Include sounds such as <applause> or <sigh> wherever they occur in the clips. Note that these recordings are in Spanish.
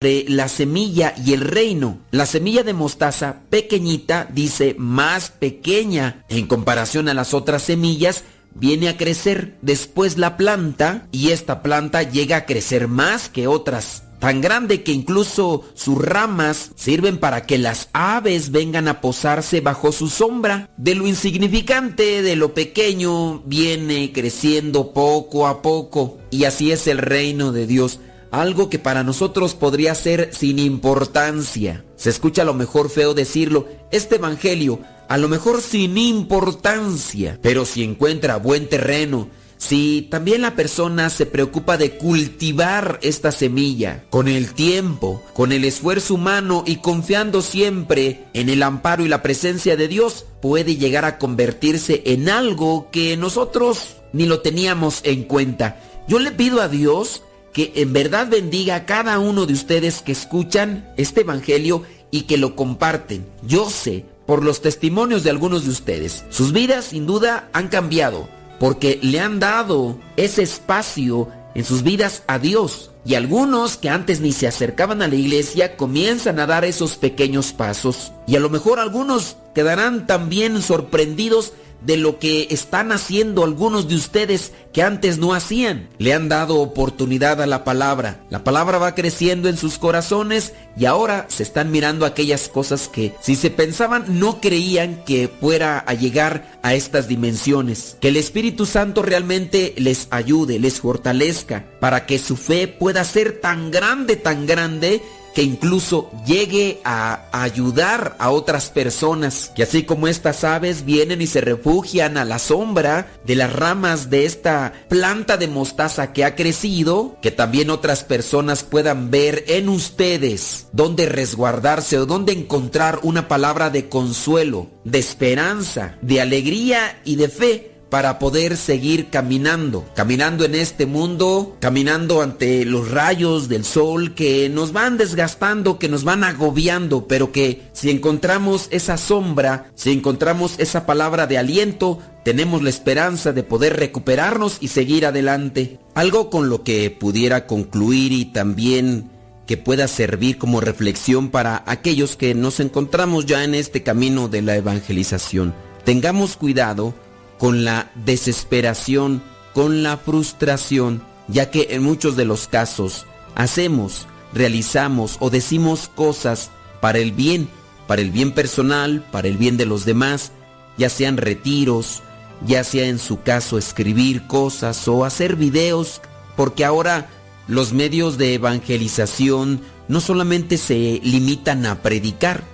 la semilla y el reino. La semilla de mostaza pequeñita dice más pequeña en comparación a las otras semillas viene a crecer después la planta y esta planta llega a crecer más que otras. Tan grande que incluso sus ramas sirven para que las aves vengan a posarse bajo su sombra. De lo insignificante, de lo pequeño, viene creciendo poco a poco. Y así es el reino de Dios algo que para nosotros podría ser sin importancia. Se escucha a lo mejor feo decirlo, este Evangelio, a lo mejor sin importancia, pero si encuentra buen terreno, si también la persona se preocupa de cultivar esta semilla con el tiempo, con el esfuerzo humano y confiando siempre en el amparo y la presencia de Dios, puede llegar a convertirse en algo que nosotros ni lo teníamos en cuenta. Yo le pido a Dios que en verdad bendiga a cada uno de ustedes que escuchan este Evangelio y que lo comparten. Yo sé, por los testimonios de algunos de ustedes, sus vidas sin duda han cambiado porque le han dado ese espacio en sus vidas a Dios. Y algunos que antes ni se acercaban a la iglesia comienzan a dar esos pequeños pasos. Y a lo mejor algunos quedarán también sorprendidos de lo que están haciendo algunos de ustedes que antes no hacían. Le han dado oportunidad a la palabra. La palabra va creciendo en sus corazones y ahora se están mirando aquellas cosas que si se pensaban no creían que fuera a llegar a estas dimensiones. Que el Espíritu Santo realmente les ayude, les fortalezca para que su fe pueda ser tan grande, tan grande que incluso llegue a ayudar a otras personas, que así como estas aves vienen y se refugian a la sombra de las ramas de esta planta de mostaza que ha crecido, que también otras personas puedan ver en ustedes dónde resguardarse o dónde encontrar una palabra de consuelo, de esperanza, de alegría y de fe para poder seguir caminando, caminando en este mundo, caminando ante los rayos del sol que nos van desgastando, que nos van agobiando, pero que si encontramos esa sombra, si encontramos esa palabra de aliento, tenemos la esperanza de poder recuperarnos y seguir adelante. Algo con lo que pudiera concluir y también que pueda servir como reflexión para aquellos que nos encontramos ya en este camino de la evangelización. Tengamos cuidado con la desesperación, con la frustración, ya que en muchos de los casos hacemos, realizamos o decimos cosas para el bien, para el bien personal, para el bien de los demás, ya sean retiros, ya sea en su caso escribir cosas o hacer videos, porque ahora los medios de evangelización no solamente se limitan a predicar,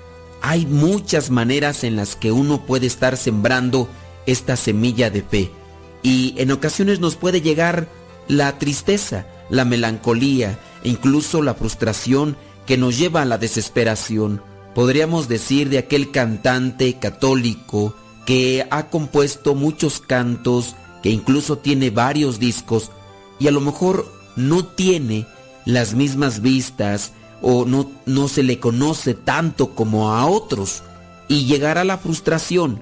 hay muchas maneras en las que uno puede estar sembrando esta semilla de fe. Y en ocasiones nos puede llegar la tristeza, la melancolía e incluso la frustración que nos lleva a la desesperación. Podríamos decir de aquel cantante católico que ha compuesto muchos cantos, que incluso tiene varios discos y a lo mejor no tiene las mismas vistas o no, no se le conoce tanto como a otros y llegará la frustración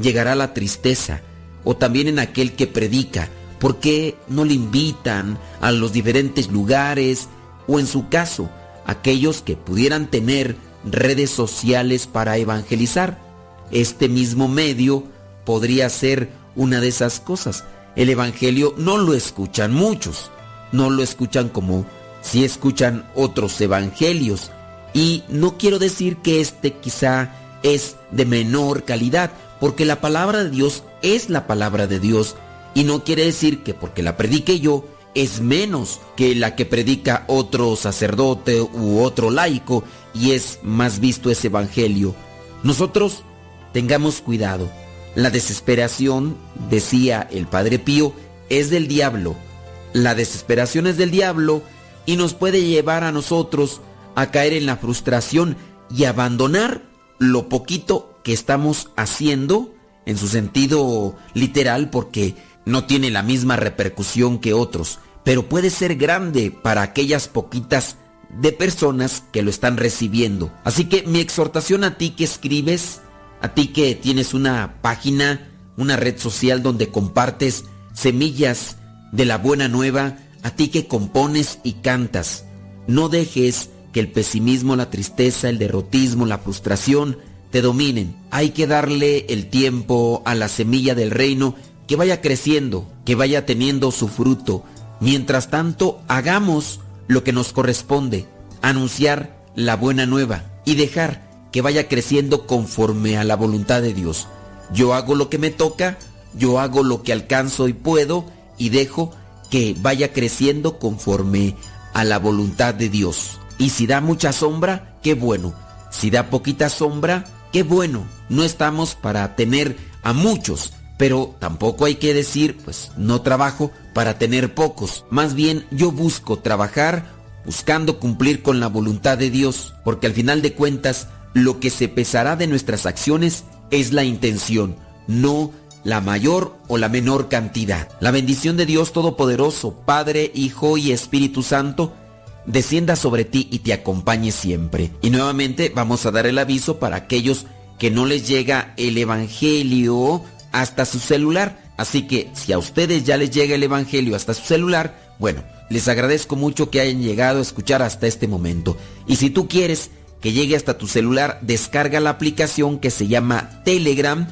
llegará la tristeza, o también en aquel que predica, ¿por qué no le invitan a los diferentes lugares? O en su caso, aquellos que pudieran tener redes sociales para evangelizar. Este mismo medio podría ser una de esas cosas. El Evangelio no lo escuchan muchos, no lo escuchan como si escuchan otros evangelios. Y no quiero decir que este quizá es de menor calidad, porque la palabra de Dios es la palabra de Dios y no quiere decir que porque la predique yo es menos que la que predica otro sacerdote u otro laico y es más visto ese evangelio. Nosotros tengamos cuidado. La desesperación, decía el Padre Pío, es del diablo. La desesperación es del diablo y nos puede llevar a nosotros a caer en la frustración y abandonar lo poquito que estamos haciendo en su sentido literal porque no tiene la misma repercusión que otros, pero puede ser grande para aquellas poquitas de personas que lo están recibiendo. Así que mi exhortación a ti que escribes, a ti que tienes una página, una red social donde compartes semillas de la buena nueva, a ti que compones y cantas, no dejes que el pesimismo, la tristeza, el derrotismo, la frustración te dominen. Hay que darle el tiempo a la semilla del reino que vaya creciendo, que vaya teniendo su fruto. Mientras tanto, hagamos lo que nos corresponde, anunciar la buena nueva y dejar que vaya creciendo conforme a la voluntad de Dios. Yo hago lo que me toca, yo hago lo que alcanzo y puedo y dejo que vaya creciendo conforme a la voluntad de Dios. Y si da mucha sombra, qué bueno. Si da poquita sombra, qué bueno. No estamos para tener a muchos, pero tampoco hay que decir, pues no trabajo para tener pocos. Más bien yo busco trabajar buscando cumplir con la voluntad de Dios, porque al final de cuentas lo que se pesará de nuestras acciones es la intención, no la mayor o la menor cantidad. La bendición de Dios Todopoderoso, Padre, Hijo y Espíritu Santo, descienda sobre ti y te acompañe siempre. Y nuevamente vamos a dar el aviso para aquellos que no les llega el Evangelio hasta su celular. Así que si a ustedes ya les llega el Evangelio hasta su celular, bueno, les agradezco mucho que hayan llegado a escuchar hasta este momento. Y si tú quieres que llegue hasta tu celular, descarga la aplicación que se llama Telegram.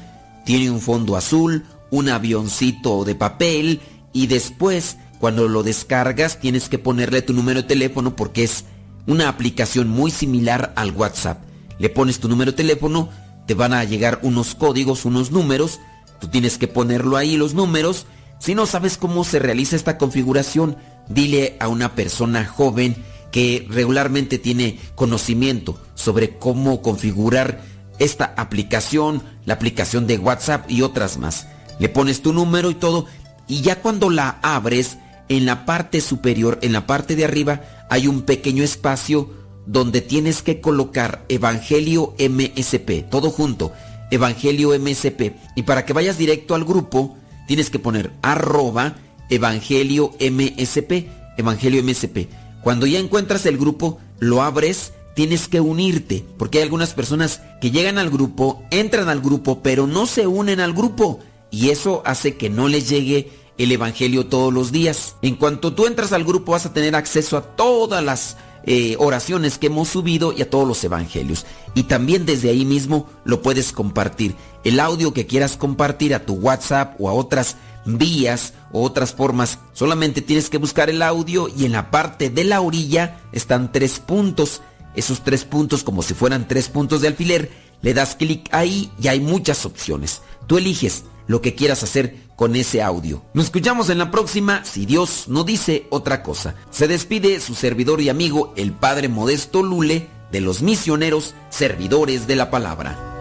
Tiene un fondo azul, un avioncito de papel y después cuando lo descargas tienes que ponerle tu número de teléfono porque es una aplicación muy similar al WhatsApp. Le pones tu número de teléfono, te van a llegar unos códigos, unos números, tú tienes que ponerlo ahí los números. Si no sabes cómo se realiza esta configuración, dile a una persona joven que regularmente tiene conocimiento sobre cómo configurar esta aplicación, la aplicación de WhatsApp y otras más. Le pones tu número y todo y ya cuando la abres, en la parte superior, en la parte de arriba, hay un pequeño espacio donde tienes que colocar Evangelio MSP, todo junto, Evangelio MSP. Y para que vayas directo al grupo, tienes que poner arroba Evangelio MSP, Evangelio MSP. Cuando ya encuentras el grupo, lo abres, tienes que unirte, porque hay algunas personas que llegan al grupo, entran al grupo, pero no se unen al grupo. Y eso hace que no les llegue el Evangelio todos los días. En cuanto tú entras al grupo vas a tener acceso a todas las eh, oraciones que hemos subido y a todos los Evangelios. Y también desde ahí mismo lo puedes compartir. El audio que quieras compartir a tu WhatsApp o a otras vías o otras formas. Solamente tienes que buscar el audio y en la parte de la orilla están tres puntos. Esos tres puntos como si fueran tres puntos de alfiler. Le das clic ahí y hay muchas opciones. Tú eliges lo que quieras hacer con ese audio. Nos escuchamos en la próxima si Dios no dice otra cosa. Se despide su servidor y amigo el Padre Modesto Lule de los misioneros servidores de la palabra.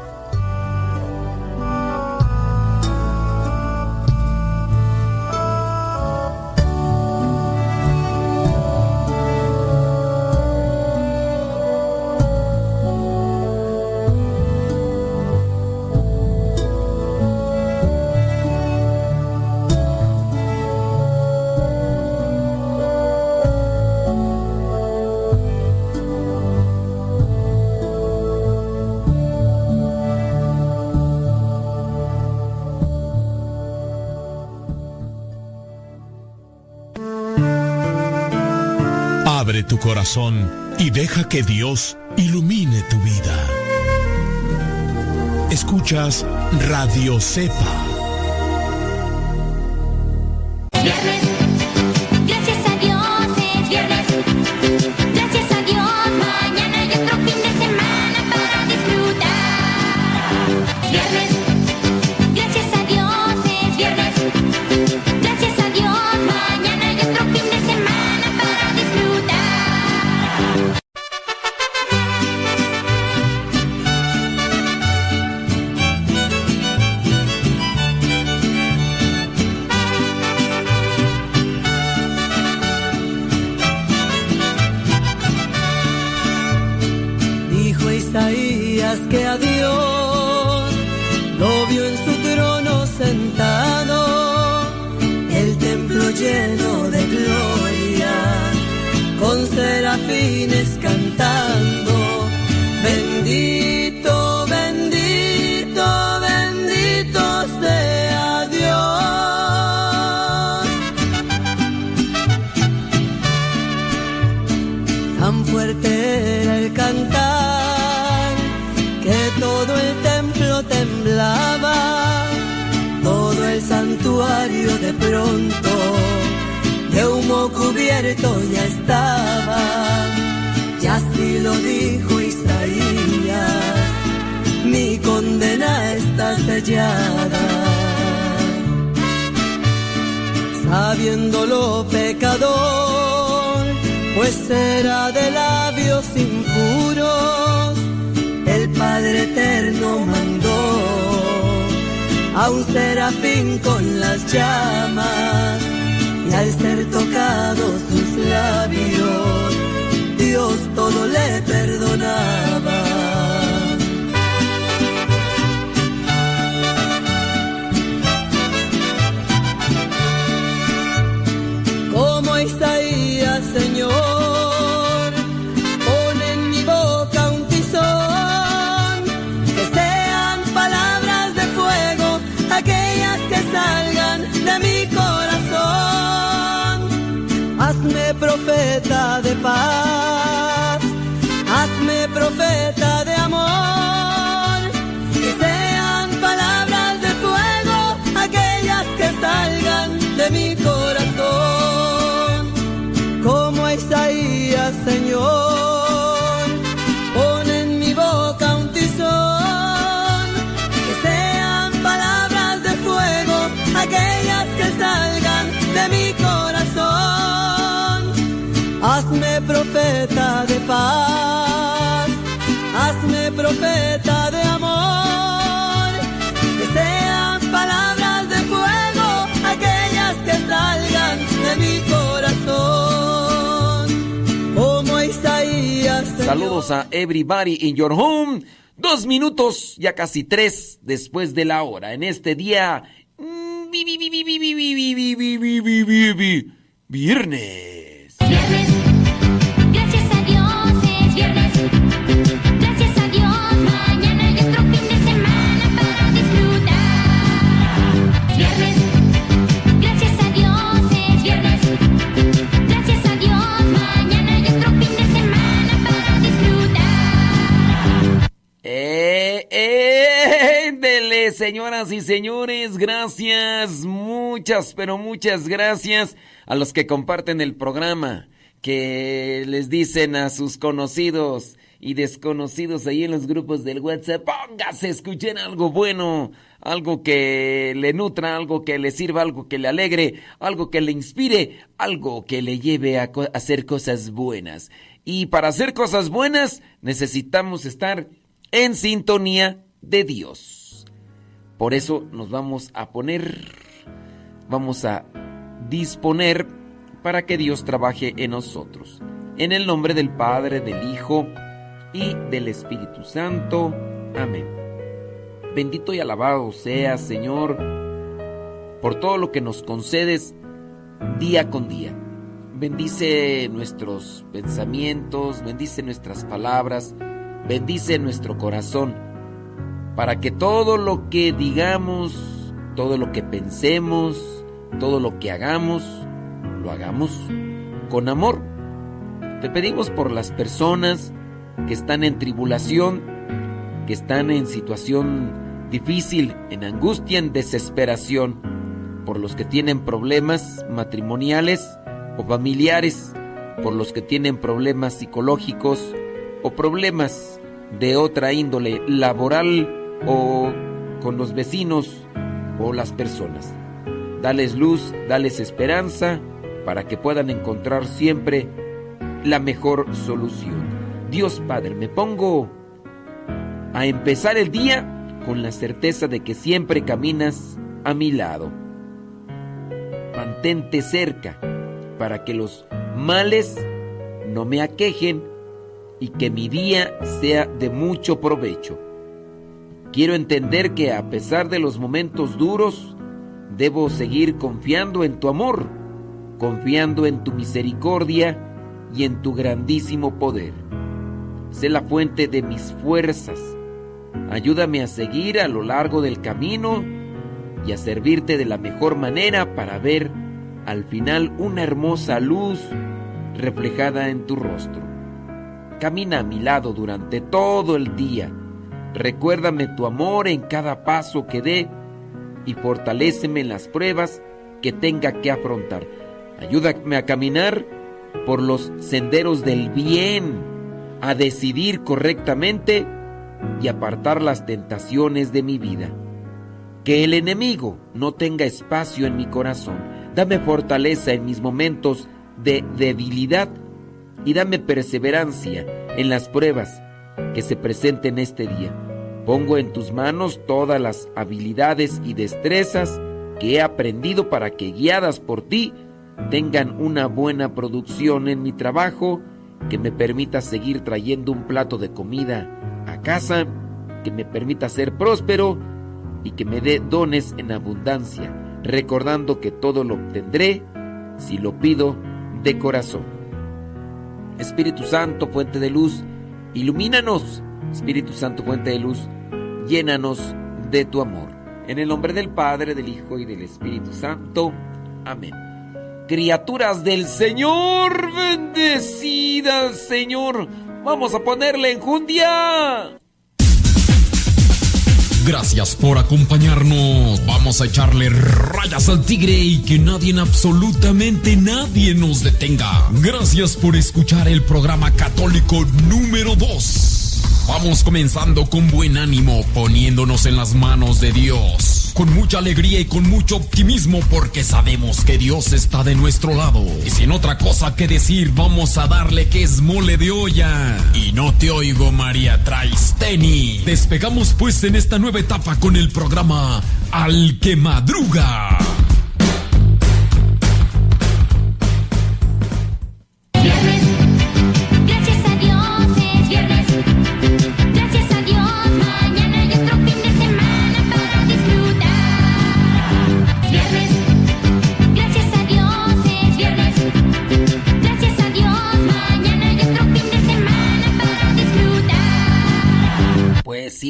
Y deja que Dios ilumine tu vida. Escuchas Radio Cepa everybody in your home. Dos minutos, ya casi tres después de la hora. En este día. Muchas, pero muchas gracias a los que comparten el programa, que les dicen a sus conocidos y desconocidos ahí en los grupos del WhatsApp, póngase a escuchar algo bueno, algo que le nutra, algo que le sirva, algo que le alegre, algo que le inspire, algo que le lleve a hacer cosas buenas. Y para hacer cosas buenas necesitamos estar en sintonía de Dios. Por eso nos vamos a poner, vamos a disponer para que Dios trabaje en nosotros. En el nombre del Padre, del Hijo y del Espíritu Santo. Amén. Bendito y alabado sea, Señor, por todo lo que nos concedes día con día. Bendice nuestros pensamientos, bendice nuestras palabras, bendice nuestro corazón, para que todo lo que digamos, todo lo que pensemos, todo lo que hagamos, lo hagamos con amor. Te pedimos por las personas que están en tribulación, que están en situación difícil, en angustia, en desesperación, por los que tienen problemas matrimoniales o familiares, por los que tienen problemas psicológicos o problemas de otra índole laboral o con los vecinos o las personas. Dales luz, dales esperanza para que puedan encontrar siempre la mejor solución. Dios Padre, me pongo a empezar el día con la certeza de que siempre caminas a mi lado. Mantente cerca para que los males no me aquejen y que mi día sea de mucho provecho. Quiero entender que a pesar de los momentos duros, debo seguir confiando en tu amor, confiando en tu misericordia y en tu grandísimo poder. Sé la fuente de mis fuerzas. Ayúdame a seguir a lo largo del camino y a servirte de la mejor manera para ver al final una hermosa luz reflejada en tu rostro. Camina a mi lado durante todo el día. Recuérdame tu amor en cada paso que dé y fortaléceme en las pruebas que tenga que afrontar. Ayúdame a caminar por los senderos del bien, a decidir correctamente y apartar las tentaciones de mi vida. Que el enemigo no tenga espacio en mi corazón. Dame fortaleza en mis momentos de debilidad y dame perseverancia en las pruebas que se presenten este día. Pongo en tus manos todas las habilidades y destrezas que he aprendido para que guiadas por ti tengan una buena producción en mi trabajo, que me permita seguir trayendo un plato de comida a casa, que me permita ser próspero y que me dé dones en abundancia, recordando que todo lo obtendré si lo pido de corazón. Espíritu Santo, fuente de luz, ilumínanos. Espíritu Santo, fuente de luz, llénanos de tu amor. En el nombre del Padre, del Hijo y del Espíritu Santo. Amén. Criaturas del Señor, bendecidas, Señor. Vamos a ponerle enjundia. Gracias por acompañarnos. Vamos a echarle rayas al tigre y que nadie, absolutamente nadie nos detenga. Gracias por escuchar el programa católico número 2. Vamos comenzando con buen ánimo, poniéndonos en las manos de Dios. Con mucha alegría y con mucho optimismo porque sabemos que Dios está de nuestro lado. Y sin otra cosa que decir, vamos a darle que es mole de olla. Y no te oigo, María Traisteni. Despegamos pues en esta nueva etapa con el programa Al que Madruga.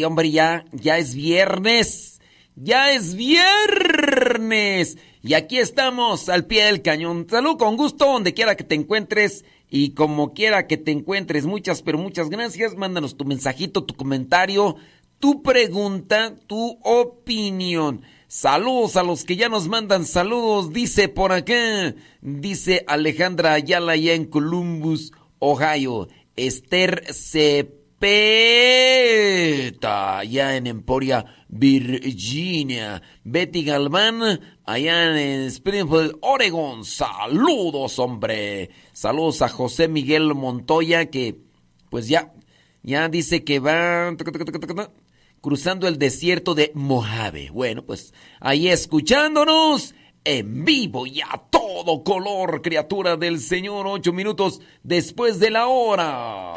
Hombre, ya, ya es viernes. Ya es viernes. Y aquí estamos al pie del cañón. Salud con gusto donde quiera que te encuentres. Y como quiera que te encuentres, muchas, pero muchas gracias. Mándanos tu mensajito, tu comentario, tu pregunta, tu opinión. Saludos a los que ya nos mandan saludos. Dice por acá, dice Alejandra Ayala allá en Columbus, Ohio. Esther Cepeta, allá en Emporia, Virginia. Betty Galván, allá en Springfield, Oregon. Saludos, hombre. Saludos a José Miguel Montoya, que pues ya, ya dice que va cruzando el desierto de Mojave. Bueno, pues ahí escuchándonos en vivo y a todo color, criatura del Señor, ocho minutos después de la hora.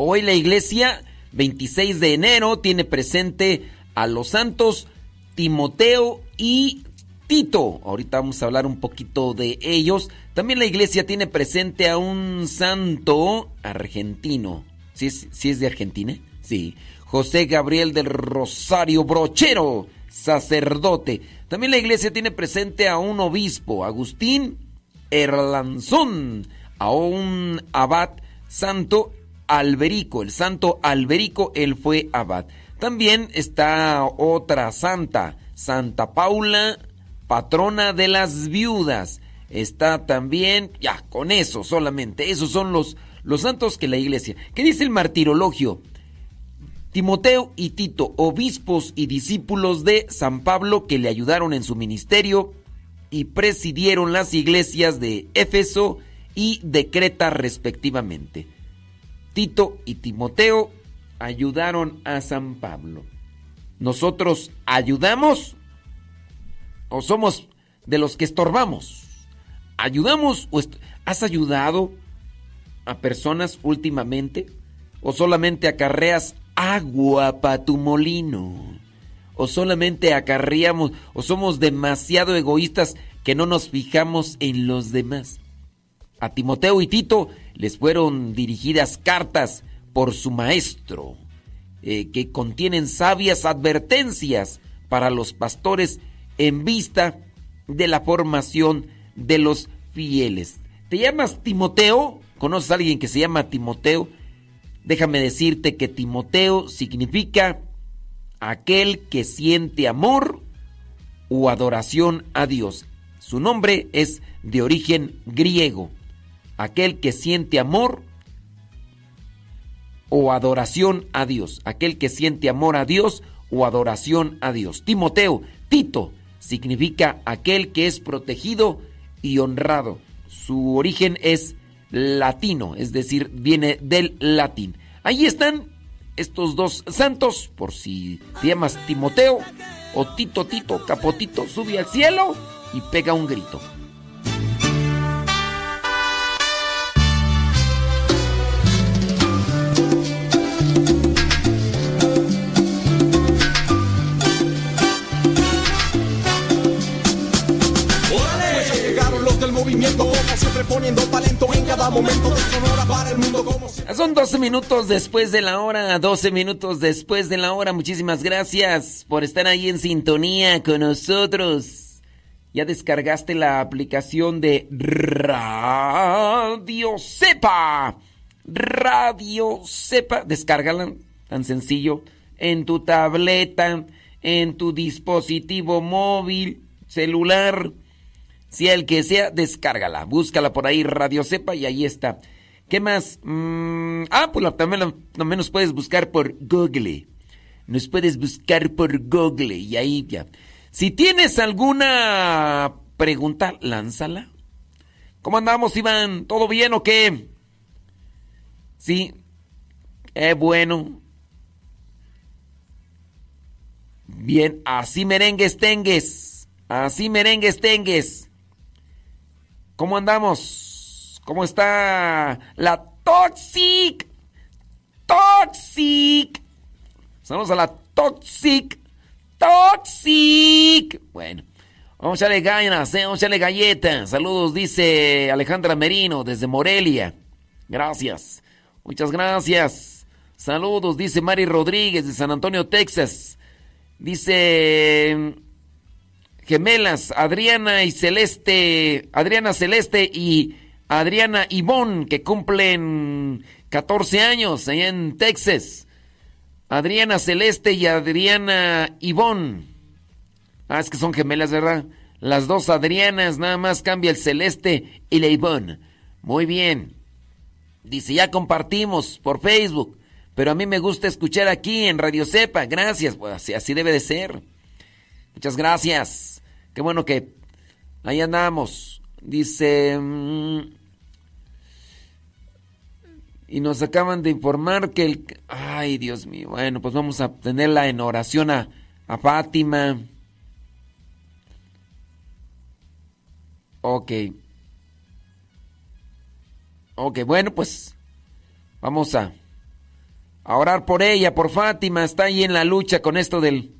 Hoy la iglesia, 26 de enero, tiene presente a los santos Timoteo y Tito. Ahorita vamos a hablar un poquito de ellos. También la iglesia tiene presente a un santo argentino. ¿Sí es, sí es de Argentina? Sí. José Gabriel del Rosario Brochero, sacerdote. También la iglesia tiene presente a un obispo, Agustín Erlanzón, a un abad santo Alberico, el santo Alberico, él fue abad. También está otra santa, Santa Paula, patrona de las viudas. Está también, ya, con eso solamente, esos son los, los santos que la iglesia. ¿Qué dice el martirologio? Timoteo y Tito, obispos y discípulos de San Pablo que le ayudaron en su ministerio y presidieron las iglesias de Éfeso y de Creta respectivamente. Tito y Timoteo ayudaron a San Pablo. ¿Nosotros ayudamos o somos de los que estorbamos? ¿Ayudamos o has ayudado a personas últimamente? ¿O solamente acarreas agua para tu molino? o solamente acarreamos o somos demasiado egoístas que no nos fijamos en los demás. A Timoteo y Tito les fueron dirigidas cartas por su maestro, eh, que contienen sabias advertencias para los pastores en vista de la formación de los fieles. ¿Te llamas Timoteo? ¿Conoces a alguien que se llama Timoteo? Déjame decirte que Timoteo significa aquel que siente amor o adoración a Dios. Su nombre es de origen griego. Aquel que siente amor o adoración a Dios. Aquel que siente amor a Dios o adoración a Dios. Timoteo, Tito, significa aquel que es protegido y honrado. Su origen es latino, es decir, viene del latín. Ahí están estos dos santos, por si te llamas Timoteo o Tito Tito Capotito, sube al cielo y pega un grito. Son 12 minutos después de la hora, 12 minutos después de la hora. Muchísimas gracias por estar ahí en sintonía con nosotros. ¿Ya descargaste la aplicación de Radio Cepa? Radio Cepa, descárgala, tan sencillo, en tu tableta, en tu dispositivo móvil, celular, sea el que sea, descárgala, búscala por ahí, Radio Cepa, y ahí está. ¿Qué más? Mm, ah, pues también, también nos puedes buscar por Google. Nos puedes buscar por Google y ahí ya. Si tienes alguna pregunta, lánzala. ¿Cómo andamos, Iván? ¿Todo bien o qué? Sí. Eh, bueno. Bien, así merengues tengues. Así merengues tengues. ¿Cómo andamos? ¿Cómo está la Toxic? Toxic. Saludos a la Toxic. Toxic. Bueno, vamos a echarle ganas, ¿eh? vamos a echarle galletas. Saludos, dice Alejandra Merino desde Morelia. Gracias. Muchas gracias. Saludos, dice Mari Rodríguez de San Antonio, Texas. Dice gemelas, Adriana y Celeste, Adriana Celeste y Adriana Ivón, que cumplen 14 años allá en Texas. Adriana Celeste y Adriana Ivón. Ah, es que son gemelas, ¿verdad? Las dos Adrianas, nada más cambia el Celeste y la Ivón. Muy bien. Dice, ya compartimos por Facebook, pero a mí me gusta escuchar aquí en Radio Cepa. Gracias, pues así, así debe de ser. Muchas gracias. Qué bueno que ahí andamos. Dice... mm, y nos acaban de informar que el... Ay, Dios mío. Bueno, pues vamos a tenerla en oración a, a Fátima. Ok. Ok, bueno, pues vamos a, a orar por ella, por Fátima. Está ahí en la lucha con esto del,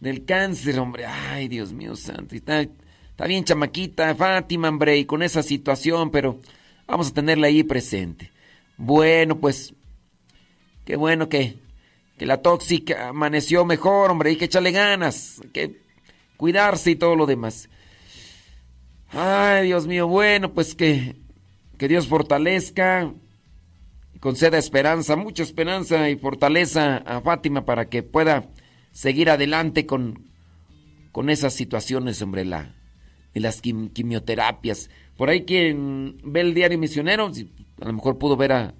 del cáncer, hombre. Ay, Dios mío santo. y Está, está bien chamaquita Fátima, hombre, y con esa situación, pero vamos a tenerla ahí presente. Bueno, pues, qué bueno que, que la tóxica amaneció mejor, hombre, hay que echarle ganas, que cuidarse y todo lo demás. Ay, Dios mío, bueno, pues que, que Dios fortalezca y conceda esperanza, mucha esperanza y fortaleza a Fátima para que pueda seguir adelante con, con esas situaciones, hombre, la, de las quim- quimioterapias. Por ahí quien ve el diario misionero, si- a lo mejor pudo ver a,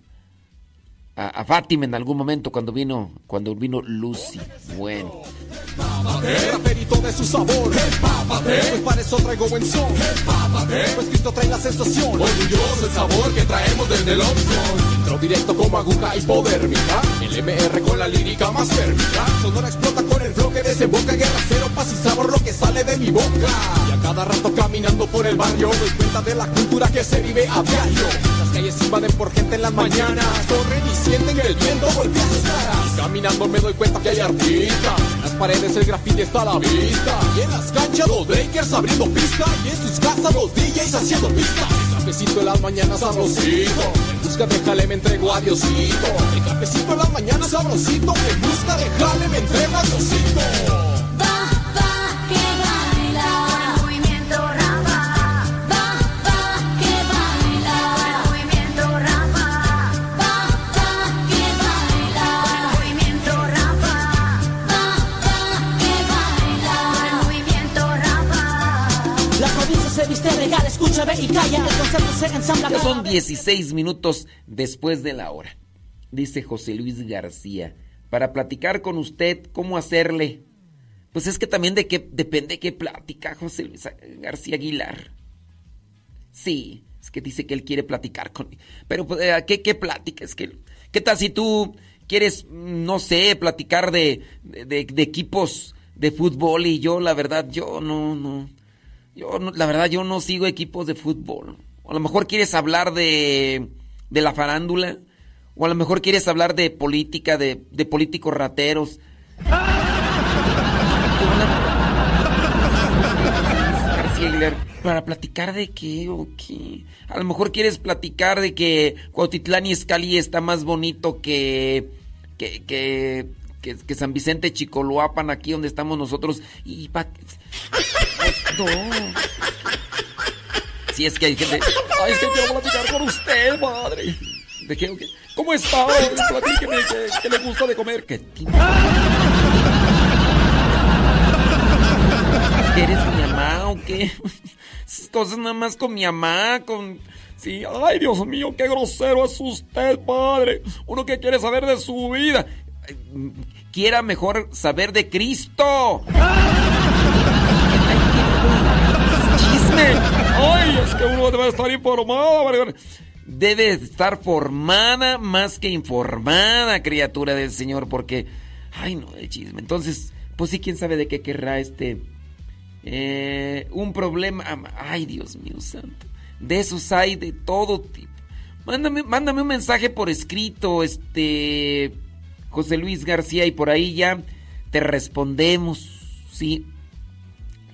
a, a Fátima en algún momento cuando vino, cuando vino Lucy. Bueno. El raperito de su sabor, pues para eso traigo buen son, pues Cristo trae la sensación, orgulloso el sabor que traemos desde el opción, intro directo como aguja hipodérmica, el MR con la lírica más térmica, Sonora explota con el flow que desemboca, guerra cero, paz y sabor lo que sale de mi boca, y a cada rato caminando por el barrio, doy cuenta de la cultura que se vive a diario, calles invaden por gente en las mañanas. Corren y sienten que el viento golpea sus caras. Caminando me doy cuenta que hay artistas. En las paredes el graffiti está a la vista. Y en las canchas los breakers abriendo pista. Y en sus casas los DJs haciendo pista. El cafecito en las mañanas sabrosito. En busca de jale me entrego a Diosito. El cafecito en las mañanas sabrosito. En busca de jale me entrego a Diosito. Ya son 16 minutos después de la hora. Dice José Luis García. Para platicar con usted, ¿cómo hacerle? Pues es que también de qué depende qué plática, José Luis García Aguilar. Sí, es que dice que él quiere platicar con. Pero, pues, eh, ¿qué, qué plática? Que. ¿Qué tal si tú quieres, no sé, platicar de, de, de equipos de fútbol y yo, la verdad, yo no, no. Yo, la verdad, yo no sigo equipos de fútbol. A lo mejor quieres hablar de, de la farándula. O a lo mejor quieres hablar de política, de, de políticos rateros. ¿Para platicar de qué? A lo mejor quieres platicar de que Cuautitlán y Escali está más bonito que, que, que, San Vicente Chicoloapan, aquí donde estamos nosotros. Y pa... No. Si es que hay gente. Ay, es que quiero platicar con usted, madre. ¿De qué? ¿Cómo está? Platíqueme, ¿qué, le gusta de comer? ¿Qué? ¿Eres mi mamá o qué? Esas cosas nada más con mi mamá, con... Sí, ay Dios mío, qué grosero es usted, padre. Uno que quiere saber de su vida. Quiera mejor saber de Cristo. Ay, qué chisme. Ay, es que uno debe estar informado. Debe estar formada más que informada, criatura del Señor, porque... Ay, no, de chisme. Entonces, pues sí, quién sabe de qué querrá este... Eh, un problema. Ay, Dios mío santo. De esos hay de todo tipo. Mándame, mándame un mensaje por escrito, este. José Luis García, y por ahí ya te respondemos. Sí.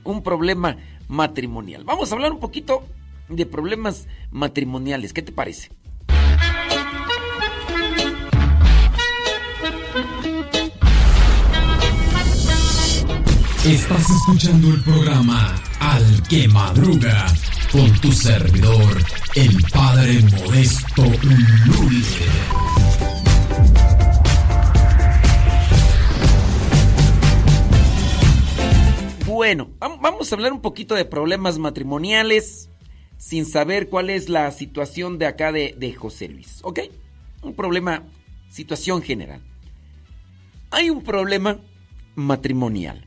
Un problema matrimonial. Vamos a hablar un poquito de problemas matrimoniales. ¿Qué te parece? Estás escuchando el programa Al que Madruga con tu servidor, el Padre Modesto Lule. Bueno, vam- vamos a hablar un poquito de problemas matrimoniales sin saber cuál es la situación de acá de José Luis, ¿ok? Un problema, situación general. Hay un problema matrimonial.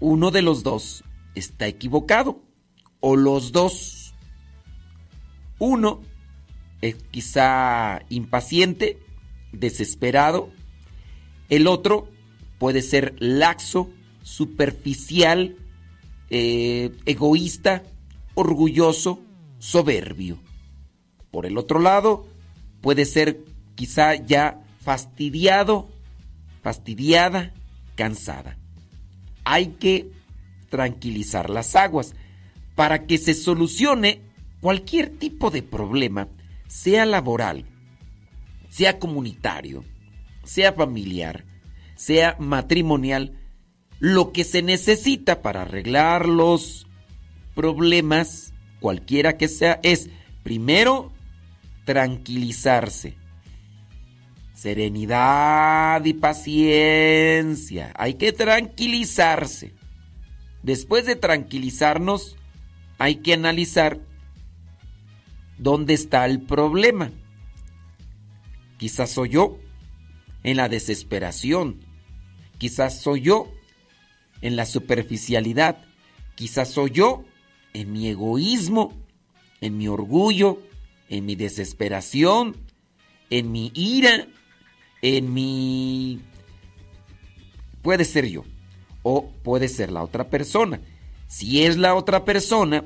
Uno de los dos está equivocado, o los dos. Uno es quizá impaciente, desesperado. El otro puede ser laxo, superficial, eh, egoísta, orgulloso, soberbio. Por el otro lado, puede ser quizá ya fastidiado, fastidiada, cansada. Hay que tranquilizar las aguas para que se solucione cualquier tipo de problema, sea laboral, sea comunitario, sea familiar, sea matrimonial, lo que se necesita para arreglar los problemas, cualquiera que sea, es primero tranquilizarse. Serenidad y paciencia. Hay que tranquilizarse. Después de tranquilizarnos, hay que analizar dónde está el problema. Quizás soy yo en la desesperación. Quizás soy yo en la superficialidad. Quizás soy yo en mi egoísmo, en mi orgullo, en mi desesperación, en mi ira, en mi... Puede ser yo o puede ser la otra persona. Si es la otra persona,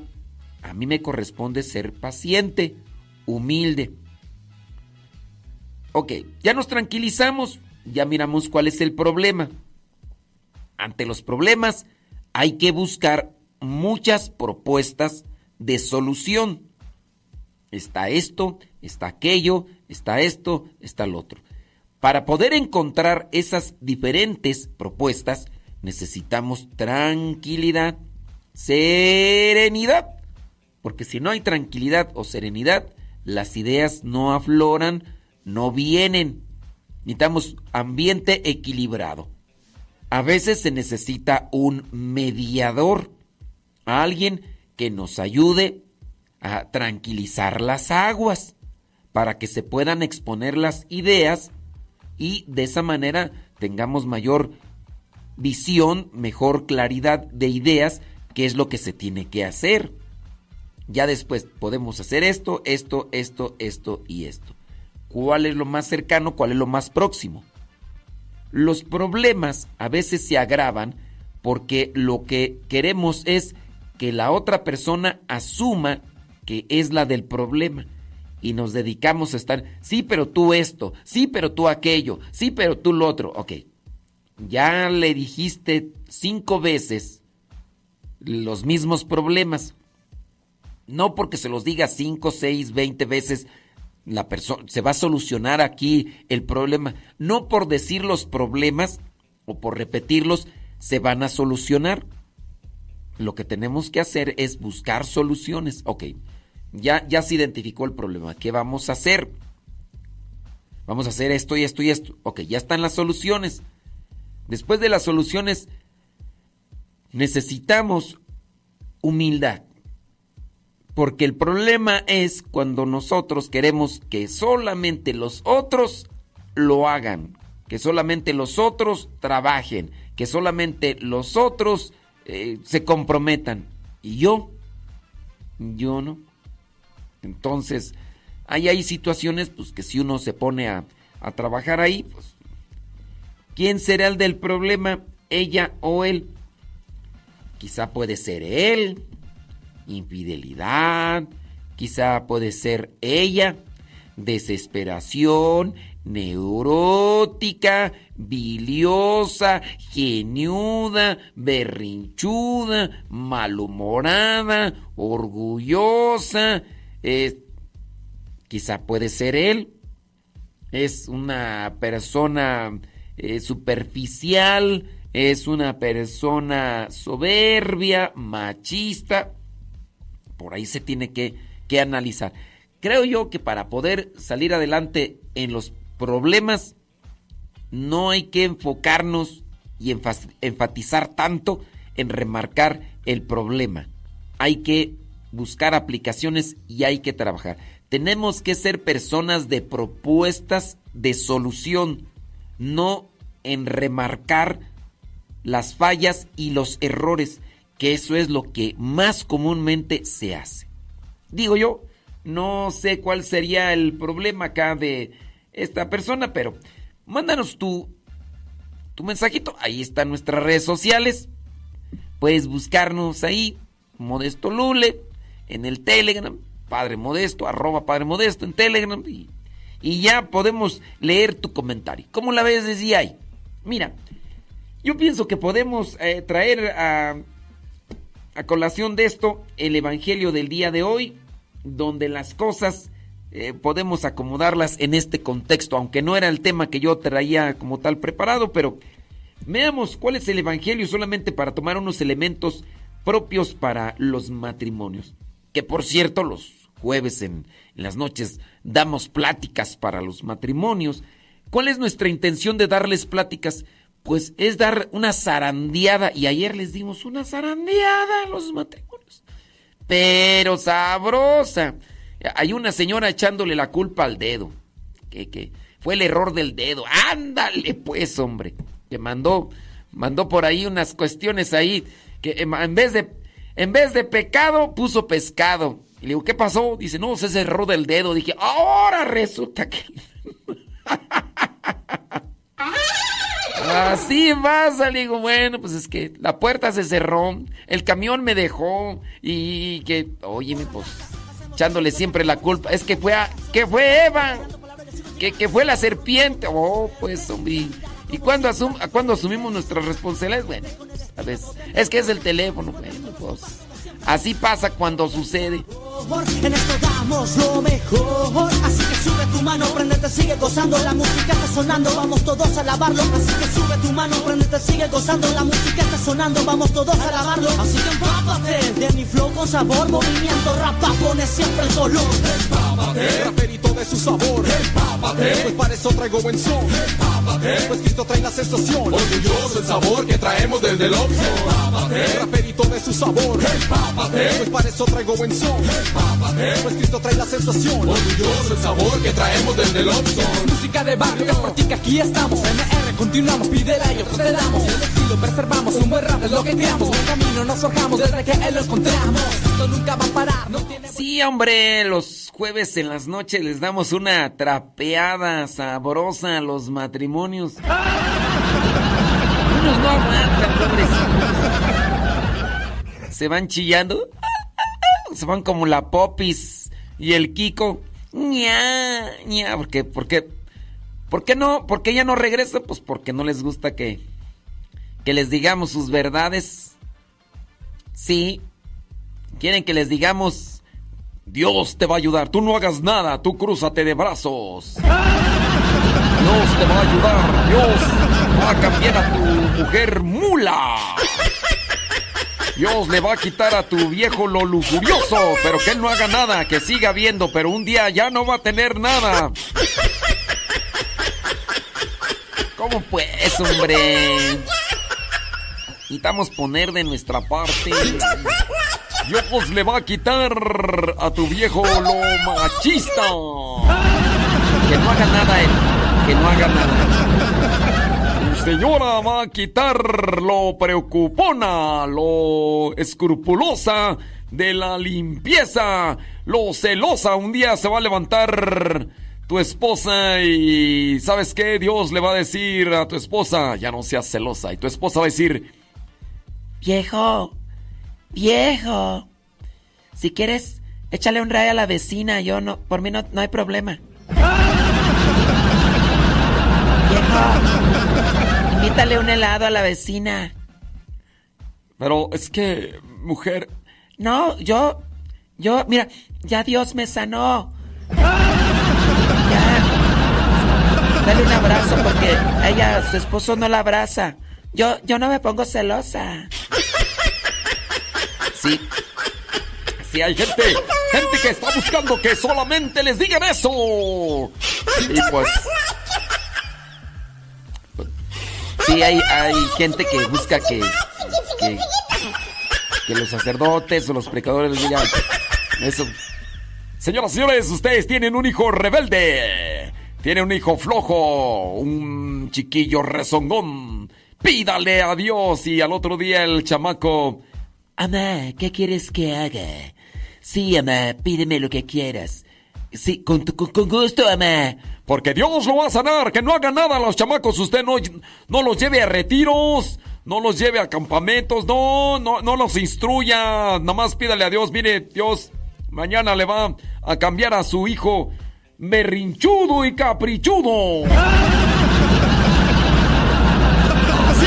a mí me corresponde ser paciente, humilde. Ok, ya nos tranquilizamos, ya miramos cuál es el problema. Ante los problemas hay que buscar muchas propuestas de solución. Está esto, está aquello, está esto, está el otro. Para poder encontrar esas diferentes propuestas necesitamos tranquilidad, serenidad. Porque si no hay tranquilidad o serenidad, las ideas no afloran, no vienen. Necesitamos ambiente equilibrado. A veces se necesita un mediador, alguien que nos ayude a tranquilizar las aguas para que se puedan exponer las ideas y de esa manera tengamos mayor visión, mejor claridad de ideas, qué es lo que se tiene que hacer. Ya después podemos hacer esto, esto, esto, esto y esto. ¿Cuál es lo más cercano? ¿Cuál es lo más próximo? Los problemas a veces se agravan porque lo que queremos es que la otra persona asuma que es la del problema y nos dedicamos a estar, sí, pero tú esto, sí, pero tú aquello, sí, pero tú lo otro. Ok, ya le dijiste cinco veces los mismos problemas. No porque se los diga cinco, seis, veinte veces, la persona se va a solucionar aquí el problema. No por decir los problemas o por repetirlos se van a solucionar. Lo que tenemos que hacer es buscar soluciones. Ok, ya, ya se identificó el problema. ¿Qué vamos a hacer? Vamos a hacer esto y esto y esto. Ok, ya están las soluciones. Después de las soluciones, necesitamos humildad. Porque el problema es cuando nosotros queremos que solamente los otros lo hagan, que solamente los otros trabajen, que solamente los otros eh, se comprometan. Y yo, yo no. Entonces, ahí hay situaciones pues, que si uno se pone a, a trabajar ahí, pues, ¿quién será el del problema? ¿Ella o él? Quizá puede ser él, infidelidad, quizá puede ser ella, desesperación, neurótica, biliosa, geniuda, berrinchuda, malhumorada, orgullosa, eh, quizá puede ser él, es una persona eh, superficial, es una persona soberbia, machista, por ahí se tiene que, que analizar. Creo yo que para poder salir adelante en los problemas, no hay que enfocarnos y enfatizar tanto en remarcar el problema. Hay que buscar aplicaciones y hay que trabajar. Tenemos que ser personas de propuestas de solución, no en remarcar las fallas y los errores que eso es lo que más comúnmente se hace. Digo yo, no sé cuál sería el problema acá de esta persona, pero mándanos tu, tu mensajito. Ahí están nuestras redes sociales. Puedes buscarnos ahí, Modesto Lule, en el Telegram, Padre Modesto, arroba Padre Modesto en Telegram, y, y ya podemos leer tu comentario. ¿Cómo la ves desde ahí? Mira, yo pienso que podemos eh, traer a a colación de esto el Evangelio del día de hoy, donde las cosas eh, podemos acomodarlas en este contexto, aunque no era el tema que yo traía como tal preparado, pero veamos cuál es el Evangelio solamente para tomar unos elementos propios para los matrimonios. Que por cierto, los jueves en, en las noches damos pláticas para los matrimonios. ¿Cuál es nuestra intención de darles pláticas? Pues es dar una zarandeada. Y ayer les dimos una zarandeada a los matrimonios. Pero sabrosa. Hay una señora echándole la culpa al dedo. Que, que fue el error del dedo. Ándale, pues, hombre. Que mandó, mandó por ahí unas cuestiones ahí. Que en vez de, en vez de pecado, puso pescado. Y le digo, ¿qué pasó? Dice, no, ese error del dedo. Dije, ahora resulta que. <laughs> Así pasa, le digo, bueno, pues es que la puerta se cerró, el camión me dejó y que, oye, pues, echándole siempre la culpa. Es que fue, a- que fue Eva, que, que fue la serpiente. Oh, pues, hombre. ¿Y cuándo, asum a cuándo asumimos nuestras responsabilidades? Bueno, a veces. Es que es el teléfono, bueno, pues. Así pasa cuando sucede. En esto damos lo mejor. Así que sube tu mano, prendete, sigue gozando. La música está sonando, vamos todos a alabarlo. Así que sube tu mano, prendete, sigue gozando. La música está sonando, vamos todos a alabarlo. Así que empápate de mi flow con sabor. Movimiento rapa, pone siempre el color. El raperito de su sabor, empápate, pues para eso traigo buen son, empápate, pues Cristo trae la sensación, orgulloso el sabor que traemos desde el Oxxo, el raperito de su sabor, empápate, pues para eso traigo buen son, empápate, pues Cristo trae la sensación, orgulloso el sabor que traemos desde el Oxxo. Música de barrio que practica, aquí estamos. MR, continuamos, pídela y nosotros te damos. El estilo preservamos, un buen rap es lo que creamos. Un camino nos forjamos desde que él lo encontramos. Esto nunca va a parar, no tiene. Sí, hombre, los jueves en las noches les damos una trapeada sabrosa a los matrimonios. Unos no aguantan, pobrecitos. Se van chillando. Se van como la Popis y el Kiko. ña, ña, porque, porque, ¿por qué no? ¿Por qué ella no regresa? Pues porque no les gusta que, que les digamos sus verdades. Sí, quieren que les digamos, Dios te va a ayudar, tú no hagas nada, tú crúzate de brazos. Dios te va a ayudar, Dios va a cambiar a tu mujer mula. Dios le va a quitar a tu viejo lo lujurioso, pero que él no haga nada, que siga viendo, pero un día ya no va a tener nada. ¿Cómo pues, hombre? Necesitamos poner de nuestra parte. Dios le va a quitar a tu viejo lo machista. Que no haga nada él. Que no haga nada. Señora va a quitar lo preocupona, lo escrupulosa de la limpieza, lo celosa. Un día se va a levantar tu esposa y ¿sabes qué? Dios le va a decir a tu esposa, ya no seas celosa. Y tu esposa va a decir, viejo, viejo, si quieres, échale un rayo a la vecina, yo no, por mí no, no hay problema. <laughs> Viejo, invítale un helado a la vecina. Pero es que, mujer... No, yo, yo, mira, ya Dios me sanó. Ya. Dale un abrazo porque ella, su esposo no la abraza. Yo, yo no me pongo celosa. Sí. Sí, hay gente, gente que está buscando que solamente les digan eso. Y pues. Sí, hay, hay gente que busca que, que, que los sacerdotes o los predicadores les digan eso. Señoras y señores, ustedes tienen un hijo rebelde. Tienen un hijo flojo, un chiquillo rezongón. Pídale a Dios y al otro día el chamaco. Amá, ¿qué quieres que haga? Sí, amá, pídeme lo que quieras. Sí, con, con, con gusto, amá. Porque Dios lo va a sanar, que no haga nada a los chamacos. Usted no, no los lleve a retiros, no los lleve a campamentos, no, no, no los instruya. Nada más pídale a Dios, mire, Dios, mañana le va a cambiar a su hijo berrinchudo y caprichudo. ¡Así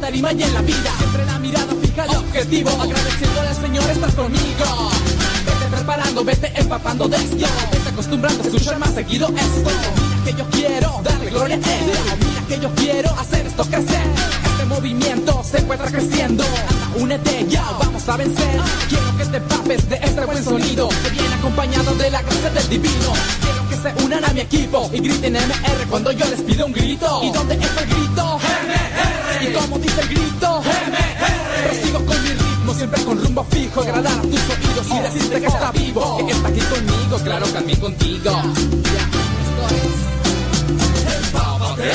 tarima y en la vida. Siempre la mirada fija objetivo. Conmigo. Preparando, vete empapando de esto. Vete acostumbrando a escuchar más seguido esto. Mira que yo quiero darle gloria a Él. Mira que yo quiero hacer esto crecer. Este movimiento se encuentra creciendo. Únete ya, vamos a vencer. Quiero que te papes de este buen sonido. Que viene acompañado de la gracia del divino. Quiero que se unan a mi equipo y griten MR cuando yo les pido un grito. ¿Y dónde está el grito? MR. ¿Y cómo dice el grito? MR. Prosigo con mi siempre con rumbo fijo. Agradar a tus oídos y decirte que está vivo. Que está aquí conmigo, claro, también contigo. Ya, esto es. Empápate,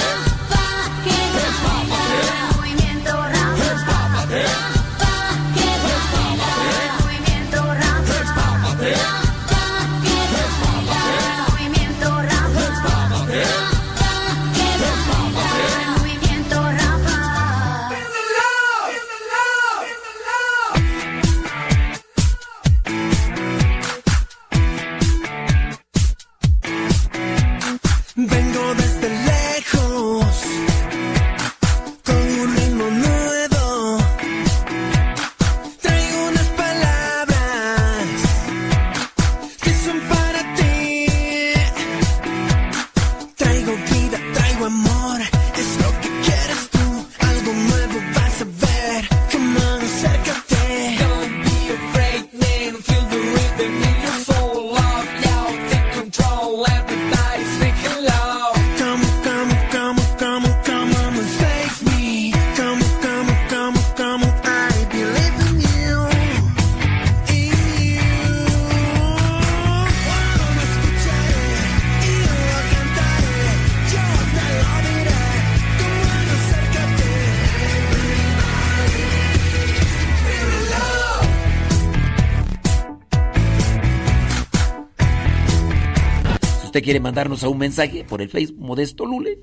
usted quiere mandarnos a un mensaje por el Facebook Modesto Lule.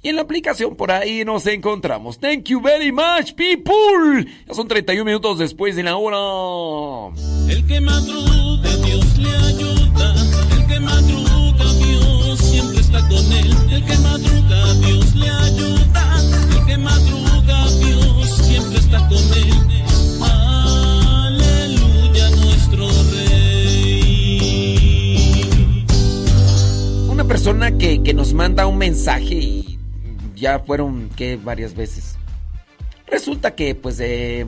Y en la aplicación por ahí nos encontramos. Thank you very much, people. Ya son 31 minutos después de la hora. El que madruga, Dios le ayuda. El que madruga, Dios siempre está con él. El que madruga, Dios le ayuda. Persona que, que nos manda un mensaje y ya fueron que varias veces. Resulta que pues eh,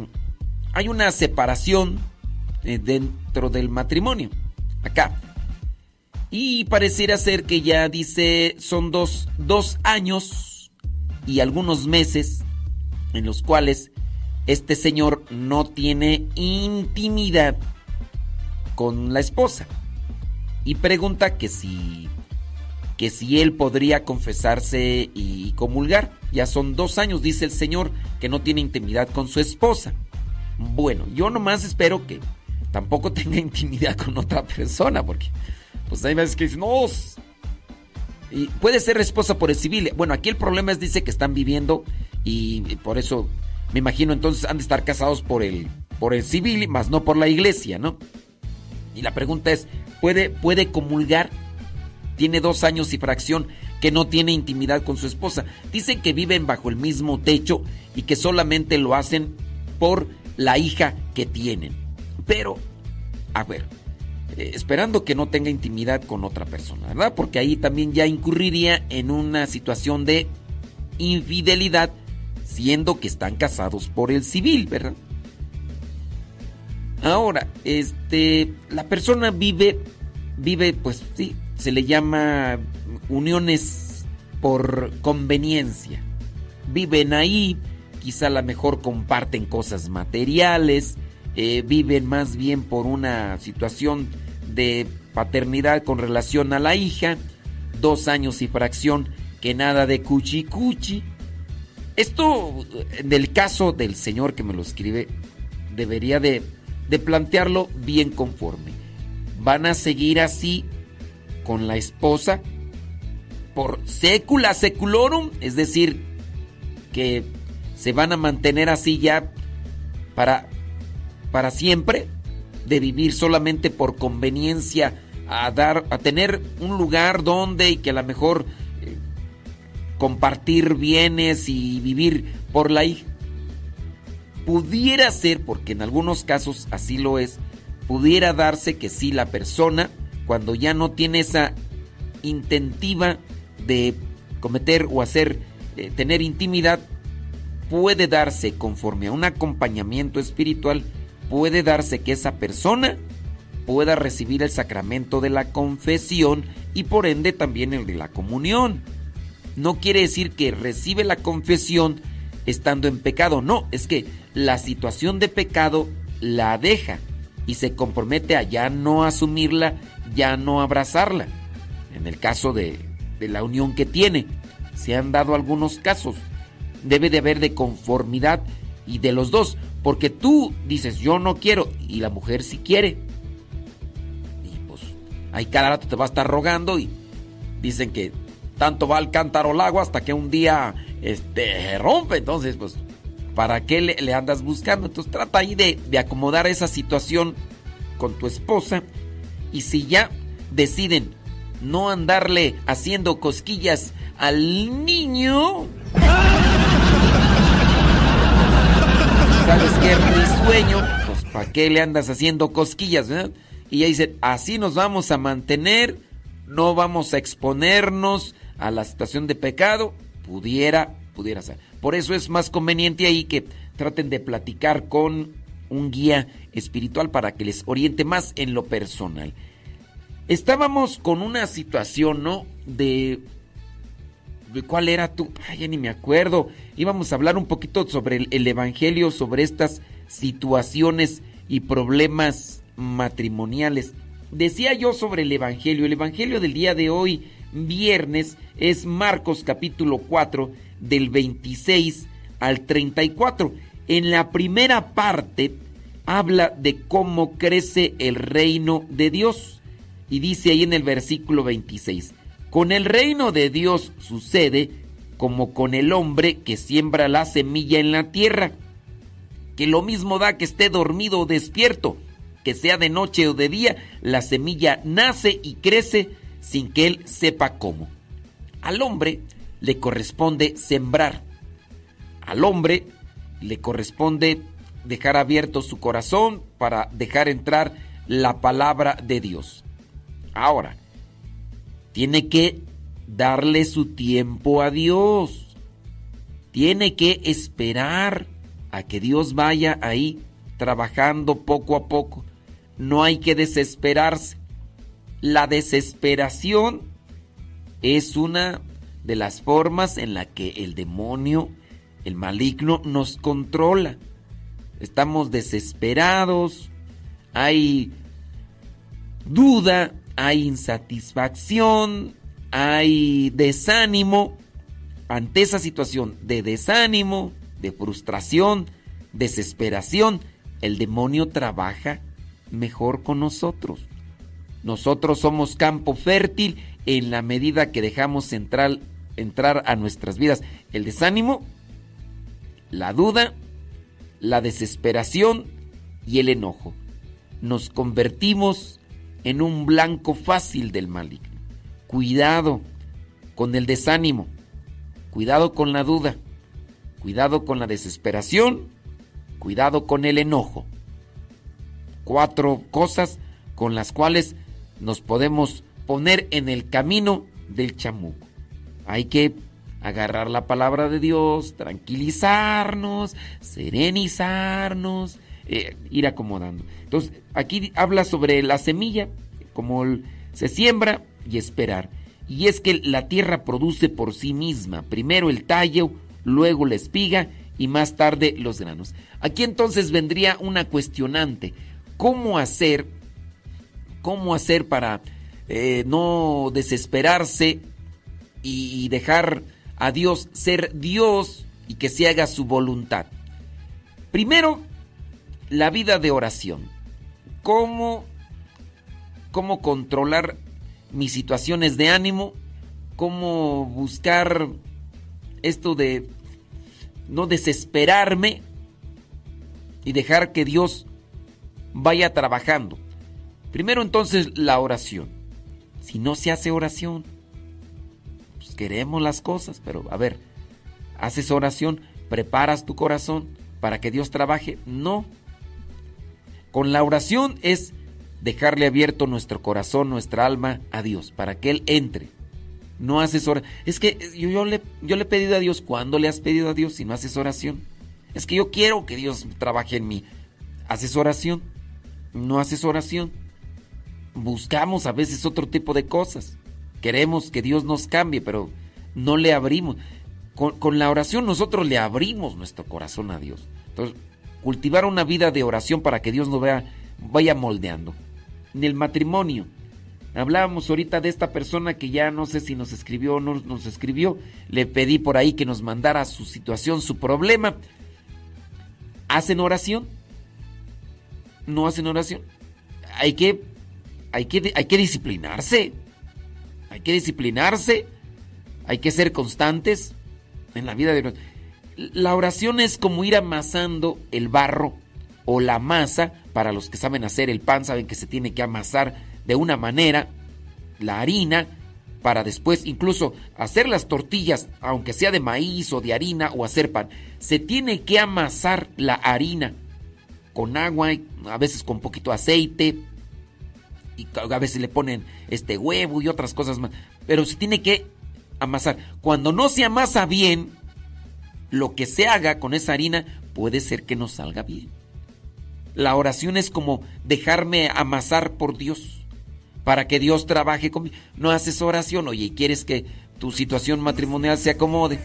hay una separación eh, dentro del matrimonio. Acá. Y pareciera ser que ya dice son dos, dos años y algunos meses en los cuales este señor no tiene intimidad con la esposa. Y pregunta que si que si él podría confesarse y comulgar. Ya son dos años, dice el Señor, que no tiene intimidad con su esposa. Bueno, yo nomás espero que tampoco <laughs> tenga intimidad con otra persona, porque pues hay veces que dicen, no, y puede ser esposa por el civil. Bueno, aquí el problema es, dice que están viviendo y, y por eso me imagino entonces han de estar casados por el, por el civil, más no por la iglesia, ¿no? Y la pregunta es, ¿puede, puede comulgar? Tiene dos años y fracción que no tiene intimidad con su esposa. Dicen que viven bajo el mismo techo y que solamente lo hacen por la hija que tienen. Pero, a ver, eh, esperando que no tenga intimidad con otra persona, ¿verdad? Porque ahí también ya incurriría en una situación de infidelidad, siendo que están casados por el civil, ¿verdad? Ahora, este, la persona vive, vive, pues sí, se le llama uniones por conveniencia. Viven ahí, quizá a lo mejor comparten cosas materiales, eh, viven más bien por una situación de paternidad con relación a la hija, dos años y fracción, que nada de cuchi cuchi. Esto, en el caso del señor que me lo escribe, debería de, de plantearlo bien conforme. ¿Van a seguir así con la esposa por secula seculorum? Es decir, que se van a mantener así ya para, para siempre, de vivir solamente por conveniencia a dar, a tener un lugar donde y que a lo mejor eh, compartir bienes y vivir por la hija. Pudiera ser, porque en algunos casos así lo es, pudiera darse que sí la persona, cuando ya no tiene esa intentiva de cometer o hacer, eh, tener intimidad, puede darse conforme a un acompañamiento espiritual, puede darse que esa persona pueda recibir el sacramento de la confesión y por ende también el de la comunión. No quiere decir que recibe la confesión estando en pecado, no, es que la situación de pecado la deja y se compromete a ya no asumirla, ya no abrazarla. En el caso de, de la unión que tiene, se han dado algunos casos. Debe de haber de conformidad y de los dos, porque tú dices yo no quiero y la mujer sí quiere. Y pues ahí cada rato te va a estar rogando y dicen que tanto va el cántaro al agua hasta que un día este rompe. Entonces, pues, ¿para qué le, le andas buscando? Entonces trata ahí de, de acomodar esa situación con tu esposa. Y si ya deciden no andarle haciendo cosquillas al niño. ¿Sabes qué? Risueño. Pues ¿para qué le andas haciendo cosquillas? verdad? Y ella dice, así nos vamos a mantener, no vamos a exponernos a la situación de pecado. Pudiera, pudiera ser. Por eso es más conveniente ahí que traten de platicar con un guía espiritual para que les oriente más en lo personal. estábamos con una situación, ¿no? De, de cuál era tú, ay, ya ni me acuerdo. Íbamos a hablar un poquito sobre el, el evangelio, sobre estas situaciones y problemas matrimoniales. Decía yo sobre el evangelio, el evangelio del día de hoy, viernes, es Marcos capítulo 4, del 26 al 34. En la primera parte habla de cómo crece el reino de Dios. Y dice ahí en el versículo 26, con el reino de Dios sucede como con el hombre que siembra la semilla en la tierra, que lo mismo da que esté dormido o despierto, que sea de noche o de día, la semilla nace y crece sin que él sepa cómo. Al hombre le corresponde sembrar. Al hombre le corresponde dejar abierto su corazón para dejar entrar la palabra de Dios. Ahora, tiene que darle su tiempo a Dios. Tiene que esperar a que Dios vaya ahí trabajando poco a poco. No hay que desesperarse. La desesperación es una de las formas en la que el demonio, el maligno, nos controla. Estamos desesperados, hay duda, hay insatisfacción, hay desánimo. Ante esa situación de desánimo, de frustración, desesperación, el demonio trabaja mejor con nosotros. Nosotros somos campo fértil en la medida que dejamos entrar, a nuestras vidas el desánimo, la duda, la desesperación y el enojo. Nos convertimos en un blanco fácil del maligno. Cuidado con el desánimo, cuidado con la duda, cuidado con la desesperación, cuidado con el enojo. Cuatro cosas con las cuales nos podemos poner en el camino del chamuco. Hay que agarrar la palabra de Dios, tranquilizarnos, serenizarnos, eh, ir acomodando. Entonces, aquí habla sobre la semilla, como se siembra y esperar. Y es que la tierra produce por sí misma, primero el tallo, luego la espiga y más tarde los granos. Aquí entonces vendría una cuestionante. ¿Cómo hacer, cómo hacer para eh, no desesperarse y dejar a Dios ser Dios y que se haga su voluntad? Primero, la vida de oración. ¿Cómo, cómo controlar mis situaciones de ánimo? ¿Cómo buscar esto de no desesperarme y dejar que Dios vaya trabajando? Primero entonces la oración. Si no se hace oración, queremos las cosas, pero a ver, haces oración, preparas tu corazón para que Dios trabaje. No. Con la oración es dejarle abierto nuestro corazón, nuestra alma a Dios, para que Él entre. No haces oración. Es que yo, le, yo le he pedido a Dios. ¿Cuándo le has pedido a Dios si no haces oración? Es que yo quiero que Dios trabaje en mí. ¿Haces oración? No haces oración. Buscamos a veces otro tipo de cosas. Queremos que Dios nos cambie, pero no le abrimos. Con, la oración nosotros le abrimos nuestro corazón a Dios. Entonces, cultivar una vida de oración para que Dios nos vea, vaya moldeando. En el matrimonio, hablábamos ahorita de esta persona que ya no sé si nos escribió o no nos escribió. Le pedí por ahí que nos mandara su situación, su problema. ¿Hacen oración? ¿No hacen oración? Hay que, hay que, hay que disciplinarse. Hay que disciplinarse. Hay que ser constantes en la vida de La oración es como ir amasando el barro o la masa. Para los que saben hacer el pan, saben que se tiene que amasar de una manera la harina para después incluso hacer las tortillas, aunque sea de maíz o de harina o hacer pan. Se tiene que amasar la harina con agua, a veces con poquito aceite, y a veces le ponen este huevo y otras cosas más. Pero se tiene que amasar. Cuando no se amasa bien, lo que se haga con esa harina puede ser que no salga bien. La oración es como dejarme amasar por Dios para que Dios trabaje conmigo. No haces oración, oye, y quieres que tu situación matrimonial se acomode.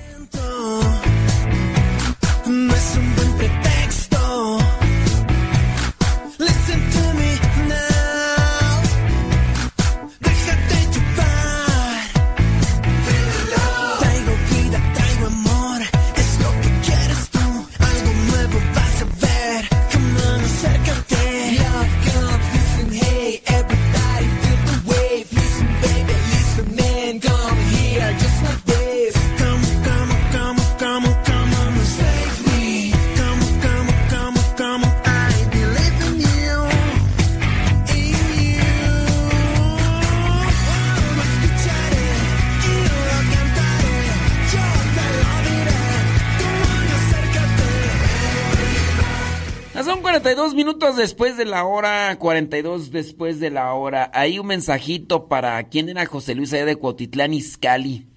52 minutos después de la hora, 42 después de la hora. Hay un mensajito para quien era José Luis allá de Cuautitlán, Izcali.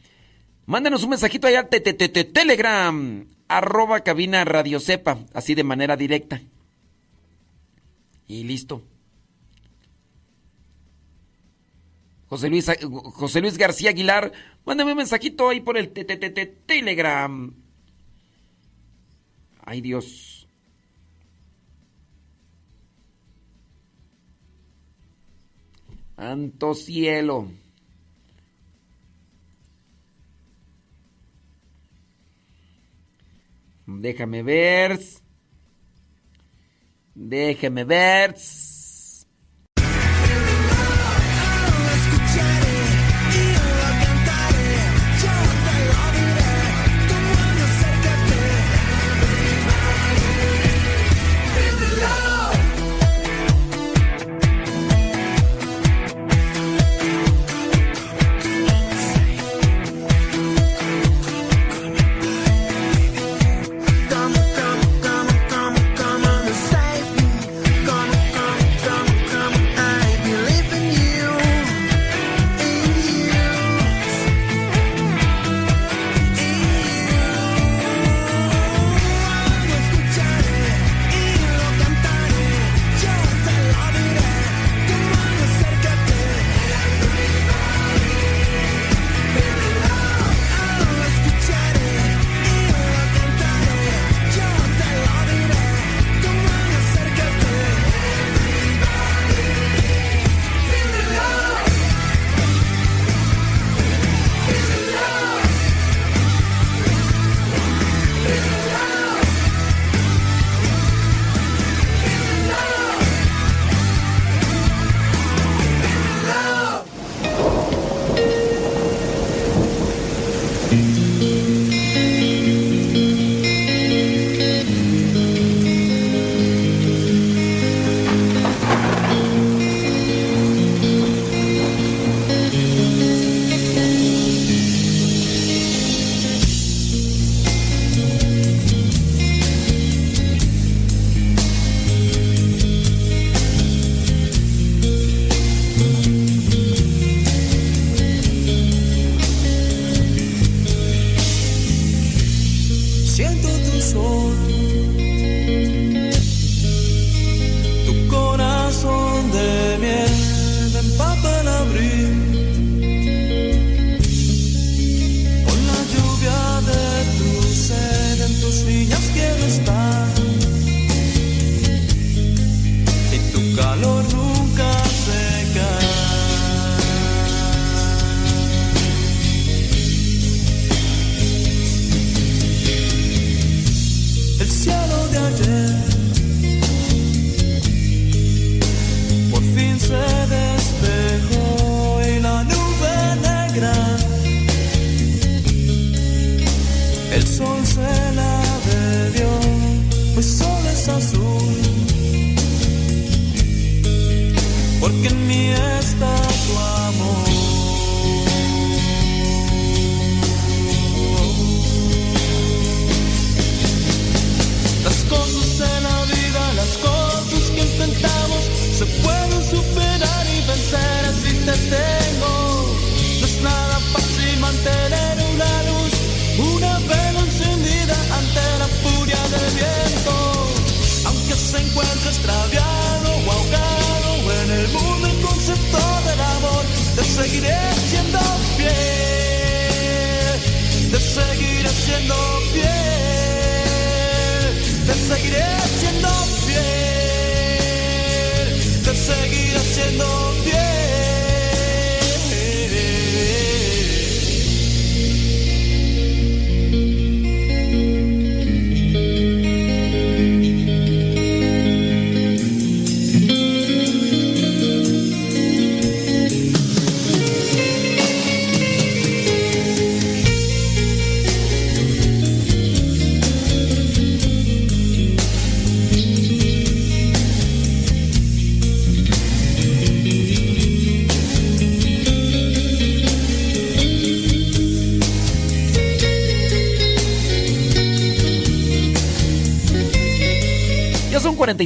Mándanos un mensajito allá, te, te, telegram, arroba cabina radio cepa, así de manera directa. Y listo. José Luis, José Luis García Aguilar, mándame un mensajito ahí por el te, telegram. Ay Dios. Santo cielo. Déjame ver. Déjame ver.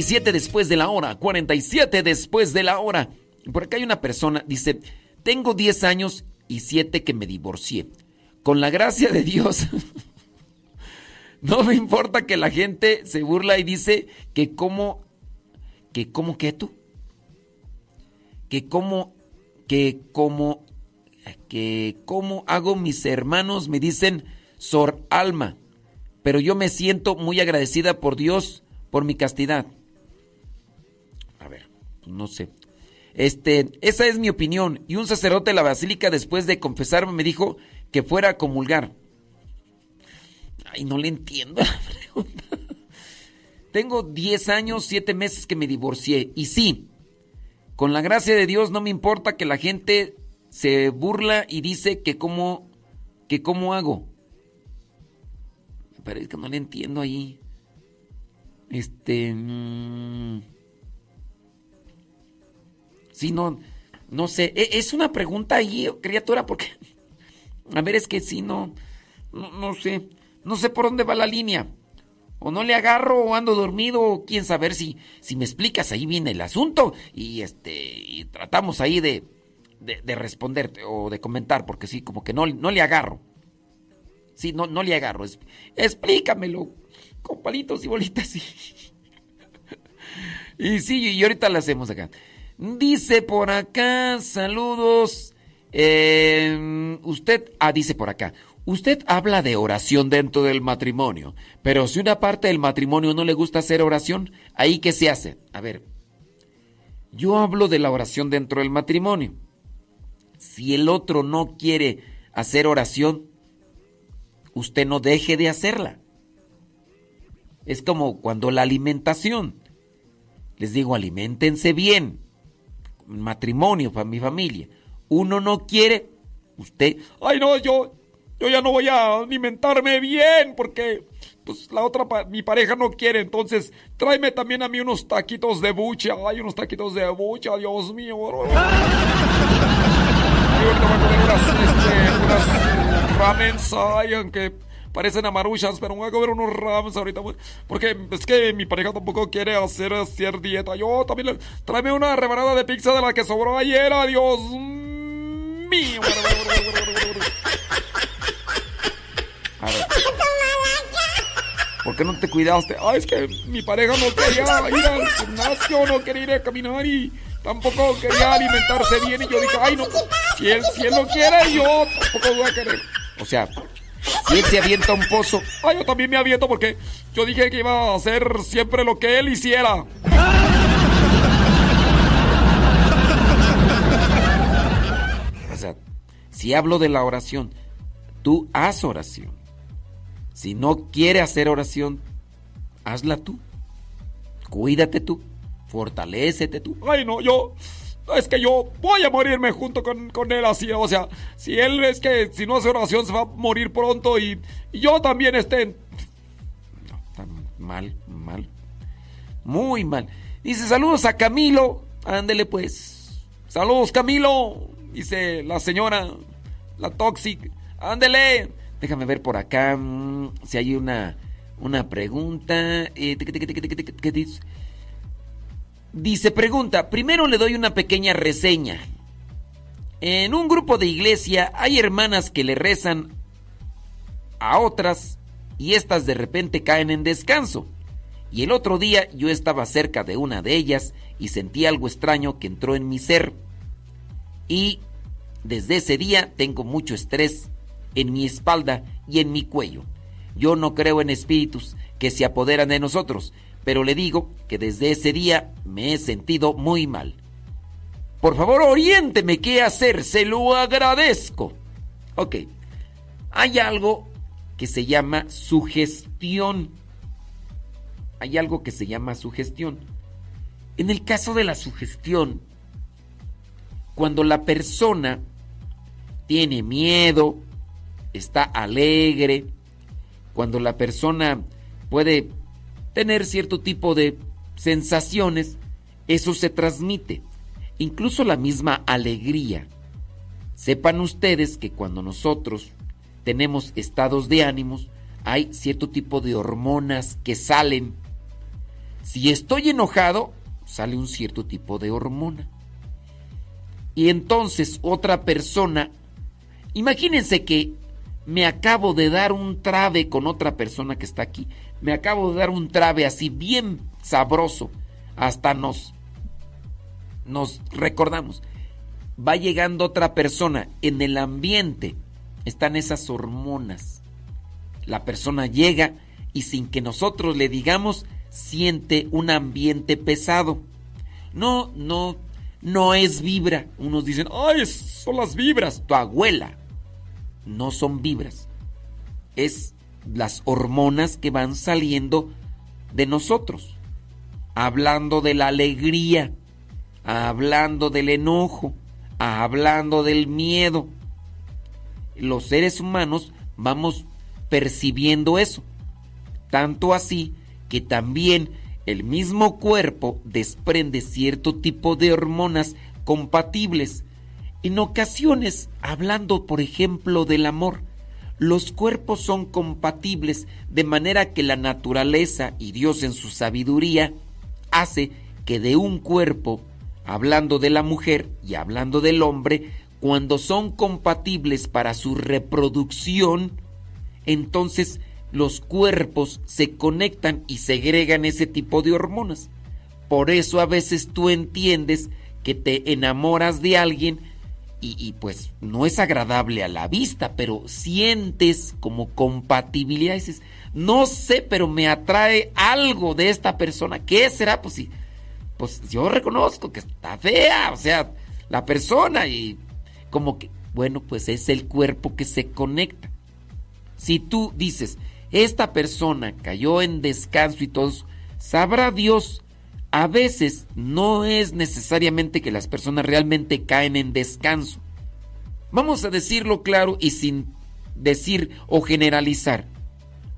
47 después de la hora, 47 después de la hora. Por acá hay una persona, dice, tengo 10 años y 7 que me divorcié. Con la gracia de Dios, <laughs> no me importa que la gente se burla y dice que cómo, que cómo que tú, que cómo, que cómo, que cómo hago mis hermanos, me dicen, Sor Alma, pero yo me siento muy agradecida por Dios por mi castidad. Ver, no sé. Este, esa es mi opinión. Y un sacerdote de la basílica, después de confesarme, me dijo que fuera a comulgar. Ay, no le entiendo la <laughs> pregunta. Tengo 10 años, 7 meses que me divorcié. Y sí, con la gracia de Dios no me importa que la gente se burla y dice que cómo, que cómo hago. Pero es que no le entiendo ahí. Este. mm, sí, no. No sé. E- Es una pregunta ahí, criatura, porque. <laughs> A ver, es que sí, no. No, sé. No sé por dónde va la línea. O no le agarro, o ando dormido, o quién saber si, si me explicas, ahí viene el asunto. Y este. Tratamos ahí de, de, de responderte o de comentar, porque sí, como que no, no le agarro. Sí, no, no le agarro. Explícamelo. Con palitos y bolitas. Y, <laughs> y sí, y ahorita lo hacemos acá. Dice por acá, saludos. eh, usted, ah, dice por acá. Usted habla de oración dentro del matrimonio, pero si una parte del matrimonio no le gusta hacer oración, ¿ahí qué se hace? A ver, yo hablo de la oración dentro del matrimonio. Si el otro no quiere hacer oración, usted no deje de hacerla. Es como cuando la alimentación. Les digo, aliméntense bien. Matrimonio para mi familia. Uno no quiere, usted, ay no, yo, yo ya no voy a alimentarme bien porque pues la otra, mi pareja no quiere, entonces tráeme también a mí unos taquitos de bucha, ay, unos taquitos de bucha, Dios mío. <laughs> Y ahorita voy a comer este, unas ramens, ay, aunque parecen amaruchas, pero voy a comer unos ramens ahorita, porque es que mi pareja tampoco quiere hacer, hacer dieta. Yo también, le- tráeme una rebanada de pizza de la que sobró ayer, ah, Dios mío. A ver. ¿Por qué no te cuidaste? Ay, es que mi pareja no quería ir al gimnasio, no quería ir a caminar y tampoco quería alimentarse bien. Y yo dije, ay, no, si él no quiere, yo tampoco voy a querer. O sea, si él se avienta a un pozo, ay, yo también me aviento porque yo dije que iba a hacer siempre lo que él hiciera. O sea, si hablo de la oración, tú haz oración. Si no quiere hacer oración, hazla tú. Cuídate tú. Fortalécete tú. Ay, no, yo. Es que yo voy a morirme junto con, con él así. O sea, si él es que si no hace oración se va a morir pronto y, yo también esté. No, está mal, mal. Muy mal. Dice, saludos a Camilo. Ándele pues. Saludos, Camilo. Dice la señora, la Toxic. Ándele. Déjame ver por acá mm, si hay una, una pregunta. Eh, ¿Qué dice? Dice, pregunta, primero le doy una pequeña reseña. En un grupo de iglesia hay hermanas que le rezan a otras y estas de repente caen en descanso. Y el otro día yo estaba cerca de una de ellas y sentí algo extraño que entró en mi ser. Y desde ese día tengo mucho estrés en mi espalda y en mi cuello. Yo no creo en espíritus que se apoderan de nosotros, pero le digo que desde ese día me he sentido muy mal. Por favor, oriénteme qué hacer, se lo agradezco. Ok, hay algo que se llama sugestión. Hay algo que se llama sugestión. En el caso de la sugestión, cuando la persona tiene miedo, está alegre, cuando la persona puede tener cierto tipo de sensaciones, eso se transmite. Incluso la misma alegría. Sepan ustedes que cuando nosotros tenemos estados de ánimos, hay cierto tipo de hormonas que salen. Si estoy enojado, sale un cierto tipo de hormona. Y entonces otra persona, imagínense que me acabo de dar un trabe con otra persona que está aquí. Me acabo de dar un trabe así bien sabroso. Hasta nos nos recordamos. Va llegando otra persona en el ambiente. Están esas hormonas. La persona llega y sin que nosotros le digamos siente un ambiente pesado. No, no, no es vibra. Unos dicen, ay, son las vibras. Tu abuela. No son vibras. Es las hormonas que van saliendo de nosotros. Hablando de la alegría, hablando del enojo, hablando del miedo. Los seres humanos vamos percibiendo eso. Tanto así que también el mismo cuerpo desprende cierto tipo de hormonas compatibles. En ocasiones, hablando por ejemplo del amor, los cuerpos son compatibles de manera que la naturaleza y Dios en su sabiduría hace que de un cuerpo, hablando de la mujer y hablando del hombre, cuando son compatibles para su reproducción, entonces los cuerpos se conectan y segregan ese tipo de hormonas. Por eso a veces tú entiendes que te enamoras de alguien y, y, pues no es agradable a la vista, pero sientes como compatibilidad. Dices, no sé, pero me atrae algo de esta persona. ¿Qué será? Pues sí, pues yo reconozco que está fea, o sea, la persona y como que, bueno, pues es el cuerpo que se conecta. Si tú dices, esta persona cayó en descanso y todos, sabrá Dios, a veces no es necesariamente que las personas realmente caen en descanso. Vamos a decirlo claro y sin decir o generalizar.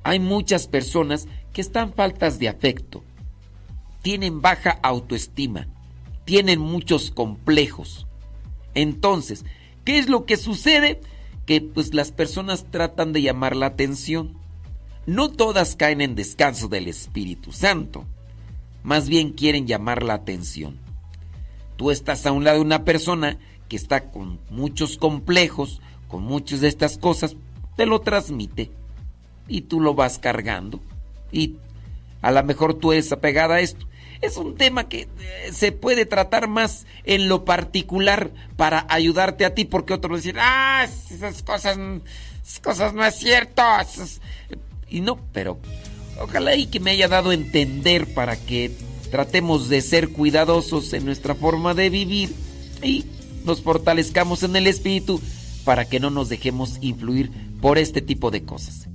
Hay muchas personas que están faltas de afecto, tienen baja autoestima, tienen muchos complejos. Entonces, ¿qué es lo que sucede? Que pues las personas tratan de llamar la atención. No todas caen en descanso del Espíritu Santo, más bien quieren llamar la atención. Tú estás a un lado de una persona que está con muchos complejos, con muchas de estas cosas, te lo transmite y tú lo vas cargando y a lo mejor tú eres apegada a esto. Es un tema que eh, se puede tratar más en lo particular para ayudarte a ti porque otros dicen, ah, esas cosas, esas cosas no es cierto. esas-". Y no, pero ojalá y que me haya dado a entender para que tratemos de ser cuidadosos en nuestra forma de vivir y nos fortalezcamos en el espíritu para que no nos dejemos influir por este tipo de cosas.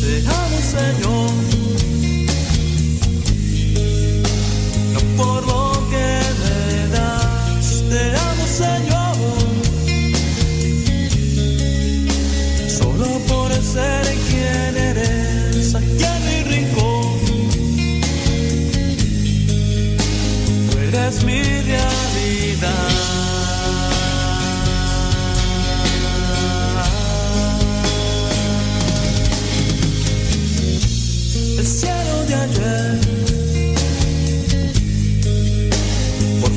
Te amo, Señor. Por lo que me das. Te amo, Señor. Solo por ser quien eres aquí en mi rincón. Tú eres mi realidad. El cielo de ayer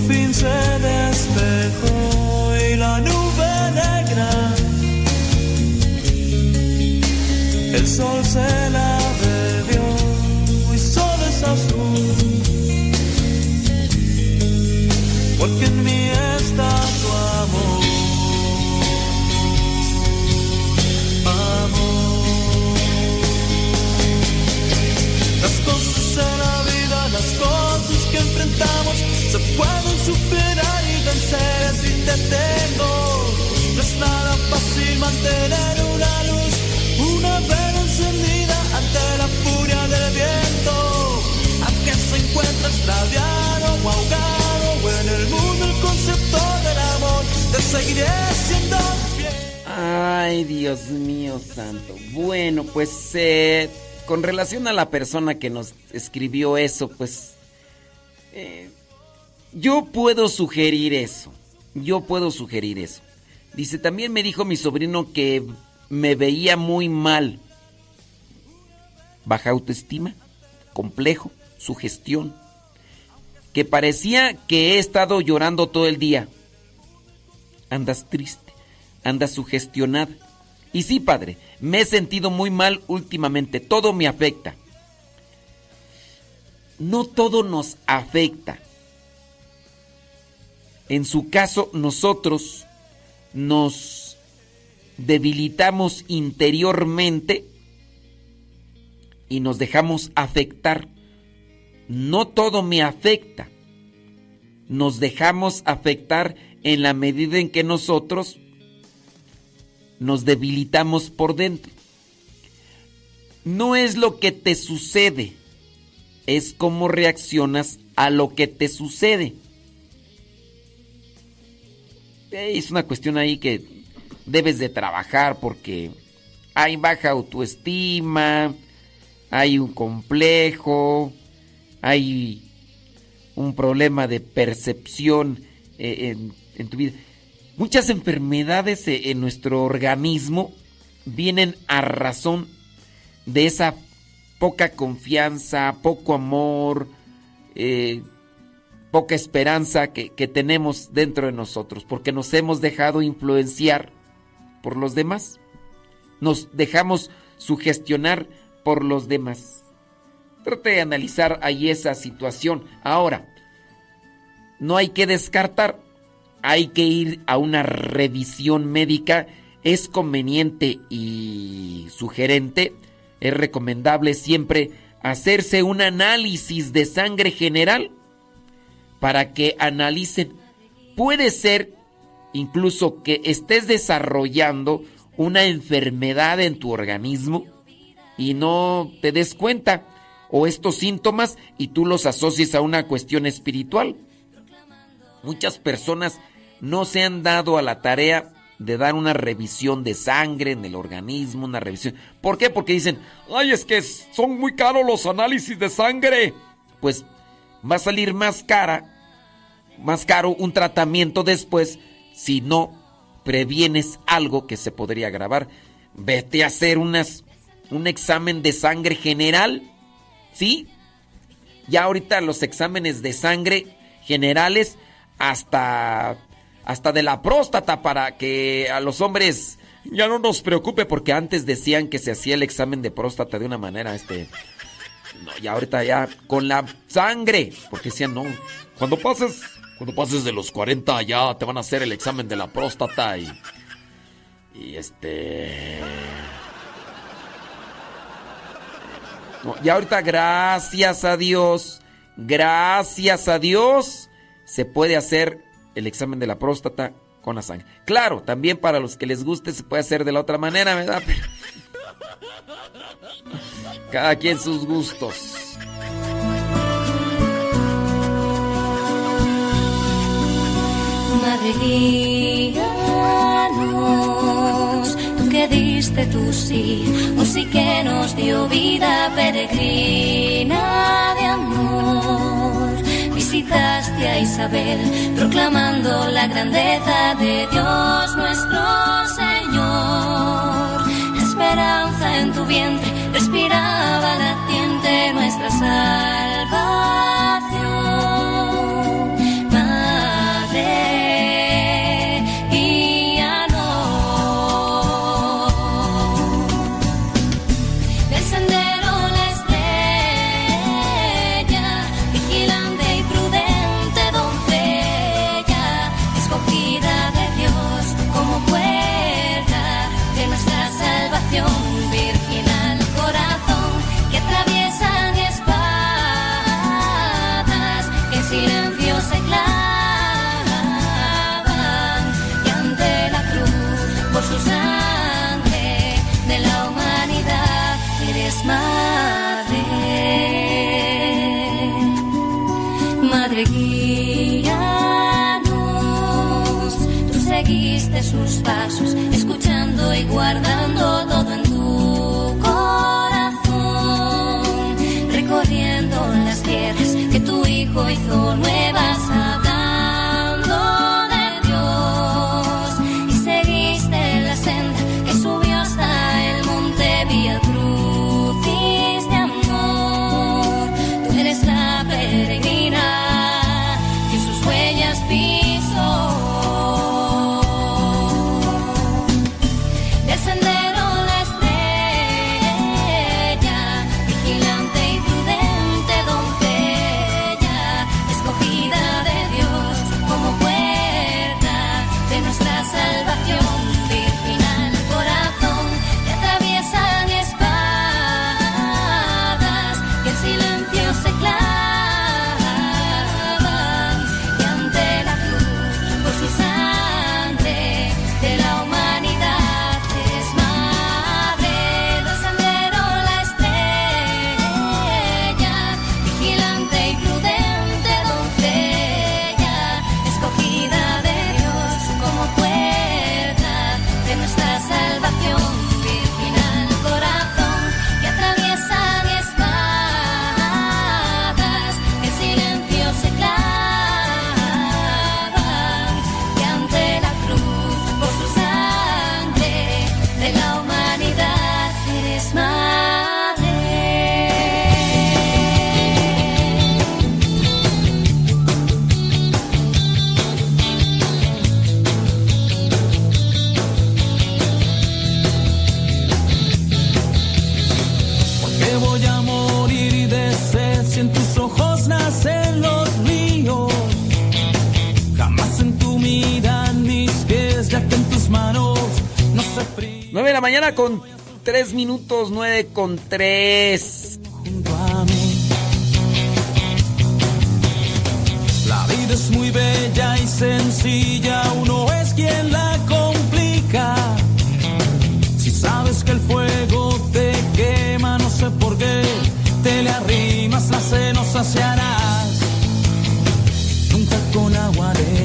fin se despejó y la nube negra. El sol se la bebió y solo es azul. Porque en mí está tu amor. Amor. Las cosas en la vida las cosas que enfrentamos se pueden superar y vencer si te tengo. No es nada fácil mantener una luz una vela encendida ante la furia del viento. Aunque se encuentre extraviado o ahogado o en el mundo el concepto del amor te seguiré siendo fiel. Ay, Dios mío santo. Bueno, pues eh, con relación a la persona que nos escribió eso, pues eh, yo puedo sugerir eso. Yo puedo sugerir eso. Dice, también me dijo mi sobrino que me veía muy mal. Baja autoestima, complejo, sugestión. Que parecía que he estado llorando todo el día. Andas triste, andas sugestionada. Y sí, padre, me he sentido muy mal últimamente. Todo me afecta. No todo nos afecta. En su caso, nosotros nos debilitamos interiormente y nos dejamos afectar. No todo me afecta. Nos dejamos afectar en la medida en que nosotros nos debilitamos por dentro. No es lo que te sucede, es cómo reaccionas a lo que te sucede. Es una cuestión ahí que debes de trabajar porque hay baja autoestima, hay un complejo, hay un problema de percepción eh, en, en tu vida. Muchas enfermedades eh, en nuestro organismo vienen a razón de esa poca confianza, poco amor, eh, poca esperanza que, que tenemos dentro de nosotros, porque nos hemos dejado influenciar por los demás. Nos dejamos sugestionar por los demás. Trate de analizar ahí esa situación. Ahora, no hay que descartar, hay que ir a una revisión médica. Es conveniente y sugerente, es recomendable siempre hacerse un análisis de sangre general para que analicen. Puede ser incluso que estés desarrollando una enfermedad en tu organismo y no te des cuenta o estos síntomas y tú los asocies a una cuestión espiritual. Muchas personas no se han dado a la tarea de dar una revisión de sangre en el organismo, una revisión. ¿Por qué? Porque dicen, ay, es que son muy caros los análisis de sangre. Pues va a salir más cara, más caro un tratamiento después si no previenes algo que se podría agravar. Vete a hacer unas, un examen de sangre general, ¿sí? Ya ahorita los exámenes de sangre generales hasta hasta de la próstata para que a los hombres ya no nos preocupe porque antes decían que se hacía el examen de próstata de una manera este no, ya ahorita ya con la sangre, porque decían no, cuando pases cuando pases de los 40 ya te van a hacer el examen de la próstata y y este no, ya ahorita gracias a Dios, gracias a Dios se puede hacer el examen de la próstata con la sangre. Claro, también para los que les guste se puede hacer de la otra manera, ¿verdad? Pero... Cada quien sus gustos. Madre guíanos, tú que diste tu sí, un sí que nos dio vida peregrina de amor. Visitaste a Isabel, proclamando la grandeza de Dios nuestro Señor. Esperanza en tu vientre corazón, recorriendo 9 de la mañana con 3 minutos, 9 con 3. junto a mí. La vida es muy bella y sencilla, uno es quien la complica. Si sabes que el fuego te quema, no sé por qué, te le arrimas, la sed no saciarás. Nunca con agua de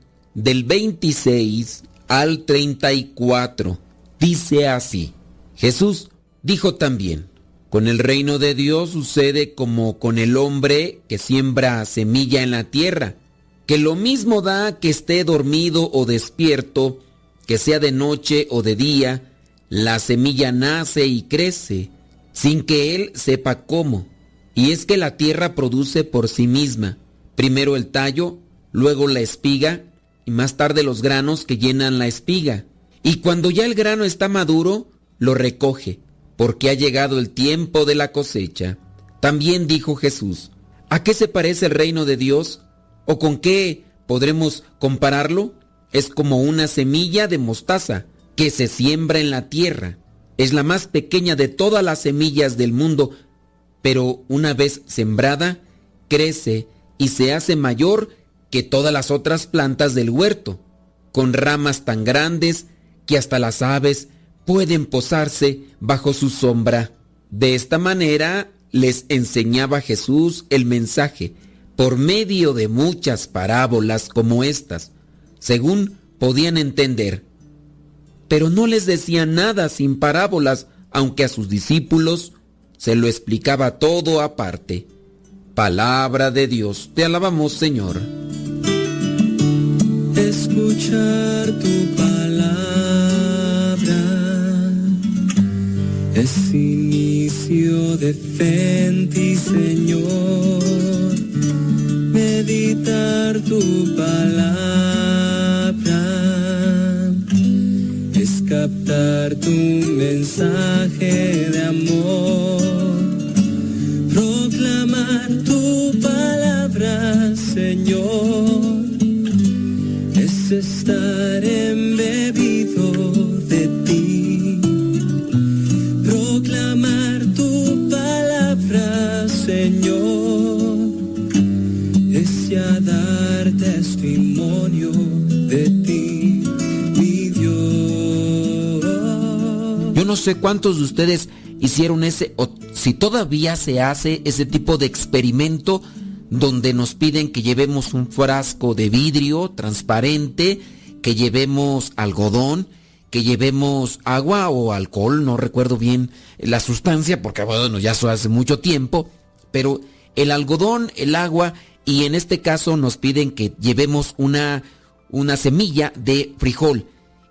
del 26 al 34. Dice así, Jesús dijo también, con el reino de Dios sucede como con el hombre que siembra semilla en la tierra, que lo mismo da que esté dormido o despierto, que sea de noche o de día, la semilla nace y crece sin que él sepa cómo. Y es que la tierra produce por sí misma, primero el tallo, luego la espiga y más tarde los granos que llenan la espiga. Y cuando ya el grano está maduro, lo recoge, porque ha llegado el tiempo de la cosecha. También dijo Jesús, ¿a qué se parece el reino de Dios? ¿O con qué podremos compararlo? Es como una semilla de mostaza que se siembra en la tierra. Es la más pequeña de todas las semillas del mundo, pero una vez sembrada, crece y se hace mayor que todas las otras plantas del huerto, con ramas tan grandes que hasta las aves pueden posarse bajo su sombra. De esta manera les enseñaba Jesús el mensaje por medio de muchas parábolas como estas, según podían entender pero no les decía nada sin parábolas, aunque a sus discípulos se lo explicaba todo aparte. Palabra de Dios, te alabamos Señor. Escuchar tu palabra es inicio de fe ti, Señor. Meditar tu palabra es captar tu mensaje de amor. Proclamar tu palabra, Señor es estar embebido de ti, proclamar tu palabra, Señor, es ya dar testimonio de ti, mi Dios. Yo no sé cuántos de ustedes hicieron ese, o si todavía se hace ese tipo de experimento donde nos piden que llevemos un frasco de vidrio transparente, que llevemos algodón, que llevemos agua o alcohol, no recuerdo bien la sustancia, porque bueno, ya hace mucho tiempo, pero el algodón, el agua, y en este caso nos piden que llevemos una, una semilla de frijol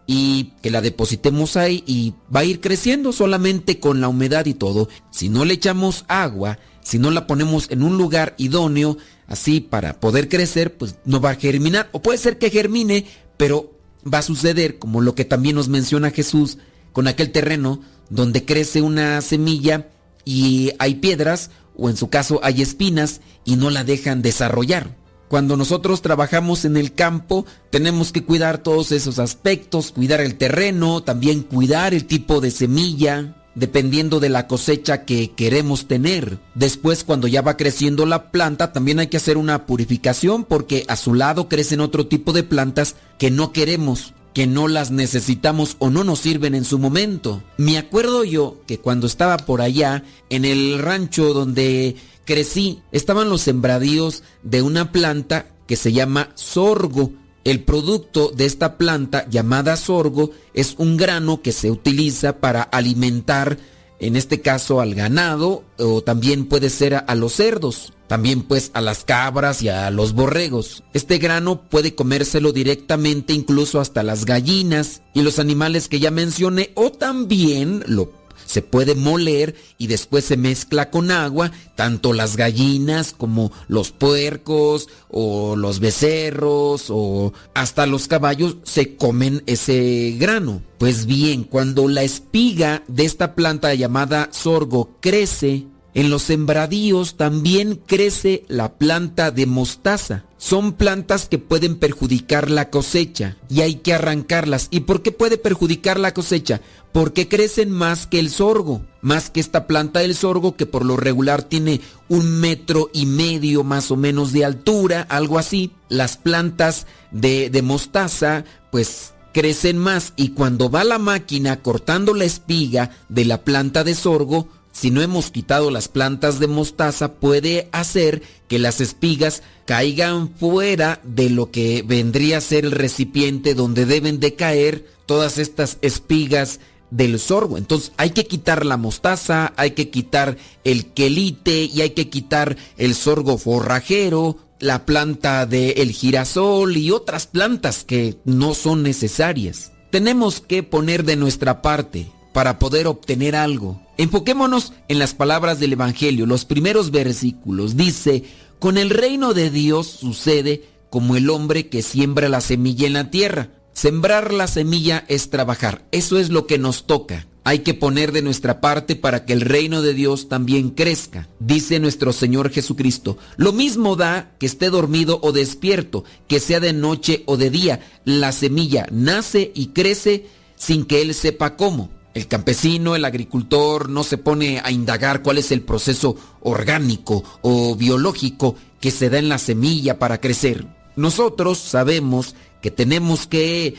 y que la depositemos ahí y va a ir creciendo solamente con la humedad y todo. Si no le echamos agua, si no la ponemos en un lugar idóneo, así para poder crecer, pues no va a germinar. O puede ser que germine, pero va a suceder como lo que también nos menciona Jesús con aquel terreno donde crece una semilla y hay piedras o en su caso hay espinas y no la dejan desarrollar. Cuando nosotros trabajamos en el campo, tenemos que cuidar todos esos aspectos, cuidar el terreno, también cuidar el tipo de semilla, dependiendo de la cosecha que queremos tener. Después, cuando ya va creciendo la planta, también hay que hacer una purificación porque a su lado crecen otro tipo de plantas que no queremos que no las necesitamos o no nos sirven en su momento. Me acuerdo yo que cuando estaba por allá, en el rancho donde crecí, estaban los sembradíos de una planta que se llama sorgo. El producto de esta planta llamada sorgo es un grano que se utiliza para alimentar, en este caso al ganado, o también puede ser a, los cerdos, también pues a las cabras y a los borregos. Este grano puede comérselo directamente incluso hasta las gallinas y los animales que ya mencioné, o también lo se puede moler y después se mezcla con agua, tanto las gallinas como los puercos o los becerros o hasta los caballos se comen ese grano. Pues bien, cuando la espiga de esta planta llamada sorgo crece, en los sembradíos también crece la planta de mostaza. Son plantas que pueden perjudicar la cosecha y hay que arrancarlas. ¿Y por qué puede perjudicar la cosecha? Porque crecen más que el sorgo, más que esta planta del sorgo que por lo regular tiene un metro y medio más o menos de altura, algo así. Las plantas de, de mostaza pues crecen más y cuando va la máquina cortando la espiga de la planta de sorgo, si no hemos quitado las plantas de mostaza, puede hacer que las espigas caigan fuera de lo que vendría a ser el recipiente donde deben de caer todas estas espigas del sorgo. Entonces hay que quitar la mostaza, hay que quitar el quelite y hay que quitar el sorgo forrajero, la planta del girasol y otras plantas que no son necesarias. Tenemos que poner de nuestra parte para poder obtener algo. Enfoquémonos en las palabras del Evangelio, los primeros versículos. Dice, con el reino de Dios sucede como el hombre que siembra la semilla en la tierra. Sembrar la semilla es trabajar, eso es lo que nos toca. Hay que poner de nuestra parte para que el reino de Dios también crezca. Dice nuestro Señor Jesucristo, lo mismo da que esté dormido o despierto, que sea de noche o de día. La semilla nace y crece sin que él sepa cómo. El campesino, el agricultor no se pone a indagar cuál es el proceso orgánico o biológico que se da en la semilla para crecer. Nosotros sabemos que tenemos que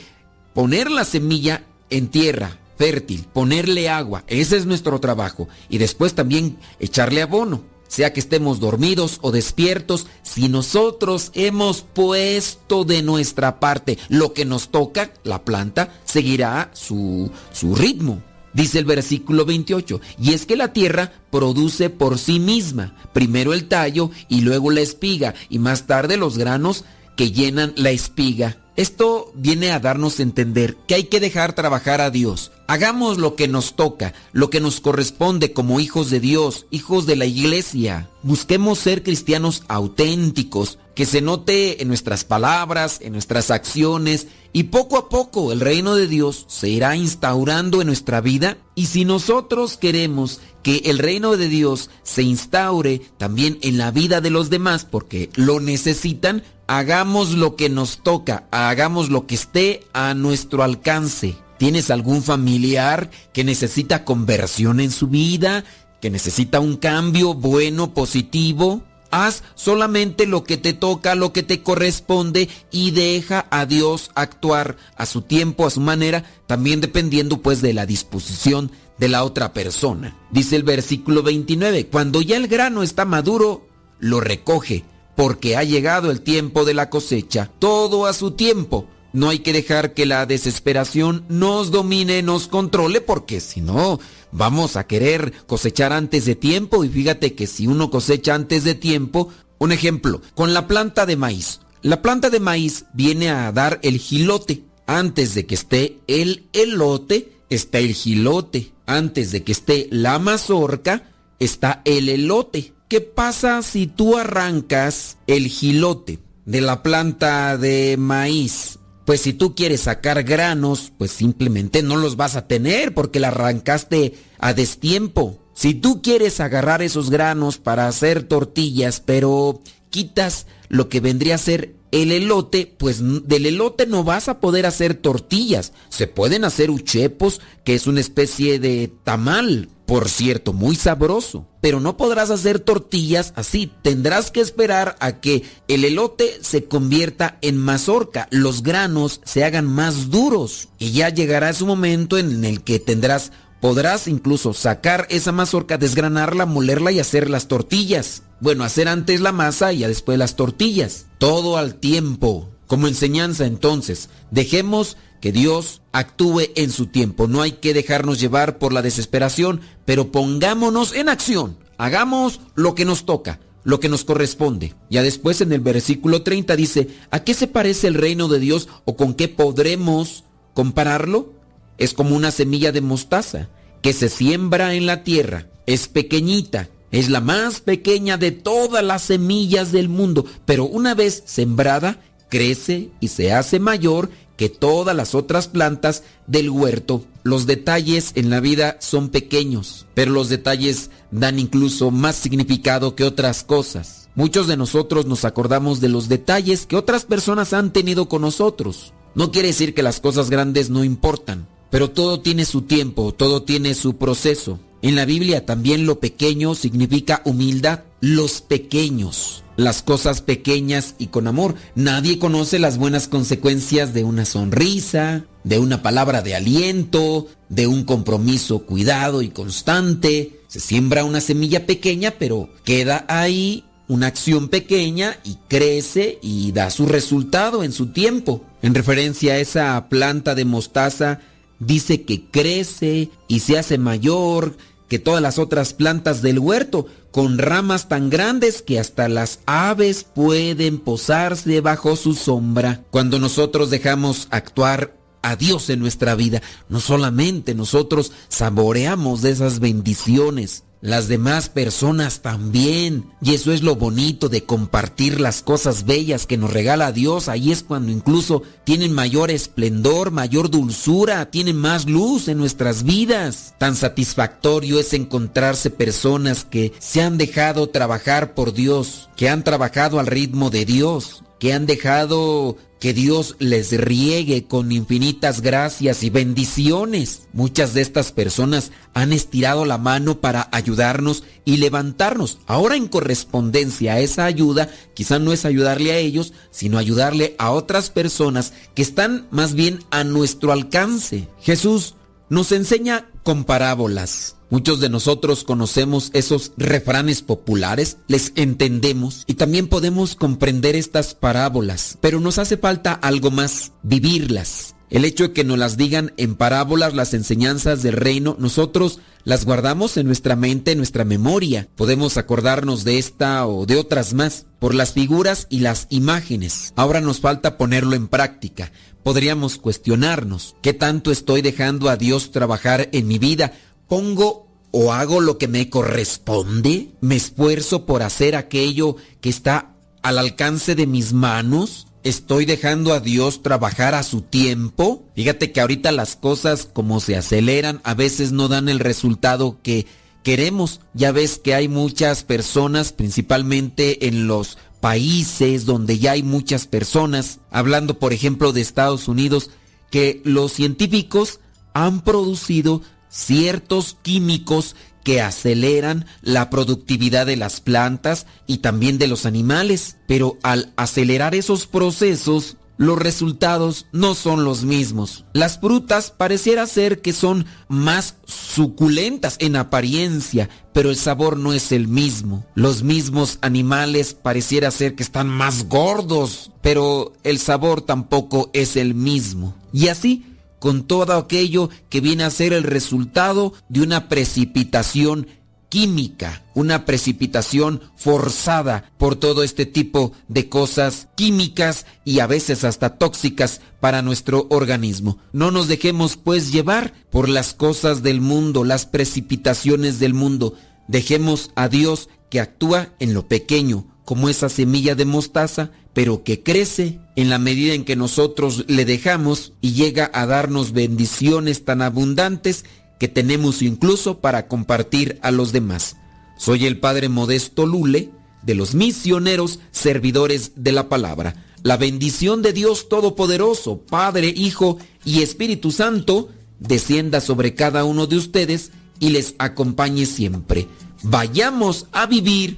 poner la semilla en tierra fértil, ponerle agua, ese es nuestro trabajo, y después también echarle abono, sea que estemos dormidos o despiertos, si nosotros hemos puesto de nuestra parte lo que nos toca, la planta seguirá su, su ritmo. Dice el versículo 28, y es que la tierra produce por sí misma, primero el tallo y luego la espiga, y más tarde los granos que llenan la espiga. Esto viene a darnos a entender que hay que dejar trabajar a Dios. Hagamos lo que nos toca, lo que nos corresponde como hijos de Dios, hijos de la iglesia. Busquemos ser cristianos auténticos, que se note en nuestras palabras, en nuestras acciones, y poco a poco el reino de Dios se irá instaurando en nuestra vida. Y si nosotros queremos que el reino de Dios se instaure también en la vida de los demás, porque lo necesitan, hagamos lo que nos toca, hagamos lo que esté a nuestro alcance. ¿Tienes algún familiar que necesita conversión en su vida? ¿Que necesita un cambio bueno, positivo? Haz solamente lo que te toca, lo que te corresponde y deja a Dios actuar a su tiempo, a su manera, también dependiendo pues de la disposición de la otra persona. Dice el versículo 29, cuando ya el grano está maduro, lo recoge, porque ha llegado el tiempo de la cosecha, todo a su tiempo. No hay que dejar que la desesperación nos domine, nos controle, porque si no, vamos a querer cosechar antes de tiempo. Y fíjate que si uno cosecha antes de tiempo, un ejemplo, con la planta de maíz. La planta de maíz viene a dar el gilote. Antes de que esté el elote, está el gilote. Antes de que esté la mazorca, está el elote. ¿Qué pasa si tú arrancas el gilote de la planta de maíz? Pues si tú quieres sacar granos, pues simplemente no los vas a tener porque la arrancaste a destiempo. Si tú quieres agarrar esos granos para hacer tortillas, pero quitas lo que vendría a ser el elote, pues del elote no vas a poder hacer tortillas. Se pueden hacer uchepos, que es una especie de tamal, por cierto, muy sabroso. Pero no podrás hacer tortillas así. Tendrás que esperar a que el elote se convierta en mazorca, los granos se hagan más duros. Y ya llegará su momento en el que tendrás, podrás incluso sacar esa mazorca, desgranarla, molerla y hacer las tortillas. Bueno, hacer antes la masa y después las tortillas. Todo al tiempo. Como enseñanza entonces, dejemos que Dios actúe en su tiempo. No hay que dejarnos llevar por la desesperación, pero pongámonos en acción. Hagamos lo que nos toca, lo que nos corresponde. Ya después en el versículo 30 dice, ¿a qué se parece el reino de Dios o con qué podremos compararlo? Es como una semilla de mostaza que se siembra en la tierra. Es pequeñita, es la más pequeña de todas las semillas del mundo, pero una vez sembrada, crece y se hace mayor que todas las otras plantas del huerto. Los detalles en la vida son pequeños, pero los detalles dan incluso más significado que otras cosas. Muchos de nosotros nos acordamos de los detalles que otras personas han tenido con nosotros. No quiere decir que las cosas grandes no importan, pero todo tiene su tiempo, todo tiene su proceso. En la Biblia también lo pequeño significa humildad. Los pequeños, las cosas pequeñas y con amor. Nadie conoce las buenas consecuencias de una sonrisa, de una palabra de aliento, de un compromiso cuidado y constante. Se siembra una semilla pequeña, pero queda ahí una acción pequeña y crece y da su resultado en su tiempo. En referencia a esa planta de mostaza, dice que crece y se hace mayor que todas las otras plantas del huerto, con ramas tan grandes que hasta las aves pueden posarse bajo su sombra. Cuando nosotros dejamos actuar a Dios en nuestra vida, no solamente nosotros saboreamos de esas bendiciones, las demás personas también. Y eso es lo bonito de compartir las cosas bellas que nos regala Dios. Ahí es cuando incluso tienen mayor esplendor, mayor dulzura, tienen más luz en nuestras vidas. Tan satisfactorio es encontrarse personas que se han dejado trabajar por Dios, que han trabajado al ritmo de Dios, que han dejado que Dios les riegue con infinitas gracias y bendiciones. Muchas de estas personas han estirado la mano para ayudarnos y levantarnos. Ahora en correspondencia a esa ayuda, quizá no es ayudarle a ellos, sino ayudarle a otras personas que están más bien a nuestro alcance. Jesús nos enseña con parábolas. Muchos de nosotros conocemos esos refranes populares, les entendemos y también podemos comprender estas parábolas, pero nos hace falta algo más, vivirlas. El hecho de que nos las digan en parábolas las enseñanzas del reino, nosotros las guardamos en nuestra mente, en nuestra memoria. Podemos acordarnos de esta o de otras más por las figuras y las imágenes. Ahora nos falta ponerlo en práctica. Podríamos cuestionarnos, ¿qué tanto estoy dejando a Dios trabajar en mi vida? ¿Pongo o hago lo que me corresponde? ¿Me esfuerzo por hacer aquello que está al alcance de mis manos? ¿Estoy dejando a Dios trabajar a su tiempo? Fíjate que ahorita las cosas como se aceleran a veces no dan el resultado que queremos. Ya ves que hay muchas personas, principalmente en los países donde ya hay muchas personas, hablando por ejemplo de Estados Unidos, que los científicos han producido ciertos químicos que aceleran la productividad de las plantas y también de los animales. Pero al acelerar esos procesos, los resultados no son los mismos. Las frutas pareciera ser que son más suculentas en apariencia, pero el sabor no es el mismo. Los mismos animales pareciera ser que están más gordos, pero el sabor tampoco es el mismo. Y así, con todo aquello que viene a ser el resultado de una precipitación química, una precipitación forzada por todo este tipo de cosas químicas y a veces hasta tóxicas para nuestro organismo. No nos dejemos pues llevar por las cosas del mundo, las precipitaciones del mundo. Dejemos a Dios que actúa en lo pequeño, como esa semilla de mostaza, pero que crece en la medida en que nosotros le dejamos y llega a darnos bendiciones tan abundantes que tenemos incluso para compartir a los demás. Soy el Padre Modesto Lule, de los misioneros servidores de la palabra. La bendición de Dios Todopoderoso, Padre, Hijo y Espíritu Santo, descienda sobre cada uno de ustedes y les acompañe siempre. Vayamos a vivir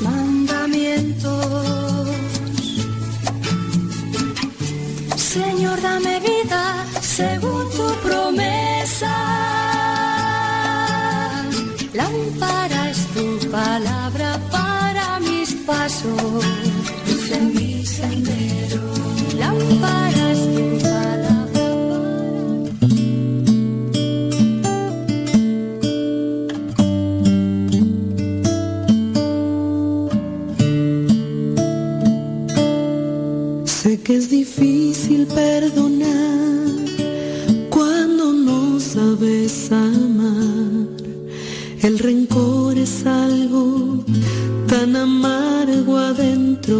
Mandamientos. Señor, dame vida según tu promesa. Lámpara es tu palabra para mis pasos, rencor es algo tan amargo adentro.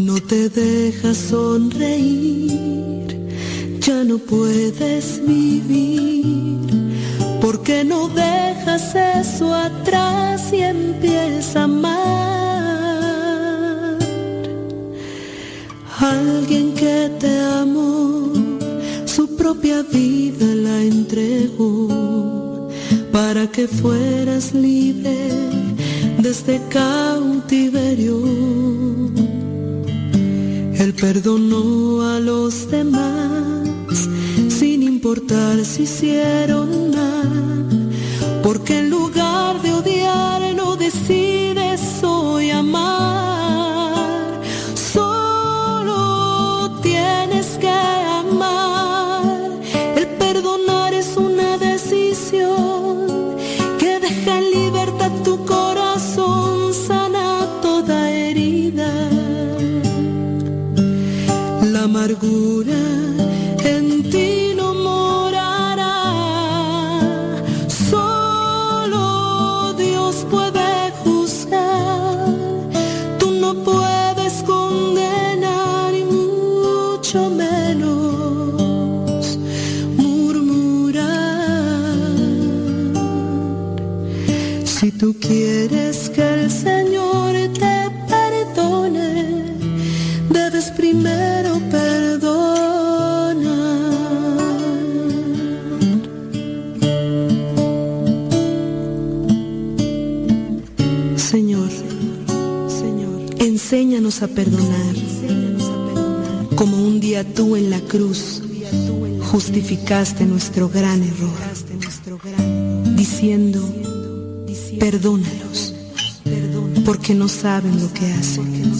No te dejas sonreír, ya no puedes vivir. Porque no dejas eso atrás y empiezas a amar? Alguien que te amó, su propia vida la entregó para que fueras libre de este cautiverio. Él perdonó a los demás sin importar si hicieron mal, porque en lugar de odiar no decides hoy amar. Amargura a perdonar, como un día tú en la cruz justificaste nuestro gran error. diciendo, perdónalos, porque no saben lo que hacen.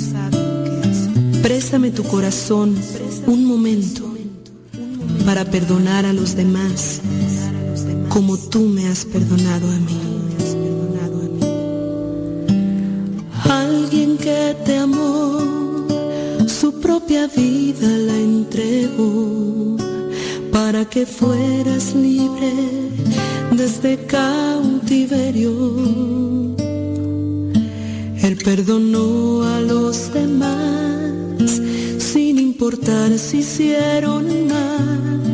Préstame tu corazón un momento para perdonar a los demás como tú me has perdonado a mí. Que te amó, su propia vida la entregó para que fueras libre desde cautiverio. Él perdonó a los demás sin importar si hicieron mal,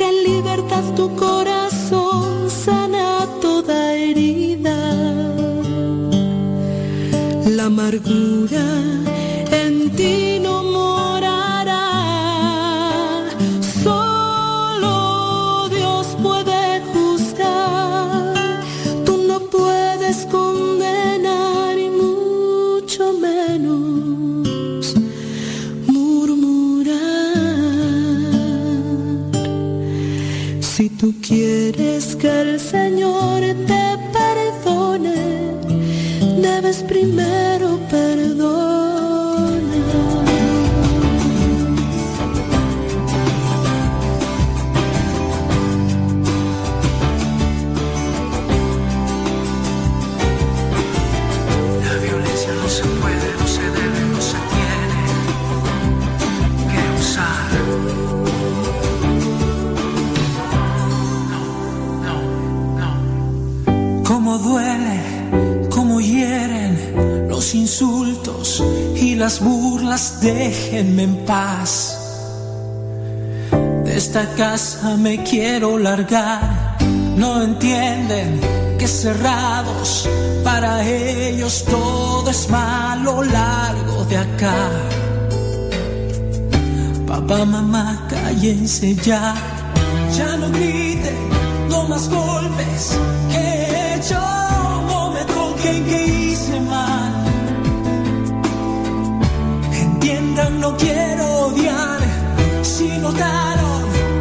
en libertad tu corazón, sana toda herida. La amargura las burlas, déjenme en paz. De esta casa me quiero largar, no entienden que cerrados para ellos todo es malo largo de acá. Papá, mamá, cállense ya, ya no griten, no más golpes que he hecho, no me toquen que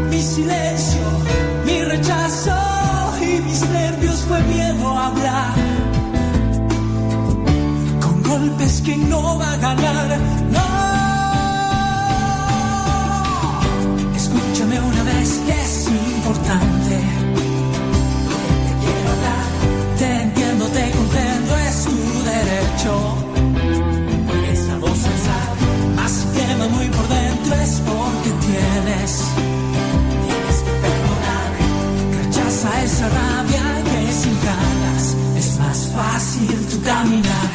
mi silencio, mi rechazo y mis nervios fue miedo a hablar. Con golpes que no va a ganar, caminar.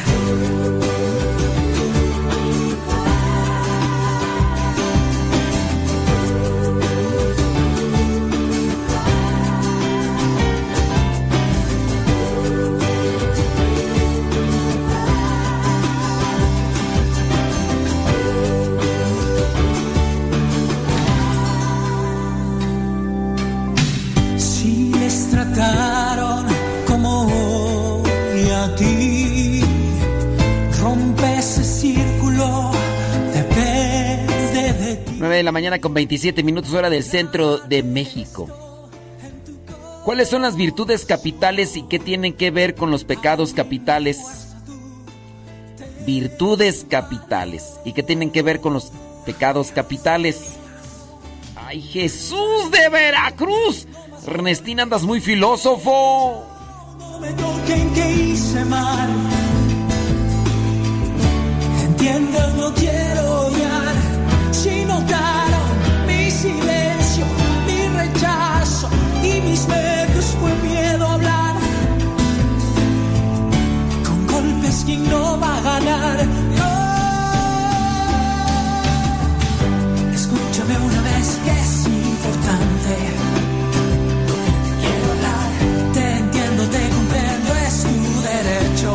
De ti. 9 de la mañana con 27 minutos hora del centro de México. ¿Cuáles son las virtudes capitales y qué tienen que ver con los pecados capitales? Virtudes capitales. ¿Y qué tienen que ver con los pecados capitales? ¡Ay, Jesús de Veracruz! Ernestina, andas muy filósofo. No me toquen que hice mal. Entiendan, no quiero odiar. Si notaron quien no va a ganar. Escúchame una vez que es importante. Quiero hablar, te entiendo, te comprendo, es tu derecho.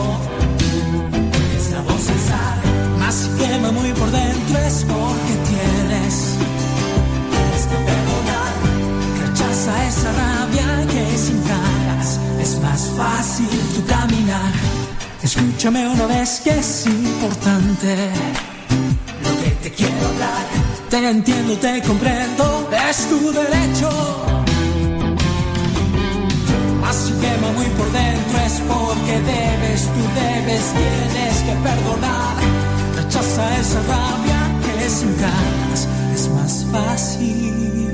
Es la voz alzar, más si quema muy por dentro es porque tienes. Tienes que perdonar, rechaza esa rabia que sin ganas Escúchame una vez que es importante lo que te quiero hablar. Te entiendo, te comprendo, es tu derecho. Así quema muy por dentro, es porque debes, tú debes, tienes que perdonar. Rechaza esa rabia que sin ganas es más fácil.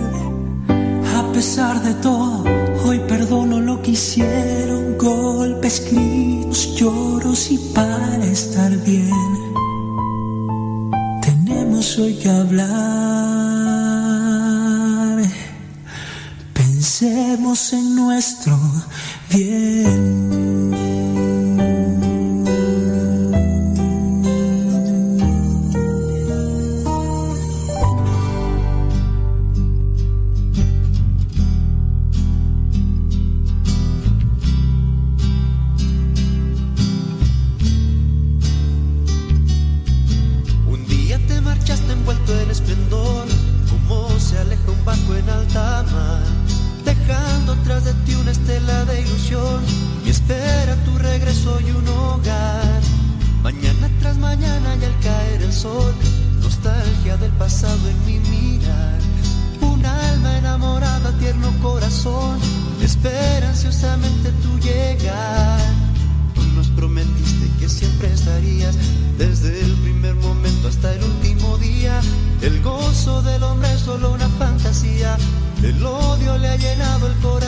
A pesar de todo, hicieron, golpes, gritos, lloros y para estar bien. Tenemos hoy que hablar. Pensemos en nuestro bien. Tierno corazón, espera ansiosamente tu llegar. Tú nos prometiste que siempre estarías desde el primer momento hasta el último día. El gozo del hombre es solo una fantasía. El odio le ha llenado el corazón.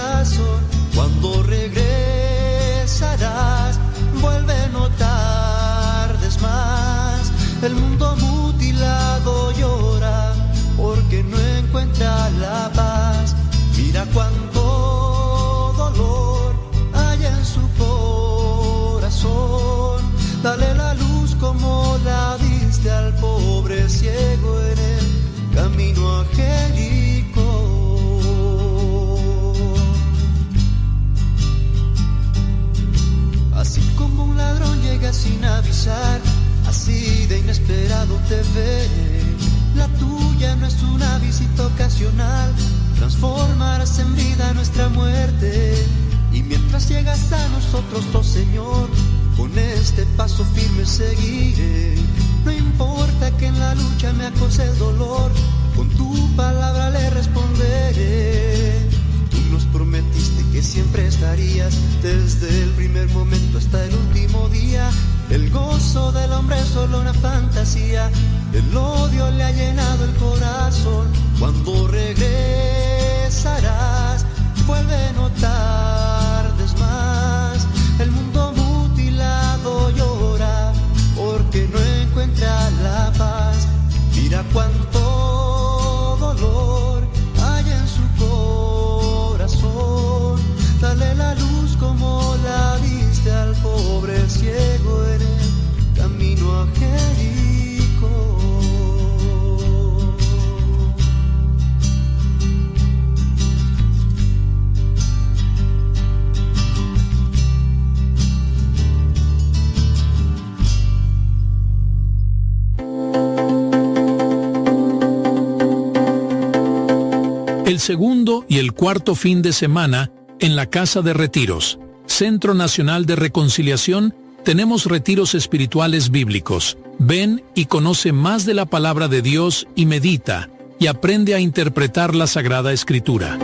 Y mientras llegas a nosotros, oh Señor, con este paso firme seguiré. No importa que en la lucha me acose el dolor, con tu palabra le responderé. Tú nos prometiste que siempre estarías desde el primer momento hasta el último día. El gozo del hombre es solo una fantasía. El odio le ha llenado el corazón. Cuando regresarás, vuelve no segundo y el cuarto fin de semana en la Casa de Retiros, Centro Nacional de Reconciliación, tenemos retiros espirituales bíblicos. Ven y conoce más de la palabra de Dios y medita y aprende a interpretar la Sagrada Escritura.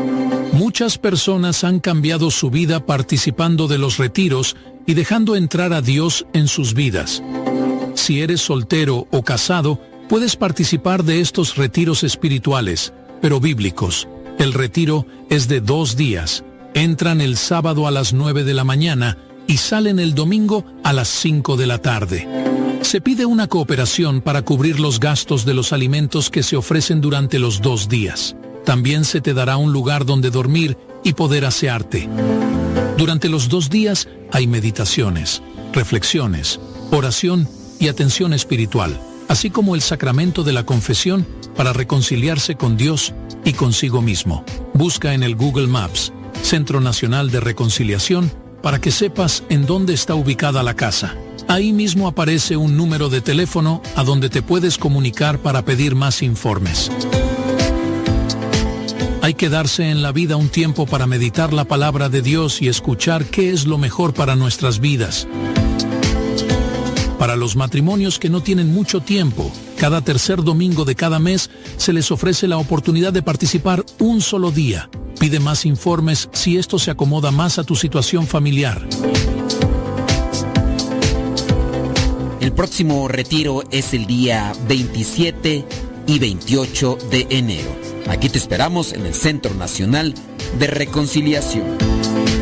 Muchas personas han cambiado su vida participando de los retiros y dejando entrar a Dios en sus vidas. Si eres soltero o casado, puedes participar de estos retiros espirituales, pero bíblicos. El retiro es de dos días. Entran el sábado a las 9 de la mañana y salen el domingo a las 5 de la tarde. Se pide una cooperación para cubrir los gastos de los alimentos que se ofrecen durante los dos días. También se te dará un lugar donde dormir y poder asearte. Durante los dos días hay meditaciones, reflexiones, oración y atención espiritual, así como el sacramento de la confesión para reconciliarse con Dios y consigo mismo. Busca en el Google Maps, Centro Nacional de Reconciliación, para que sepas en dónde está ubicada la casa. Ahí mismo aparece un número de teléfono a donde te puedes comunicar para pedir más informes. Hay que darse en la vida un tiempo para meditar la palabra de Dios y escuchar qué es lo mejor para nuestras vidas. Para los matrimonios que no tienen mucho tiempo, cada tercer domingo de cada mes se les ofrece la oportunidad de participar un solo día. Pide más informes si esto se acomoda más a tu situación familiar. El próximo retiro es el día 27 y 28 de enero. Aquí te esperamos en el Centro Nacional de Reconciliación.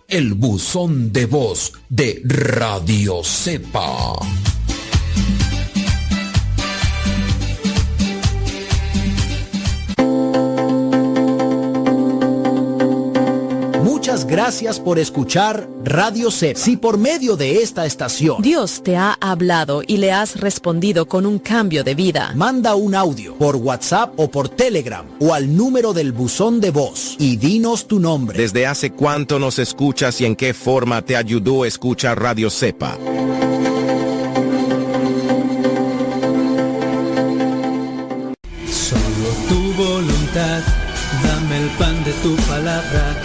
el buzón de voz de Radio Cepa. Gracias por escuchar Radio CEP. Si por medio de esta estación Dios te ha hablado y le has respondido con un cambio de vida. manda un audio por WhatsApp o por Telegram o al número del buzón de voz y dinos tu nombre. ¿Desde hace cuánto nos escuchas y en qué forma te ayudó a escuchar Radio Cepa? Solo tu voluntad, dame el pan de tu palabra,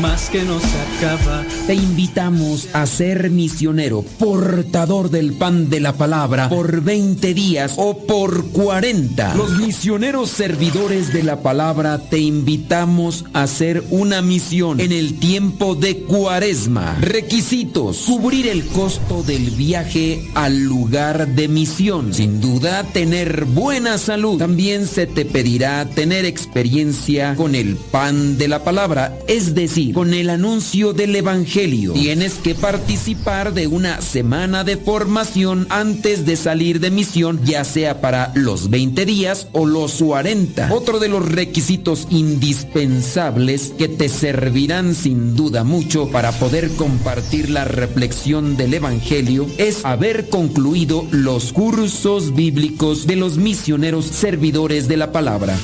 más que no se acaba. Te invitamos a ser misionero, portador del pan de la palabra por 20 días o por 40. Los misioneros servidores de la palabra te invitamos a hacer una misión en el tiempo de cuaresma. Requisitos. Cubrir el costo del viaje al lugar de misión. Sin duda, tener buena salud. También se te pedirá tener experiencia con el pan de la palabra, es decir, con el anuncio del Evangelio. Tienes que participar de una semana de formación antes de salir de misión, ya sea para los 20 días o los 40. Otro de los requisitos indispensables que te servirán sin duda mucho para poder compartir la reflexión del Evangelio es haber concluido los cursos bíblicos de los misioneros servidores de la palabra.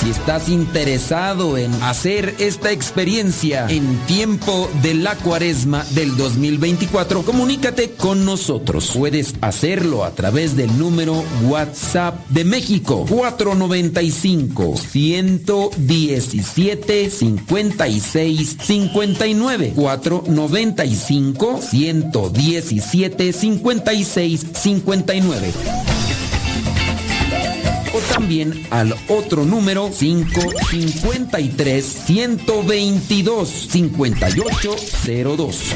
Si estás interesado en hacer esta experiencia en tiempo de la cuaresma del 2024, comunícate con nosotros. Puedes hacerlo a través del número WhatsApp de México 495 117 56 59 495 117 56 59 al otro número 553 122 5802.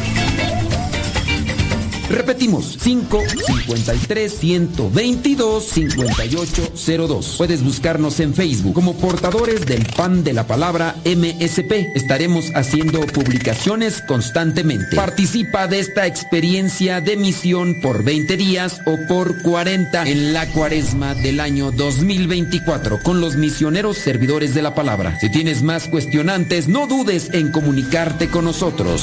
Repetimos, 553 122 5802. Puedes buscarnos en Facebook como portadores del pan de la palabra MSP. Estaremos haciendo publicaciones constantemente. Participa de esta experiencia de misión por 20 días o por 40 en la cuaresma del año 2024 con los misioneros servidores de la palabra. Si tienes más cuestionantes, no dudes en comunicarte con nosotros.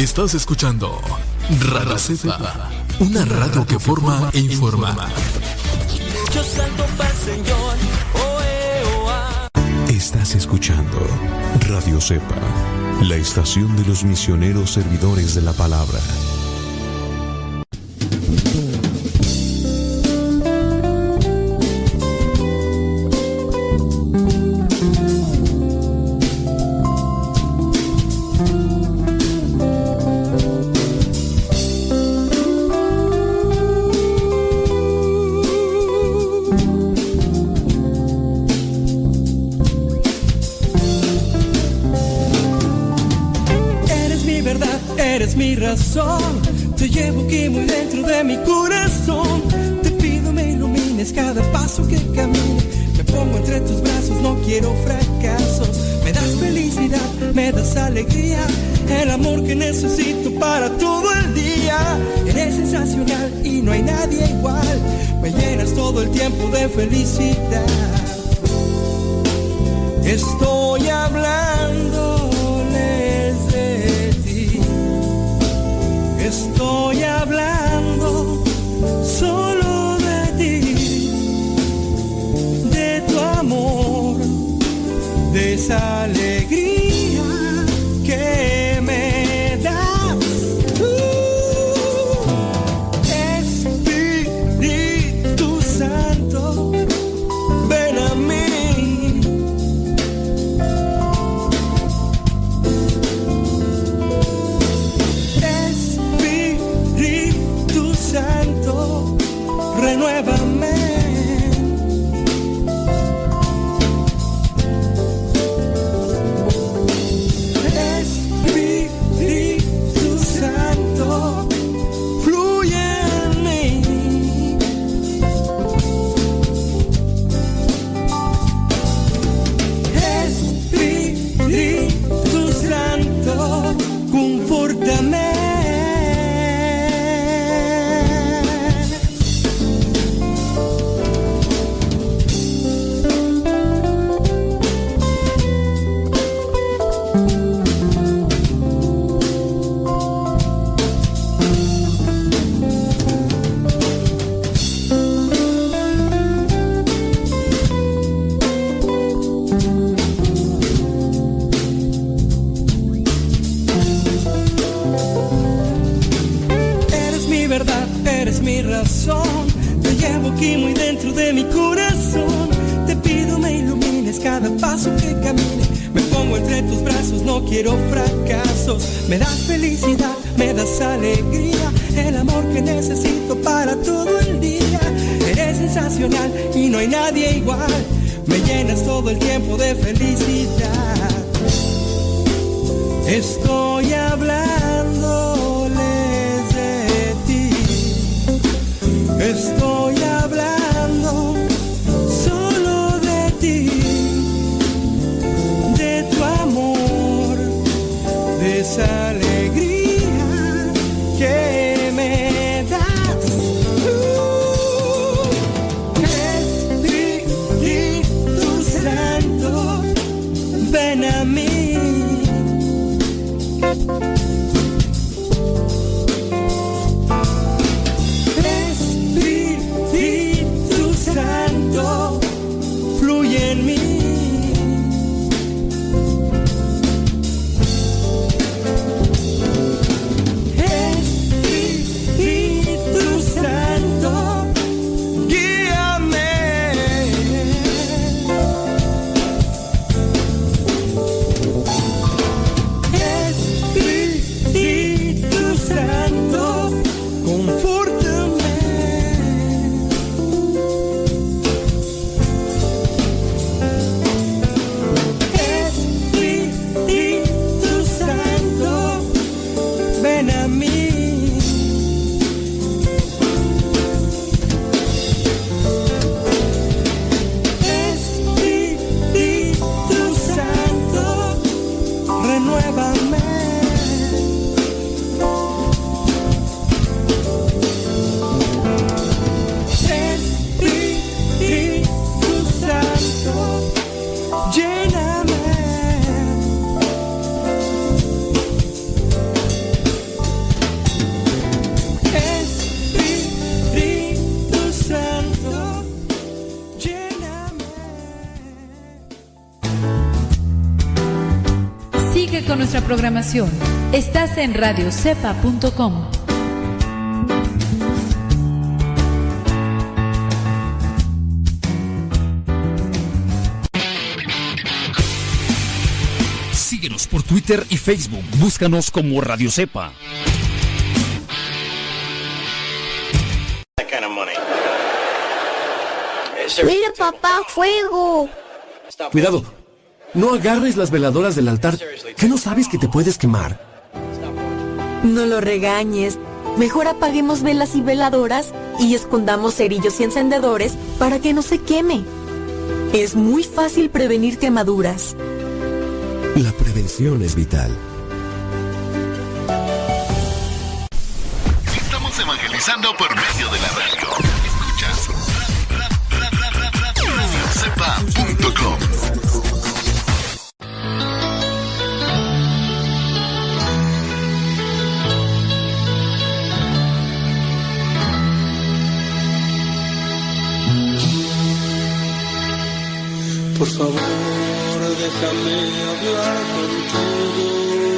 Estás escuchando Radaceta, una radio que forma e informa. Yo salgo para el Señor. Estás escuchando Radio Cepa, la estación de los misioneros servidores de la palabra. El nuestra programación. Estás en radiocepa.com. Síguenos por Twitter y Facebook. Búscanos como Radio Cepa. Mira papá, fuego. Cuidado. No agarres las veladoras del altar. ¿Qué no sabes que te puedes quemar? No lo regañes. Mejor apaguemos velas y veladoras y escondamos cerillos y encendedores para que no se queme. Es muy fácil prevenir quemaduras. La prevención es vital. Estamos evangelizando por medio de la radio. Escuchas. Por favor, déjame hablar contigo,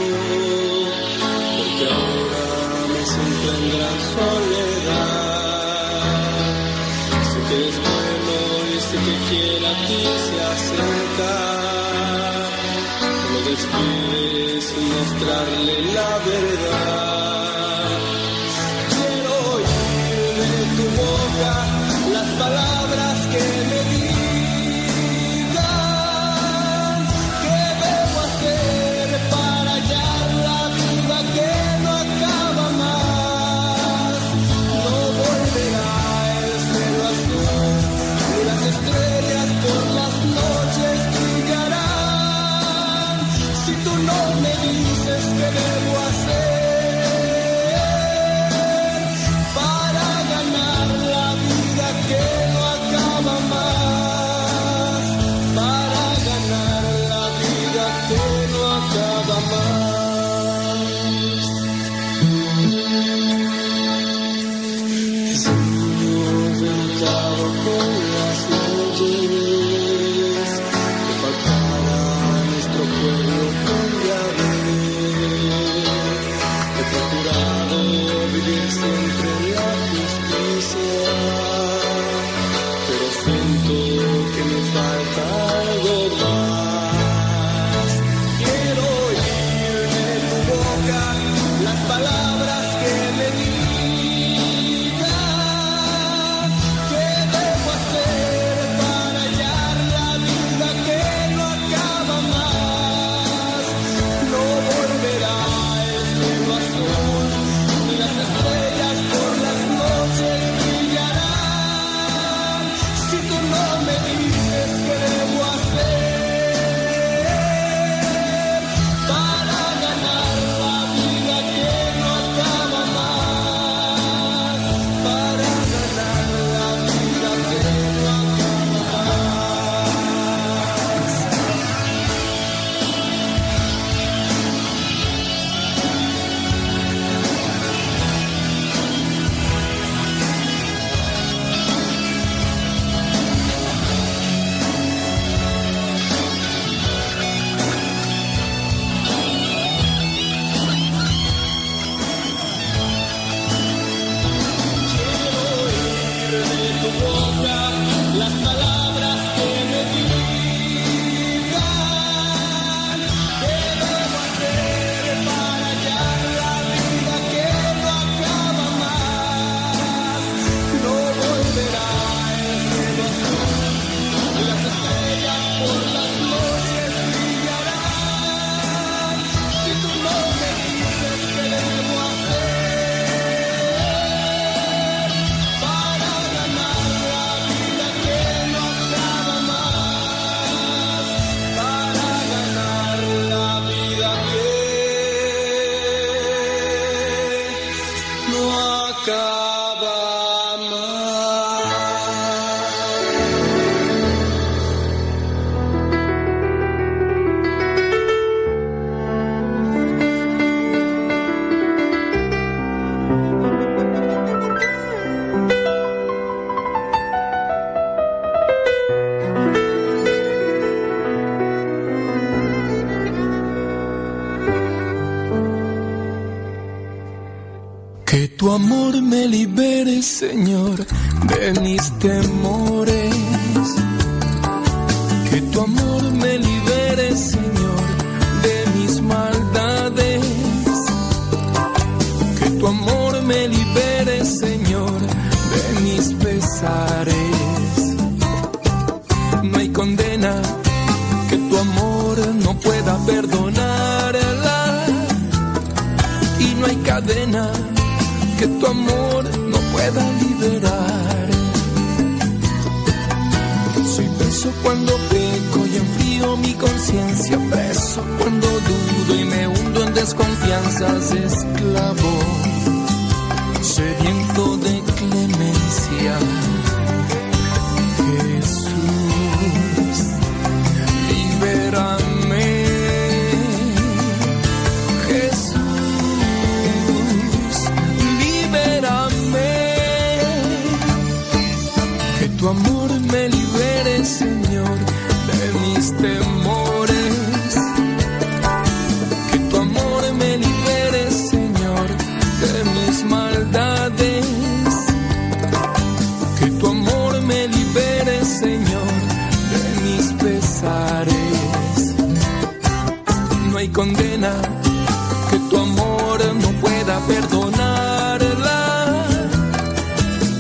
que tu amor no pueda perdonarla.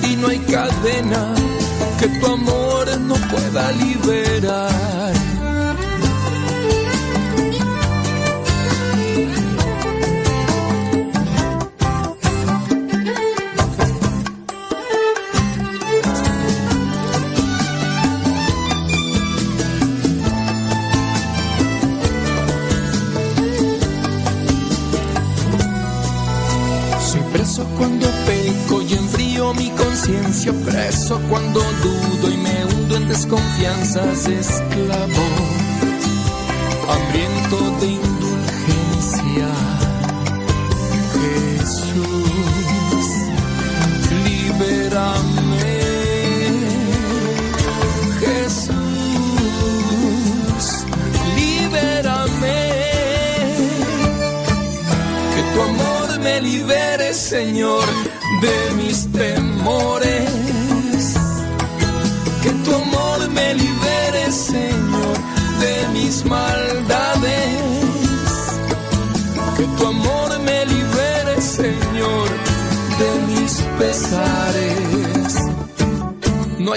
Y no hay cadena que tu amor no pueda liberar. fuerzas exclamó, hambriento de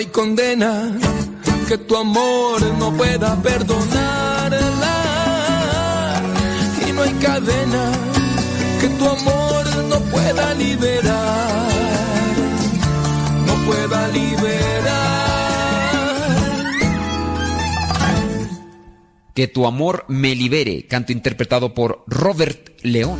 hay condena que tu amor no pueda perdonarla. Y no hay cadena que tu amor no pueda liberar. No pueda liberar. Que tu amor me libere, canto interpretado por Robert León.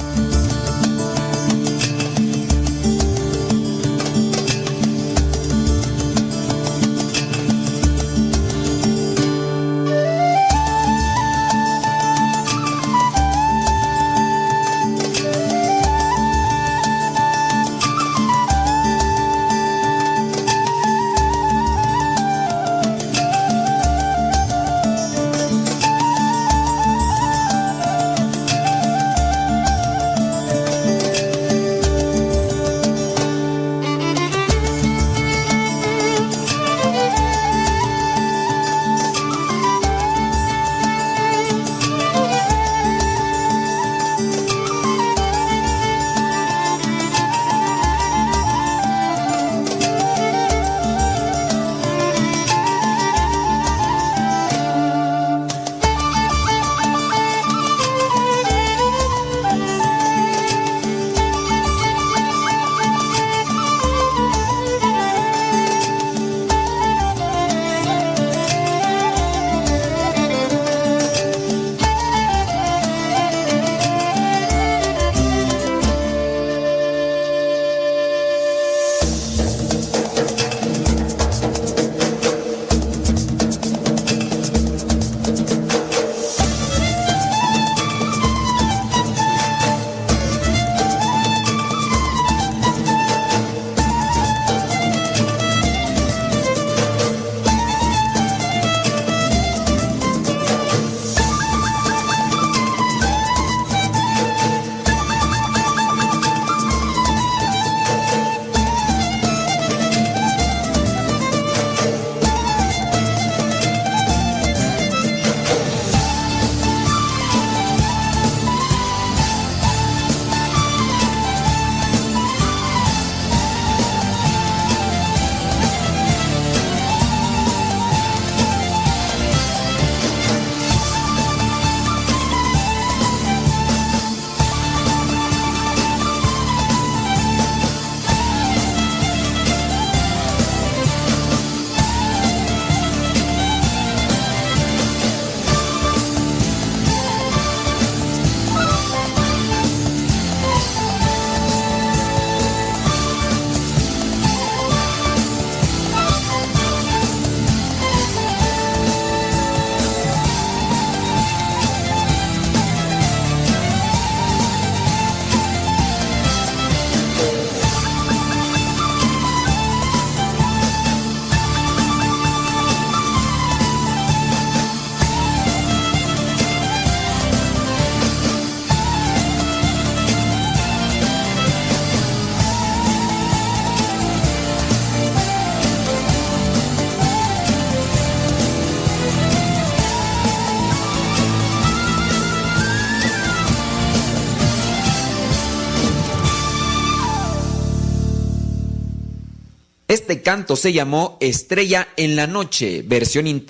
Canto se llamó Estrella en la Noche, versión,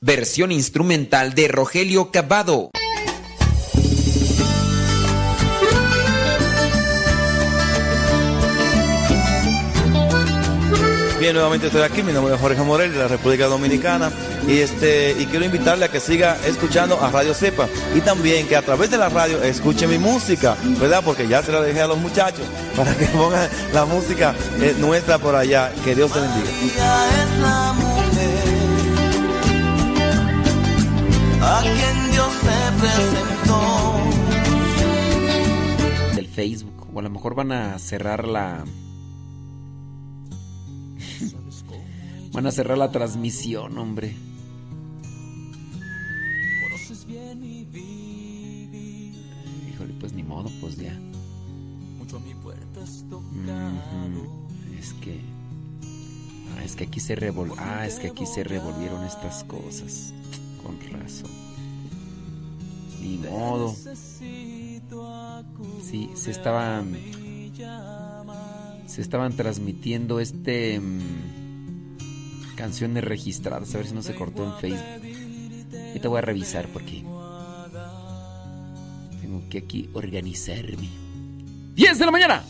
versión instrumental de Rogelio Cavado. Bien, nuevamente estoy aquí, mi nombre es Jorge Morel de la República Dominicana y este y quiero invitarle a que siga escuchando a Radio Cepa y también que a través de la radio escuche mi música, ¿verdad? Porque ya se la dejé a los muchachos para que pongan la música eh, nuestra por allá. Que Dios te bendiga. Ella es la mujer a quien Dios se presentó. del Facebook. O a lo mejor van a cerrar la. van a cerrar la transmisión, hombre. Ah, es que aquí se revolvieron estas cosas. Con razón. Ni modo. Sí, se estaban. Se estaban transmitiendo este. mm, canciones registradas. A ver si no se cortó en Facebook. Ahorita voy a revisar porque. Tengo que aquí organizarme. 10 de la mañana.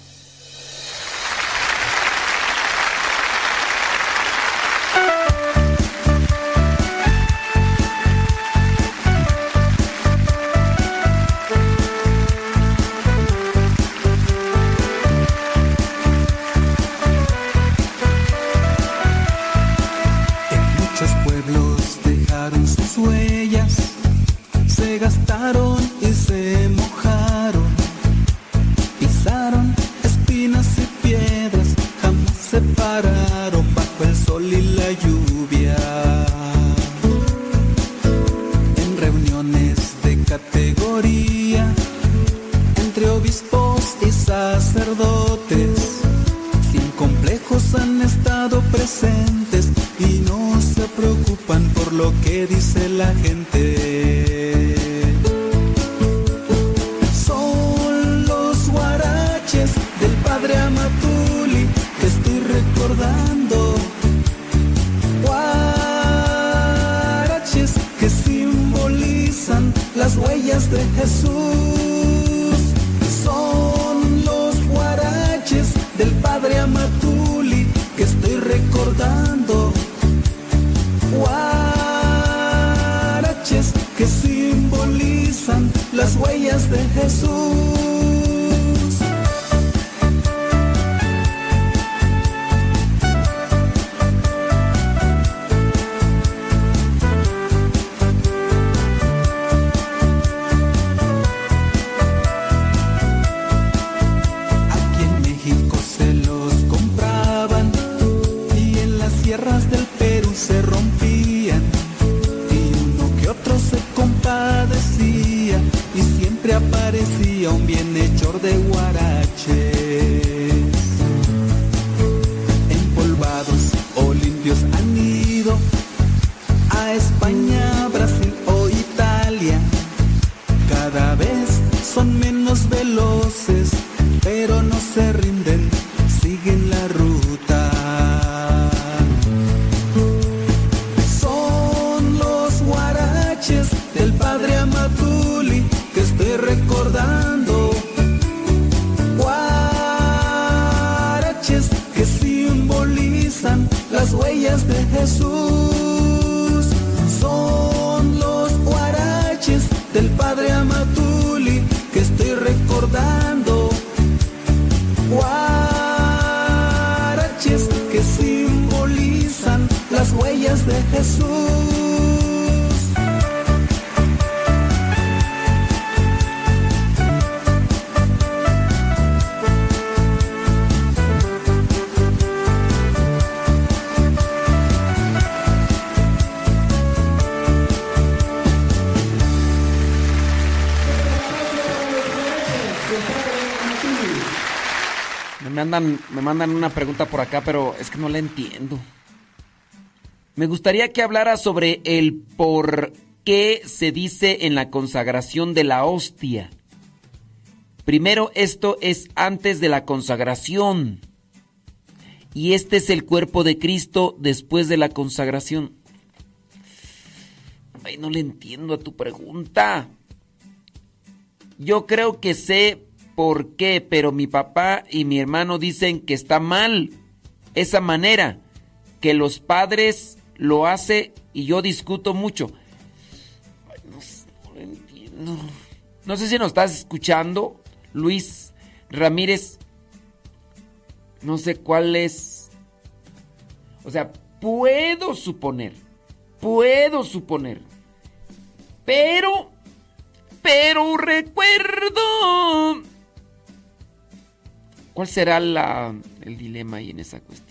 Me mandan una pregunta por acá, pero es que no la entiendo. Me gustaría que hablara sobre el por qué se dice en la consagración de la hostia. Primero, esto es antes de la consagración. y este es el cuerpo de Cristo después de la consagración. Ay, no le entiendo a tu pregunta. Yo creo que sé por qué, pero mi papá y mi hermano dicen que está mal esa manera, que los padres lo hacen y yo discuto mucho. No, entiendo. No sé si nos estás escuchando, Luis Ramírez. No sé cuál es. O sea, puedo suponer. Puedo suponer. Pero. Pero recuerdo. ¿Cuál será la, el dilema ahí en esa cuestión?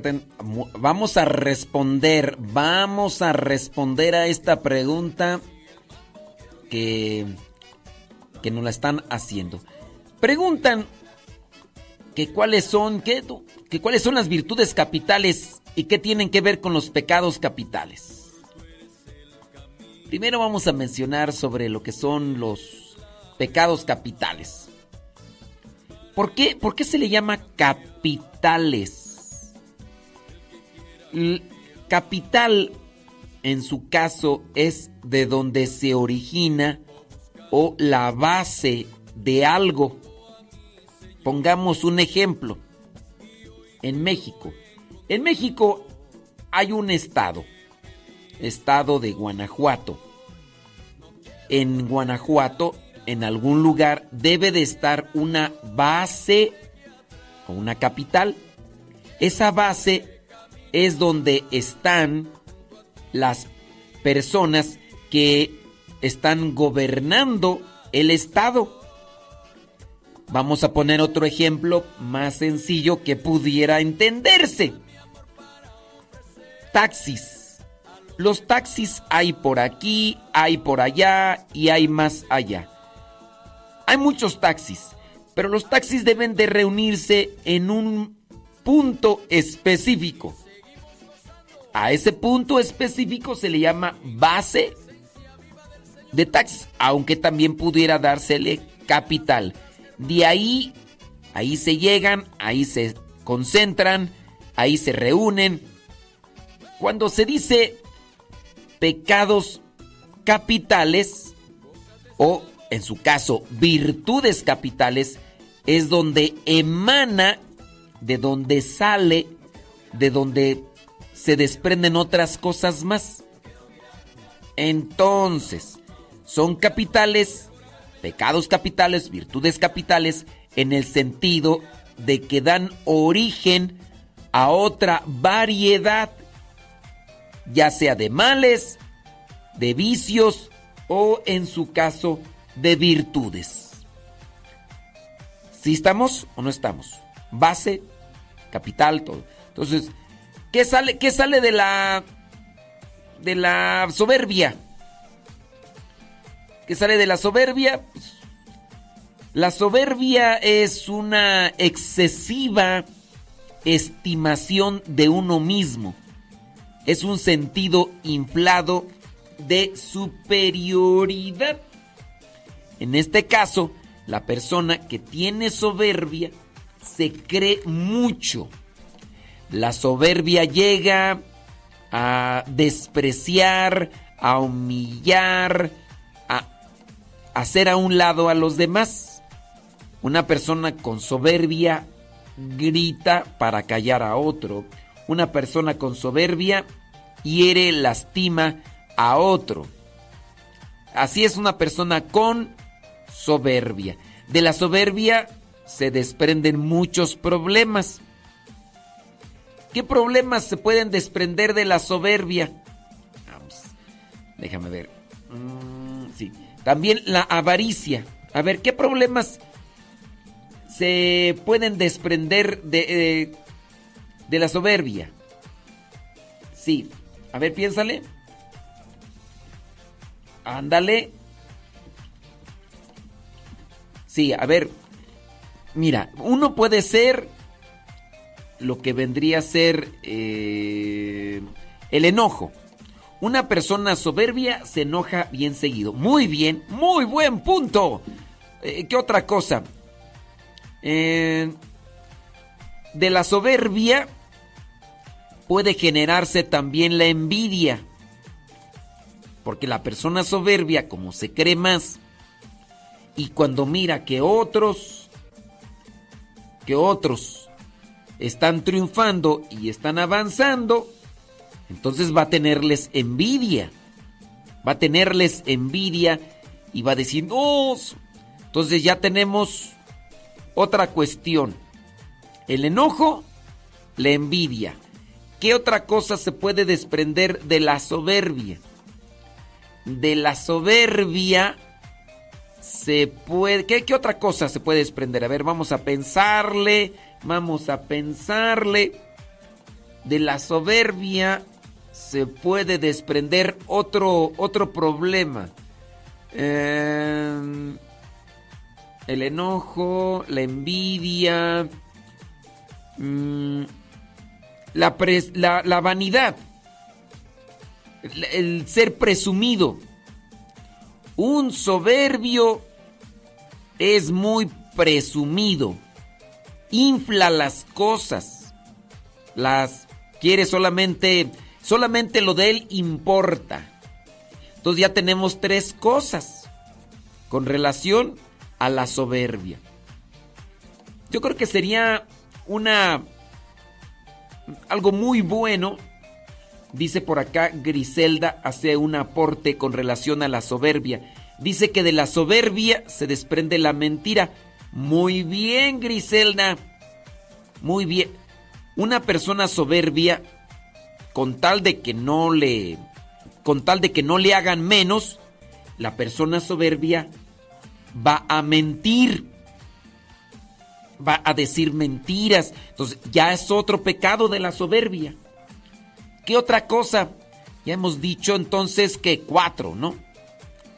Ten, mu- vamos a responder, vamos a responder a esta pregunta que que nos la están haciendo. Preguntan que cuáles son tú- que cuáles son las virtudes capitales y qué tienen que ver con los pecados capitales. Primero vamos a mencionar sobre lo que son los pecados capitales. ¿Por qué, por qué se le llama capitales? Capital, en su caso, es de donde se origina o la base de algo. Pongamos un ejemplo. En México. En México hay un estado. Estado de Guanajuato. en Guanajuato, en algún lugar, debe de estar una base o una capital. Esa base es donde están las personas que están gobernando el Estado. Vamos a poner otro ejemplo más sencillo que pudiera entenderse. Taxis. Los taxis hay por aquí, hay por allá y hay más allá. Hay muchos taxis, pero los taxis deben de reunirse en un punto específico. A ese punto específico se le llama base de taxis, aunque también pudiera dársele capital. De ahí, ahí se llegan, ahí se concentran, ahí se reúnen. Cuando se dice pecados capitales, o en su caso virtudes capitales, es donde emana, de donde sale, de donde se desprenden otras cosas más. Entonces, son capitales, pecados capitales, virtudes capitales, en el sentido de que dan origen a otra variedad, ya sea de males, de vicios o en su caso de virtudes. Si estamos o no estamos. Base, capital, todo. Entonces, ¿qué sale, qué sale de la de la soberbia? ¿Qué sale de la soberbia? Pues, la soberbia es una excesiva estimación de uno mismo. Es un sentido inflado de superioridad. En este caso, la persona que tiene soberbia se cree mucho. La soberbia llega a despreciar, a humillar, a hacer a un lado a los demás. Una persona con soberbia grita para callar a otro. Una persona con soberbia hiere, lastima a otro. Así es una persona con soberbia. De la soberbia se desprenden muchos problemas. ¿Qué problemas se pueden desprender de la soberbia? Vamos, déjame ver. Mm, sí. También la avaricia. A ver, ¿qué problemas se pueden desprender de, eh, de la soberbia? Sí. A ver, piénsale. Ándale. A ver. Mira, uno puede ser lo que vendría a ser eh, el enojo. Una persona soberbia se enoja bien seguido. Muy bien, muy buen punto. Eh, ¿Qué otra cosa? Eh, de la soberbia puede generarse también la envidia. Porque la persona soberbia, como se cree más, y cuando mira que otros, que otros están triunfando y están avanzando, entonces va a tenerles envidia. Va a tenerles envidia y va a decir, no. Entonces ya tenemos otra cuestión. El enojo, la envidia. ¿Qué otra cosa se puede desprender de la soberbia? De la soberbia se puede... ¿Qué, qué otra cosa se puede desprender? A ver, vamos a pensarle. Vamos a pensarle. De la soberbia se puede desprender otro, otro problema. Eh, el enojo, la envidia, mm, la, pres- la- la vanidad, el ser presumido. Un soberbio es muy presumido, infla las cosas, las quiere solamente, solamente lo de él importa. Entonces ya tenemos tres cosas con relación a la soberbia. Yo creo que sería una algo muy bueno. Dice por acá Griselda hace un aporte con relación a la soberbia. Dice que de la soberbia se desprende la mentira. Muy bien, Griselda. Muy bien. Una persona soberbia, con tal de que no le. con tal de que no le hagan menos, la persona soberbia va a mentir. Va a decir mentiras. Entonces, ya es otro pecado de la soberbia. ¿Qué otra cosa? Ya hemos dicho entonces que cuatro, ¿no?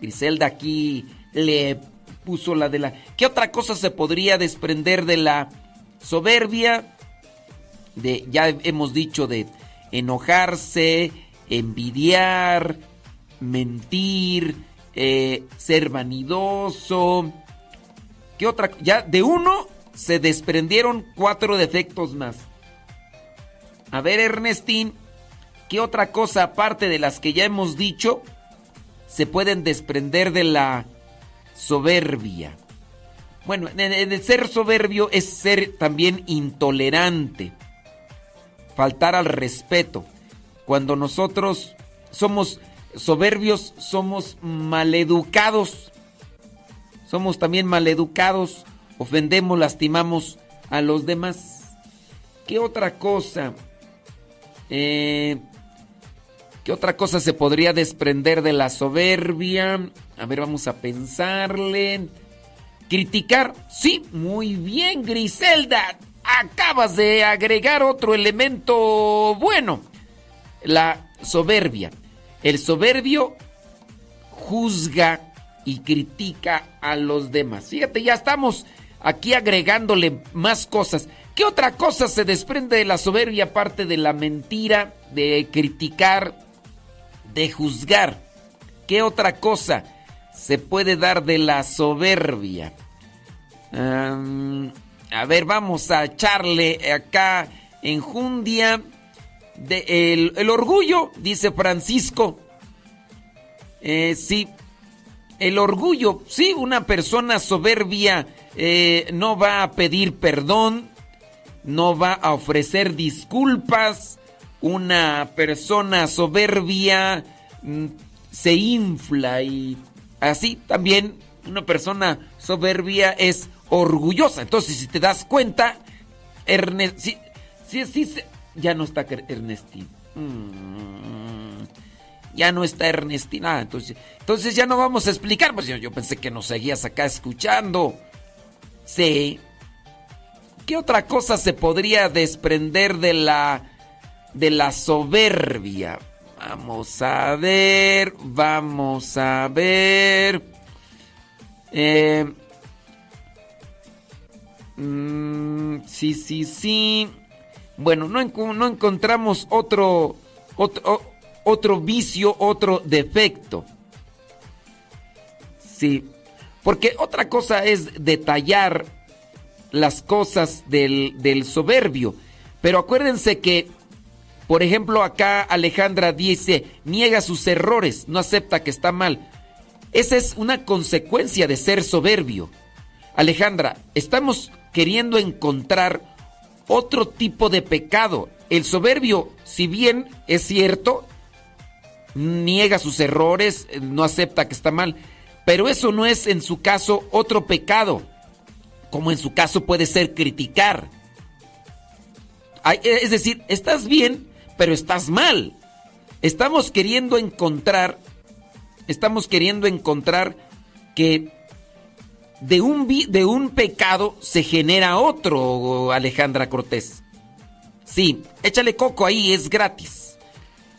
Griselda aquí le puso la de la... ¿Qué otra cosa se podría desprender de la soberbia? De, ya hemos dicho de enojarse, envidiar, mentir, eh, ser vanidoso. ¿Qué otra? Ya de uno se desprendieron cuatro defectos más. A ver, Ernestín, ¿qué otra cosa aparte de las que ya hemos dicho se pueden desprender de la soberbia? Bueno, en el ser soberbio es ser también intolerante, faltar al respeto. Cuando nosotros somos soberbios, somos maleducados. Somos también maleducados, ofendemos, lastimamos a los demás. ¿Qué otra cosa? Eh, ¿Qué otra cosa se podría desprender de la soberbia? A ver, vamos a pensarle. Criticar. Sí, muy bien, Griselda. Acabas de agregar otro elemento bueno. La soberbia. El soberbio juzga y critica a los demás. Fíjate, ya estamos aquí agregándole más cosas. ¿Qué otra cosa se desprende de la soberbia aparte de la mentira, de criticar, de juzgar? ¿Qué otra cosa se puede dar de la soberbia? A ver, vamos a echarle acá enjundia. De el, el orgullo, dice Francisco. Eh, sí, el orgullo, sí, una persona soberbia eh, no va a pedir perdón, no va a ofrecer disculpas, una persona soberbia mm, se infla y así también una persona soberbia es orgullosa. Entonces, si te das cuenta, Ernest, sí, sí, sí, ya no está Ernestina. Mm, ya no está Ernestina. entonces, entonces ya no vamos a explicar. Pues yo pensé que nos seguías acá escuchando. Sí. ¿Qué otra cosa se podría desprender de la de la soberbia? Vamos a ver, vamos a ver. Eh, mm, sí, sí, sí. Bueno, no, no encontramos otro, otro, otro vicio, otro defecto. Sí, porque otra cosa es detallar las cosas del, del soberbio. Pero acuérdense que, por ejemplo, acá Alejandra dice, niega sus errores, no acepta que está mal. Esa es una consecuencia de ser soberbio. Alejandra, estamos queriendo encontrar otro tipo de pecado. El soberbio, si bien es cierto, niega sus errores, no acepta que está mal, pero eso no es en su caso otro pecado, como en su caso puede ser criticar. Es decir, estás bien, pero estás mal. Estamos queriendo encontrar, estamos queriendo encontrar que de un, de un pecado se genera otro, Alejandra Cortés. Sí, échale coco ahí, es gratis.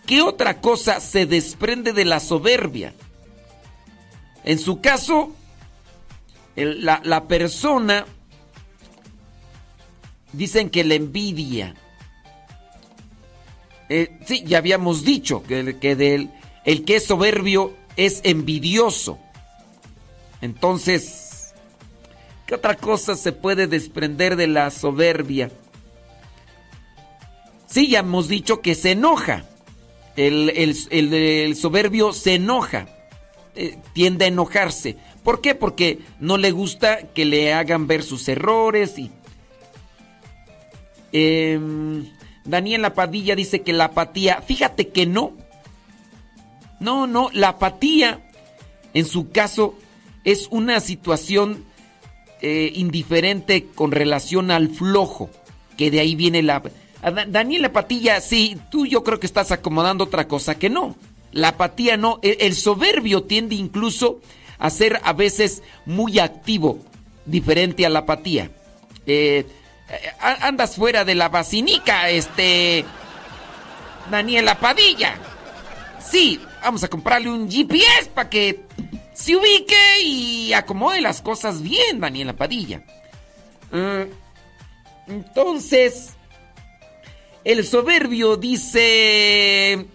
¿Qué otra cosa se desprende de la soberbia? En su caso, la, persona, dicen que la envidia. Eh, sí, ya habíamos dicho que, el que es soberbio es envidioso. Entonces, ¿qué otra cosa se puede desprender de la soberbia? Sí, ya hemos dicho que se enoja. El, el soberbio se enoja. Eh, tiende a enojarse. ¿Por qué? Porque no le gusta que le hagan ver sus errores y... Eh, Daniela Padilla dice que la apatía, fíjate que no. No, no, la apatía En su caso, es una situación eh, indiferente con relación al flojo, que de ahí viene la... Daniela Patilla, sí, tú yo creo que estás acomodando otra cosa que no. La apatía no, el, el soberbio tiende incluso a ser a veces muy activo, diferente a la apatía. Eh, andas fuera de la vacinica, este... Daniela Padilla. Sí, vamos a comprarle un GPS para que se ubique y acomode las cosas bien, Daniela Padilla. Ah, entonces, el soberbio dice...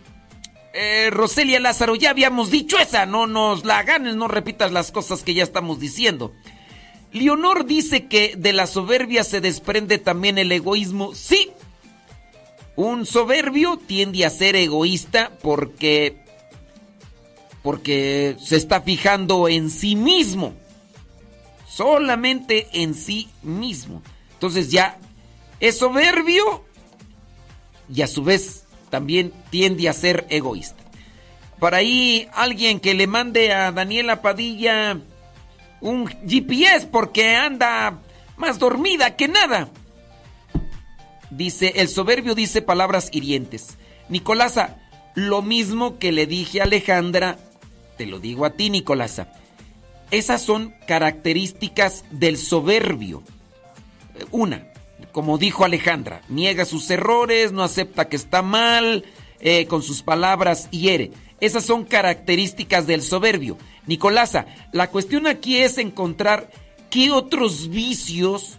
eh, Roselia Lázaro, ya habíamos dicho esa, no nos la ganes, no repitas las cosas que ya estamos diciendo. Leonor dice que de la soberbia se desprende también el egoísmo. Sí, un soberbio tiende a ser egoísta porque porque se está fijando en sí mismo. Solamente en sí mismo. Entonces ya es soberbio y a su vez también tiende a ser egoísta. Por ahí alguien que le mande a Daniela Padilla un GPS porque anda más dormida que nada. Dice, el soberbio dice palabras hirientes. Nicolasa, lo mismo que le dije a Alejandra, te lo digo a ti, Nicolasa. Esas son características del soberbio. Una, como dijo Alejandra, niega sus errores, no acepta que está mal, eh, con sus palabras hiere. Esas son características del soberbio. Nicolasa, la cuestión aquí es encontrar qué otros vicios,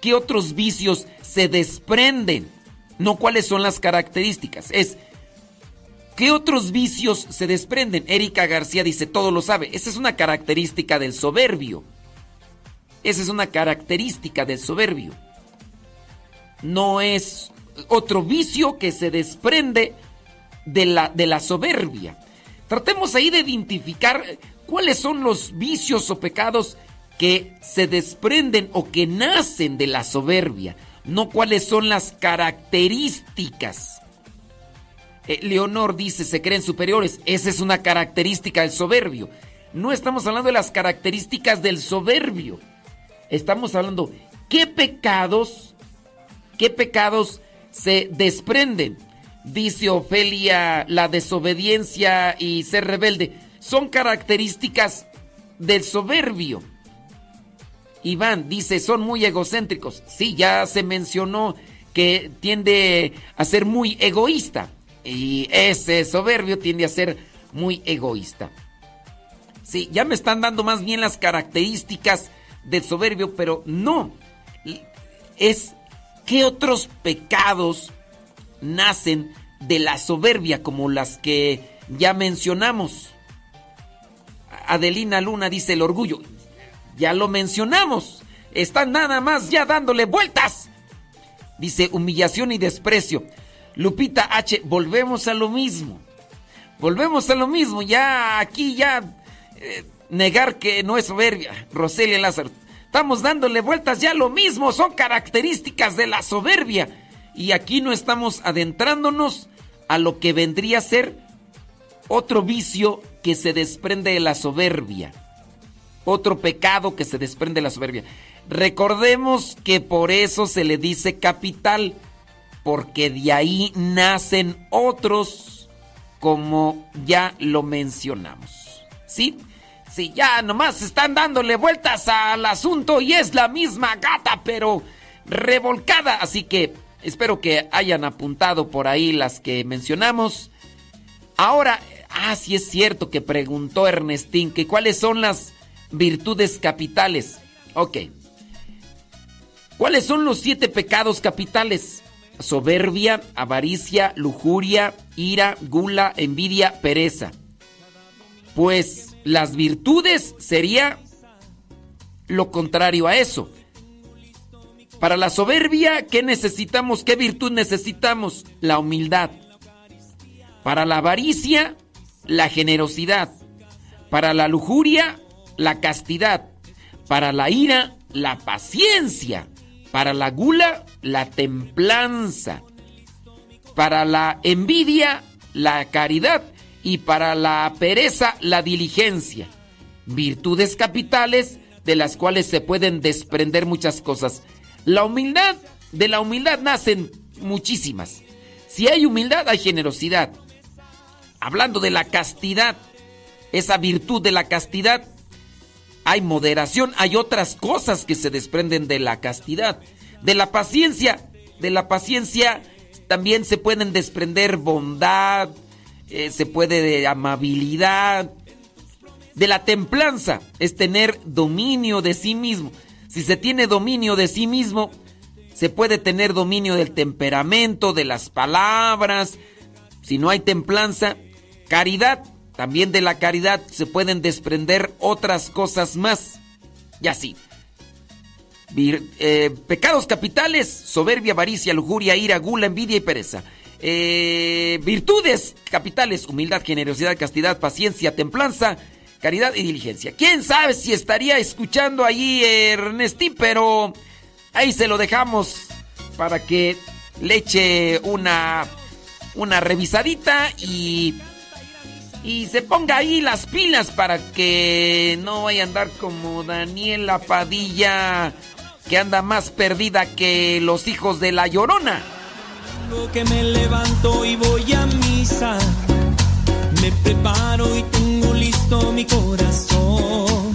qué otros vicios se desprenden, no cuáles son las características. Es ¿Qué otros vicios se desprenden? Erika García dice, todo lo sabe. Esa es una característica del soberbio. Esa es una característica del soberbio. No es otro vicio que se desprende de la, de la soberbia. Tratemos ahí de identificar cuáles son los vicios o pecados que se desprenden o que nacen de la soberbia, no cuáles son las características. Eh, Leonor dice, se creen superiores. Esa es una característica del soberbio. No estamos hablando de las características del soberbio. Estamos hablando qué pecados, qué pecados se desprenden. Dice Ofelia, la desobediencia y ser rebelde son características del soberbio. Iván dice, son muy egocéntricos. Sí, ya se mencionó que tiende a ser muy egoísta. Y ese soberbio tiende a ser muy egoísta. Sí, ya me están dando más bien las características del soberbio, pero no. Es qué otros pecados nacen de la soberbia, como las que ya mencionamos. Adelina Luna dice el orgullo. Ya lo mencionamos. Están nada más ya dándole vueltas. Dice humillación y desprecio. Lupita H, volvemos a lo mismo. Volvemos a lo mismo. Ya aquí ya eh, negar que no es soberbia. Roselia Lázaro. Estamos dándole vueltas ya lo mismo. Son características de la soberbia. Y aquí no estamos adentrándonos a lo que vendría a ser otro vicio que se desprende de la soberbia. Otro pecado que se desprende de la soberbia. Recordemos que por eso se le dice capital, porque de ahí nacen otros, como ya lo mencionamos. ¿Sí? Sí, ya nomás están dándole vueltas al asunto y es la misma gata, pero revolcada. Así que espero que hayan apuntado por ahí las que mencionamos. Ahora, ah, sí es cierto que preguntó Ernestín que cuáles son las virtudes capitales. Ok. ¿Cuáles son los siete pecados capitales? Soberbia, avaricia, lujuria, ira, gula, envidia, pereza. Pues las virtudes sería lo contrario a eso. Para la soberbia, ¿qué necesitamos? ¿Qué virtud necesitamos? La humildad. Para la avaricia, la generosidad. Para la lujuria, la castidad. Para la ira, la paciencia. Para la gula, la templanza. Para la envidia, la caridad. Y para la pereza, la diligencia. virtudes capitales de las cuales se pueden desprender muchas cosas. La humildad, de la humildad nacen muchísimas. Si hay humildad, hay generosidad. Hablando de la castidad, esa virtud de la castidad, hay moderación, hay otras cosas que se desprenden de la castidad. De la paciencia, de la paciencia también se pueden desprender bondad, eh, se puede de amabilidad. De la templanza es tener dominio de sí mismo. Si se tiene dominio de sí mismo, se puede tener dominio del temperamento, de las palabras. Si no hay templanza, caridad, también de la caridad se pueden desprender otras cosas más. Y así. Eh, pecados capitales, soberbia, avaricia, lujuria, ira, gula, envidia y pereza. Eh, virtudes capitales, humildad, generosidad, castidad, paciencia, templanza, caridad y diligencia. ¿Quién sabe si estaría escuchando ahí Ernestín? Pero ahí se lo dejamos para que le eche una, una revisadita y, y se ponga ahí las pilas para que no vaya a andar como Daniela Padilla, que anda más perdida que los hijos de la llorona. Lo que me levanto y voy a misa. Me preparo y tengo listo mi corazón.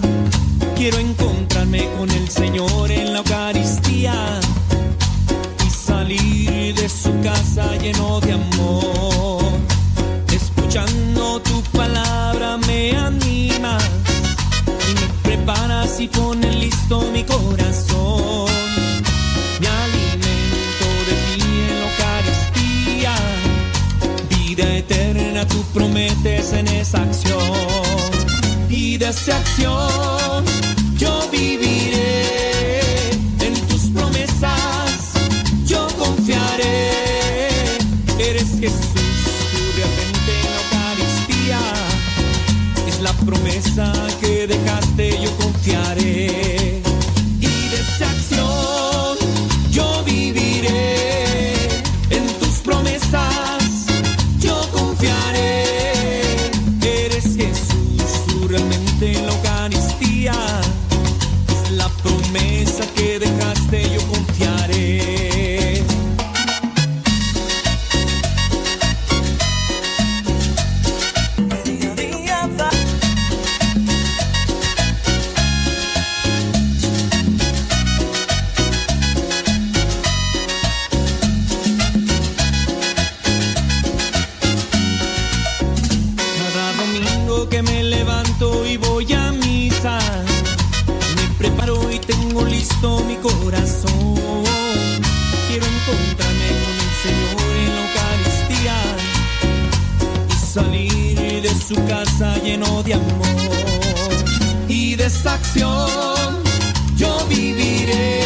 Quiero encontrarme con el Señor en la Eucaristía y salir de su casa lleno de amor. Escuchando tu palabra me anima y me preparas y pones listo mi corazón. Me alimento de ti en la Eucaristía. Vida eterna tú prometes en esa acción. Y de esa acción promesa que dejaste, yo confiaré. Levanto y voy a misa, me preparo y tengo listo mi corazón. Quiero encontrarme con el Señor en la Eucaristía y salir de su casa lleno de amor. Y de esa acción yo viviré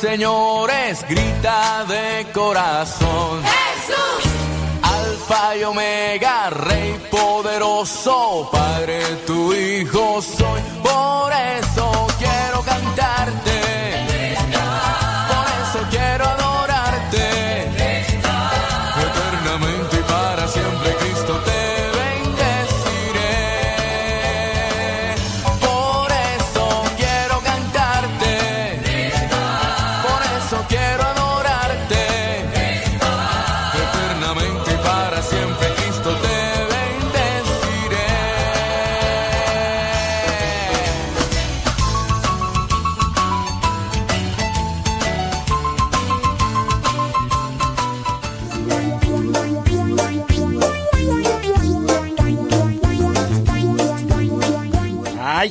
señores, grita de corazón. Jesús. Alfa y Omega, Rey poderoso, Padre, tu Hijo soy.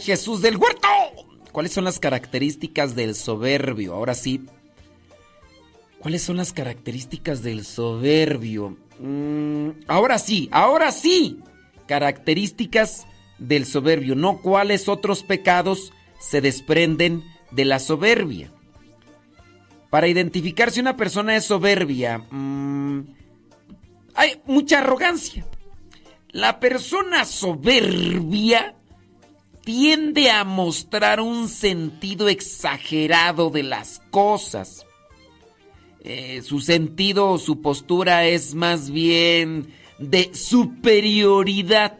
Jesús del huerto! ¿Cuáles son las características del soberbio? Ahora sí. ¿Cuáles son las características del soberbio? Mm, ahora sí, ahora sí. Características del soberbio, no cuáles otros pecados se desprenden de la soberbia. Para identificar si una persona es soberbia, mm, hay mucha arrogancia. La persona soberbia tiende a mostrar un sentido exagerado de las cosas. Eh, su sentido su postura es más bien de superioridad.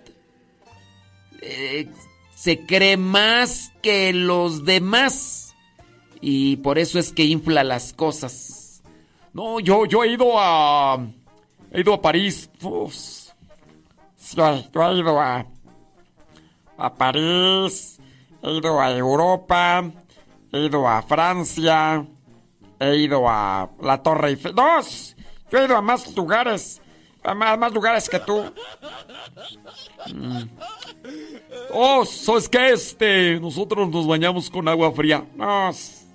Eh, se cree más que los demás y por eso es que infla las cosas. No, yo, yo he ido a... He ido a París. Uf, yo he ido a, a París, he ido a Europa, he ido a Francia, he ido a la Torre Eiffel. ¡Dos! Yo he ido a más lugares, a más, más lugares que tú. Mm. Oh, ¿sabes qué? Este, nosotros nos bañamos con agua fría. No, s-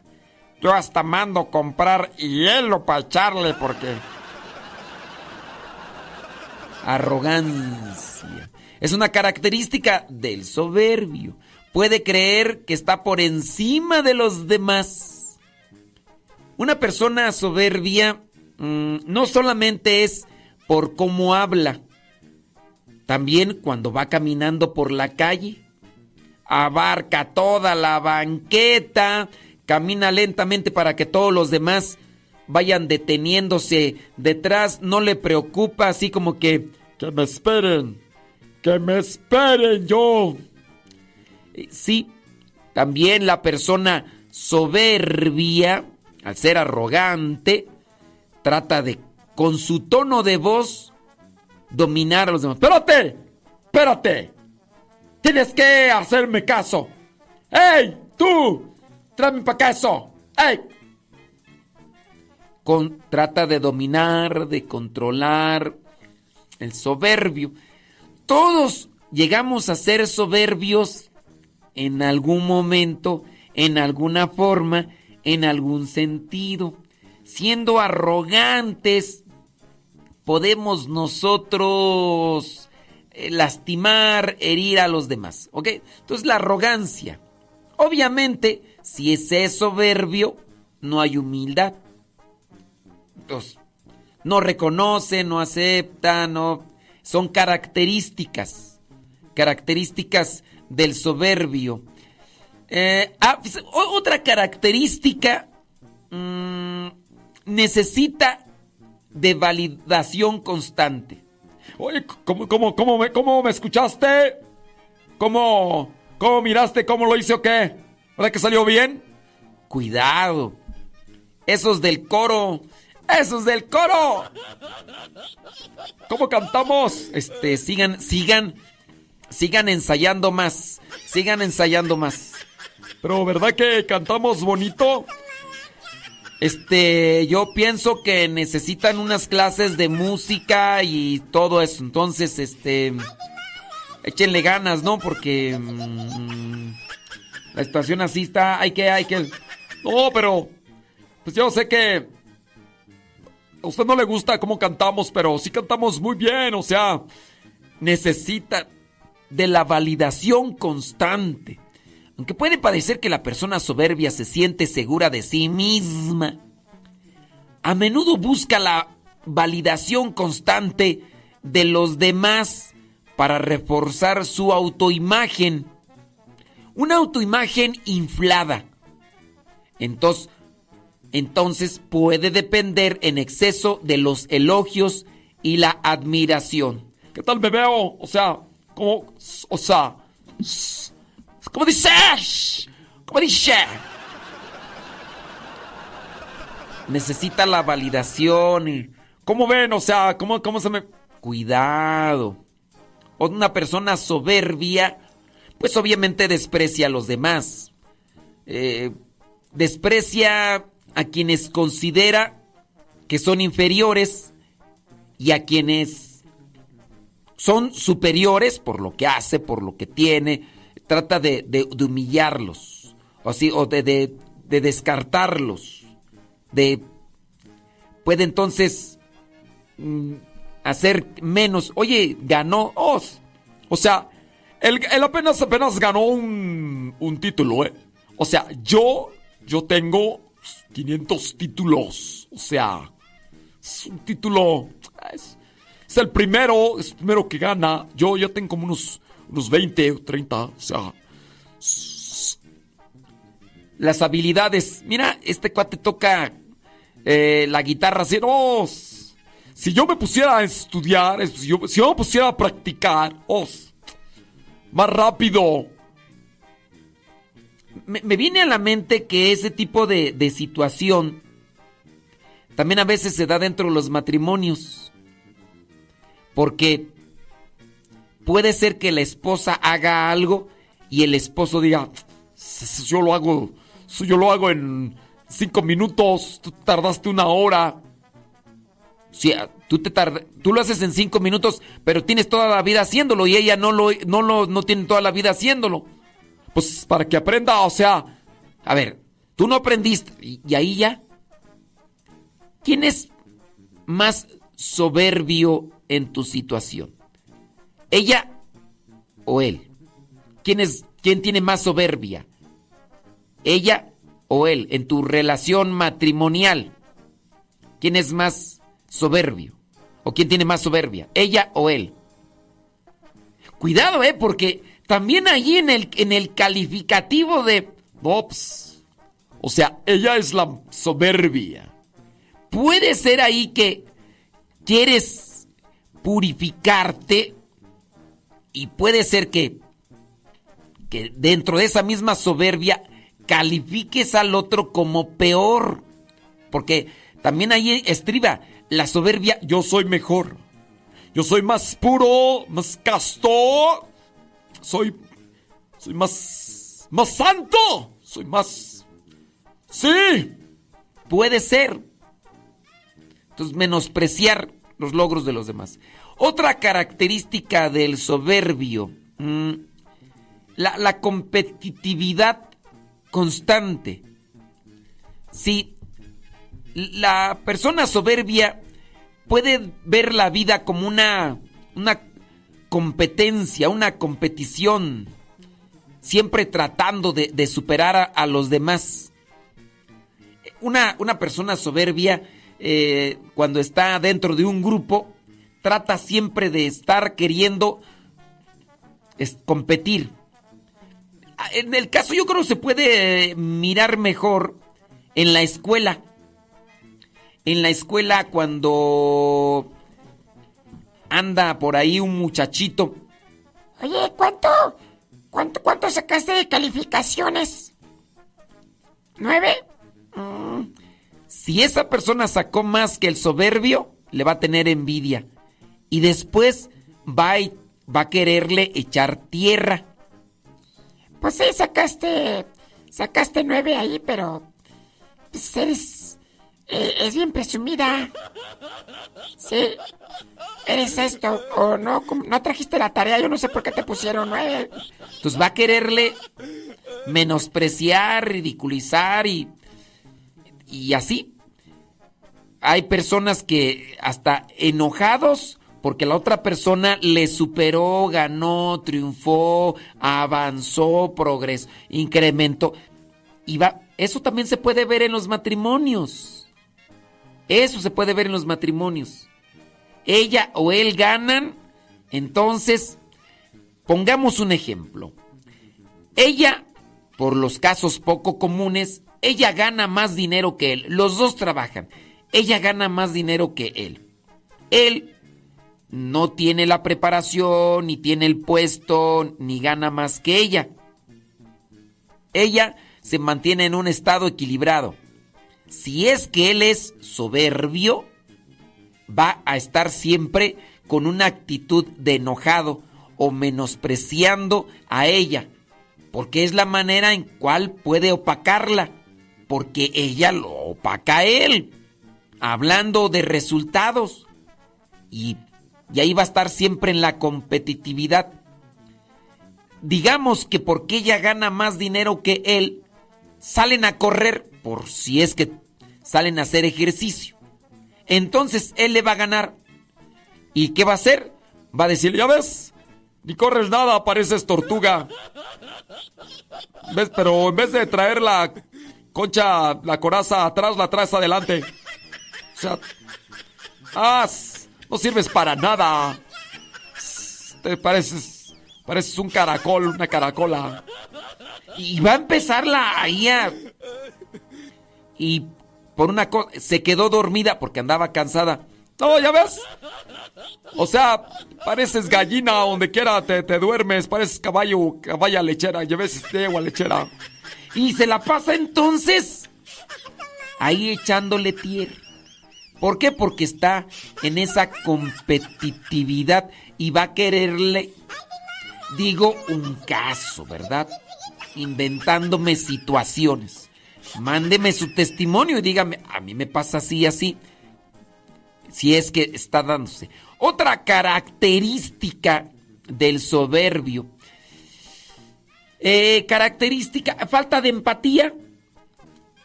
yo hasta mando comprar hielo para echarle porque... Arrogancia. Es una característica del soberbio. Puede creer que está por encima de los demás. Una persona soberbia mm, no solamente es por cómo habla, también cuando va caminando por la calle. Abarca toda la banqueta, camina lentamente para que todos los demás vayan deteniéndose detrás, no le preocupa así como que... Que me esperen, que me esperen yo. Eh, Sí, también la persona soberbia, al ser arrogante, trata de, con su tono de voz, dominar a los demás. ¡Espérate! ¡Espérate! Tienes que hacerme caso. ¡Ey! ¡Tú! ¡Tráeme para acá eso! ¡Ey! trata de dominar, de controlar el soberbio. Todos llegamos a ser soberbios en algún momento, en alguna forma, en algún sentido. Siendo arrogantes, podemos nosotros eh, lastimar, herir a los demás. ¿Ok? Entonces la arrogancia. Obviamente, si ese es soberbio, no hay humildad. Entonces, no reconoce, no acepta, no. Son características. Características del soberbio. Eh, ah, pues, otra característica mm, necesita de validación constante. Oye, ¿cómo, cómo, cómo, me, cómo me escuchaste? ¿Cómo, ¿Cómo miraste? ¿Cómo lo hice o qué? ¿Verdad que salió bien? Cuidado. Esos del coro. Esos del coro. ¿Cómo cantamos? Este, sigan, sigan, sigan ensayando más. Sigan ensayando más. Pero ¿verdad que cantamos bonito? Este, yo pienso que necesitan unas clases de música y todo eso. Entonces, este, échenle ganas, ¿no? Porque mm, la situación así está, hay que, hay que... No, pero pues yo sé que a usted no le gusta cómo cantamos, pero sí cantamos muy bien, o sea, necesita de la validación constante. Aunque puede parecer que la persona soberbia se siente segura de sí misma, a menudo busca la validación constante de los demás para reforzar su autoimagen. Una autoimagen inflada. Entonces, entonces puede depender en exceso de los elogios y la admiración. ¿qué tal me veo? O sea, como, o sea, ¿Cómo dice? ¿Cómo dice? Necesita la validación y... ¿cómo ven? O sea, ¿cómo, cómo se me... Cuidado. Una persona soberbia, pues obviamente desprecia a los demás. Eh, desprecia a quienes considera que son inferiores y a quienes son superiores por lo que hace, por lo que tiene. Trata de, humillarlos, o, así, o de descartarlos. De, puede entonces mm, hacer menos. Oye, ganó. Oh, o sea, él, él apenas, apenas ganó un, un título, ¿eh? O sea, yo, yo tengo 500 títulos. O sea, es un título... Es, el primero, es el primero que gana. Yo ya tengo como unos, unos 20 o 30, o sea... las habilidades. Mira, este cuate toca eh, la guitarra así. No, si yo me pusiera a estudiar, es- si yo, si yo me pusiera a practicar, oh, más rápido. Me, viene a la mente que ese tipo de, de situación también a veces se da dentro de los matrimonios. Porque puede ser que la esposa haga algo y el esposo diga, yo lo hago, yo lo hago en cinco minutos, tú tardaste una hora. Sí, tú, te tú lo haces en cinco minutos, pero tienes toda la vida haciéndolo y ella no lo, no lo no tiene toda la vida haciéndolo. Pues para que aprenda, o sea, a ver, tú no aprendiste y, ahí ya. ¿Quién es más soberbio en tu situación? ¿Ella o él? ¿Quién, es, ¿Quién tiene más soberbia? ¿Ella o él en tu relación matrimonial? ¿Quién es más soberbio? ¿O quién tiene más soberbia? ¿Ella o él? Cuidado, ¿eh? Porque también ahí en el, en el calificativo de Ops, o sea, ella es la soberbia. Puede ser ahí que quieres purificarte y puede ser que, que dentro de esa misma soberbia califiques al otro como peor. Porque también ahí estriba la soberbia, yo soy mejor. Yo soy más puro, más casto. Soy soy más más santo, soy más Sí, puede ser. Entonces menospreciar los logros de los demás. Otra característica del soberbio, la, la competitividad constante. Si la persona soberbia puede ver la vida como una, una competencia, una competición, siempre tratando de, superar a, los demás. Una, una persona soberbia, eh, cuando está dentro de un grupo, trata siempre de estar queriendo es, competir en el caso yo creo que se puede mirar mejor en la escuela. En la escuela cuando anda por ahí un muchachito. Oye, ¿cuánto, cuánto, cuánto sacaste de calificaciones? ¿Nueve? Mm. Si esa persona sacó más que el soberbio, le va a tener envidia. Y después va a, va a quererle echar tierra. Pues sí, sacaste. Sacaste nueve ahí, pero. Pues eres. Eh, es bien presumida. Sí. Eres esto. O no, no trajiste la tarea. Yo no sé por qué te pusieron nueve. Pues va a quererle menospreciar, ridiculizar y. Y así. Hay personas que hasta enojados porque la otra persona le superó, ganó, triunfó, avanzó, progresó, incrementó. Y va, eso también se puede ver en los matrimonios. Eso se puede ver en los matrimonios. Ella o él ganan, entonces, pongamos un ejemplo. Ella, por los casos poco comunes, ella gana más dinero que él. Los dos trabajan. Ella gana más dinero que él. Él no tiene la preparación, ni tiene el puesto, ni gana más que ella. Ella se mantiene en un estado equilibrado. Si es que él es soberbio, va a estar siempre con una actitud de enojado o menospreciando a ella, porque es la manera en cual puede opacarla, porque ella lo opaca a él, hablando de resultados. Y y ahí va a estar siempre en la competitividad. Digamos que porque ella gana más dinero que él, salen a correr por si es que salen a hacer ejercicio. Entonces él le va a ganar. ¿Y qué va a hacer? Va a decir, ya ves, ni corres nada, pareces tortuga. ¿Ves? Pero en vez de traer la concha, la coraza atrás, la traes adelante. O sea, ah, no sirves para nada. Te pareces. Pareces un caracol, una caracola. Y va a empezar la ahí Y por una cosa. Se quedó dormida porque andaba cansada. No, ya ves. O sea, pareces gallina donde quiera te, te duermes. Pareces caballo, caballa lechera. Ya ves, agua lechera. Y se la pasa entonces. Ahí echándole tierra ¿Por qué? Porque está en esa competitividad y va a quererle, digo, un caso, ¿verdad? Inventándome situaciones. Mándeme su testimonio y dígame, a mí me pasa así, así. Si es que está dándose. Otra característica del soberbio. Eh, característica, falta de empatía.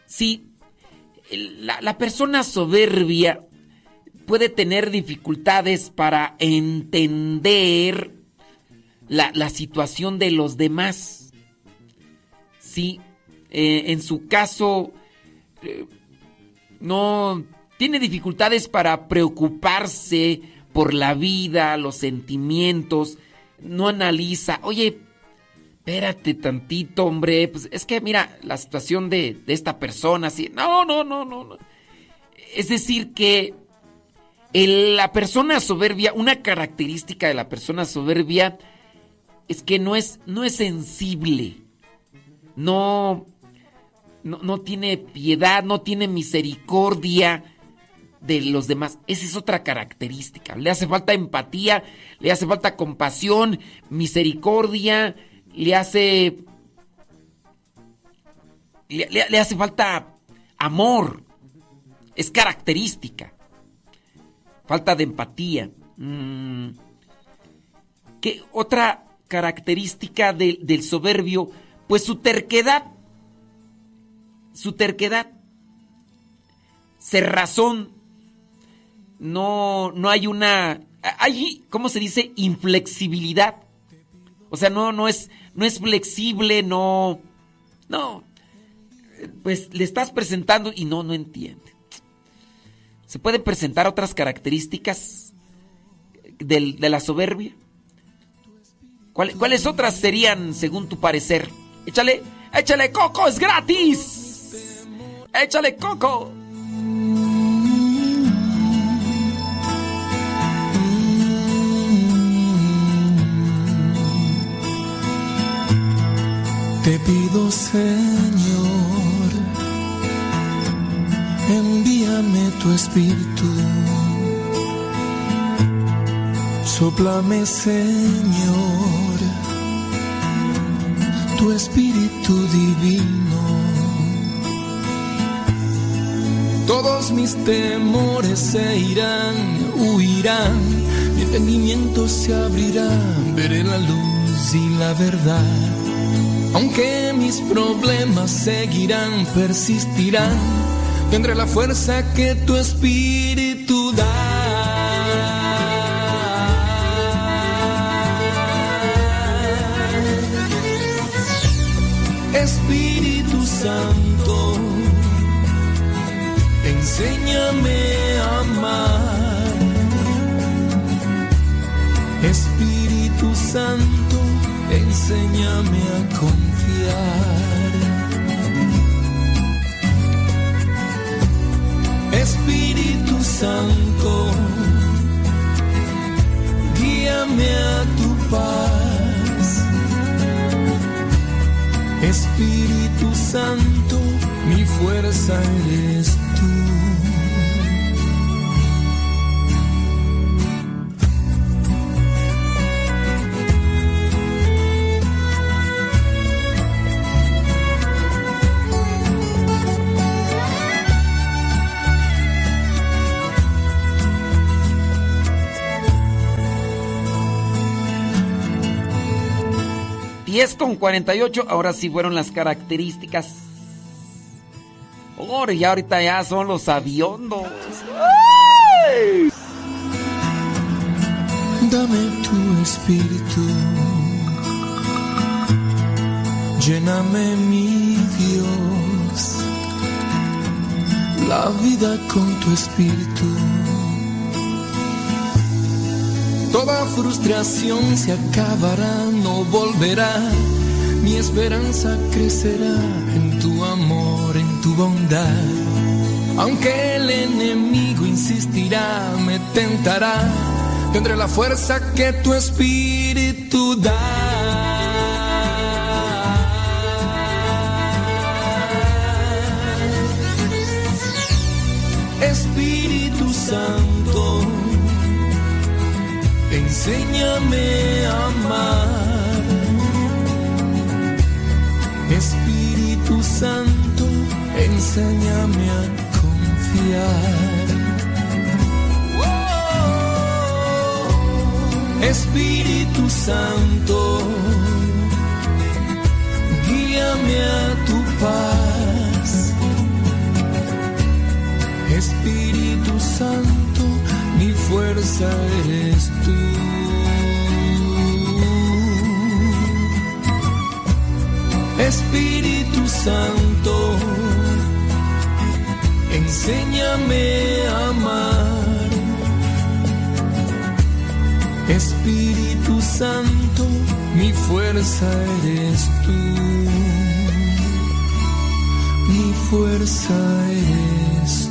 Sí, la, la persona soberbia puede tener dificultades para entender la, la situación de los demás. Sí, eh, en su caso, eh, no tiene dificultades para preocuparse por la vida, los sentimientos, no analiza, oye, espérate tantito, hombre, pues es que mira, la situación de, de esta persona, así, no, no, no, no. Es decir, que la persona soberbia, una característica de la persona soberbia es que no es, no es sensible, no, no, no tiene piedad, no tiene misericordia de los demás. Esa es otra característica. Le hace falta empatía, le hace falta compasión, misericordia, le hace. Le, hace falta amor. Es característica. Falta de empatía. Mm. ¿Qué otra característica del soberbio? Pues su terquedad. Su terquedad. Cerrazón. No, no hay una. Hay, ¿cómo se dice? Inflexibilidad. O sea, no, no es, no es flexible, no. No. Pues le estás presentando y no, no entiende. ¿Se pueden presentar otras características del- de la soberbia? ¿Cuál- ¿Cuáles otras serían según tu parecer? Échale, échale coco, es gratis. Échale coco. Te pido, Señor, envíame tu espíritu. Soplame, Señor, tu espíritu divino. Todos mis temores se irán, huirán, mi entendimiento se abrirá, veré la luz y la verdad. Aunque mis problemas seguirán, persistirán, tendré la fuerza que tu espíritu da. Espíritu Santo, enséñame a amar. Espíritu Santo, enséñame a confiar. Espíritu Santo, guíame a tu paz. Espíritu Santo, mi fuerza eres tú. Es con 48, ahora sí fueron las características. Ahora ya ahorita ya son los aviondos. Dame tu espíritu, lléname mi Dios, la vida con tu espíritu. Toda frustración se acabará, no volverá. Mi esperanza crecerá en tu amor, en tu bondad. Aunque el enemigo insistirá, me tentará. Tendré la fuerza que tu espíritu da. Espíritu Santo enséñame a amar. Espíritu Santo, enséñame a confiar. Oh, Espíritu Santo, guíame a tu paz. Espíritu Santo mi fuerza eres tú. Espíritu Santo, enséñame a amar. Espíritu Santo, mi fuerza eres tú. Mi fuerza eres tú.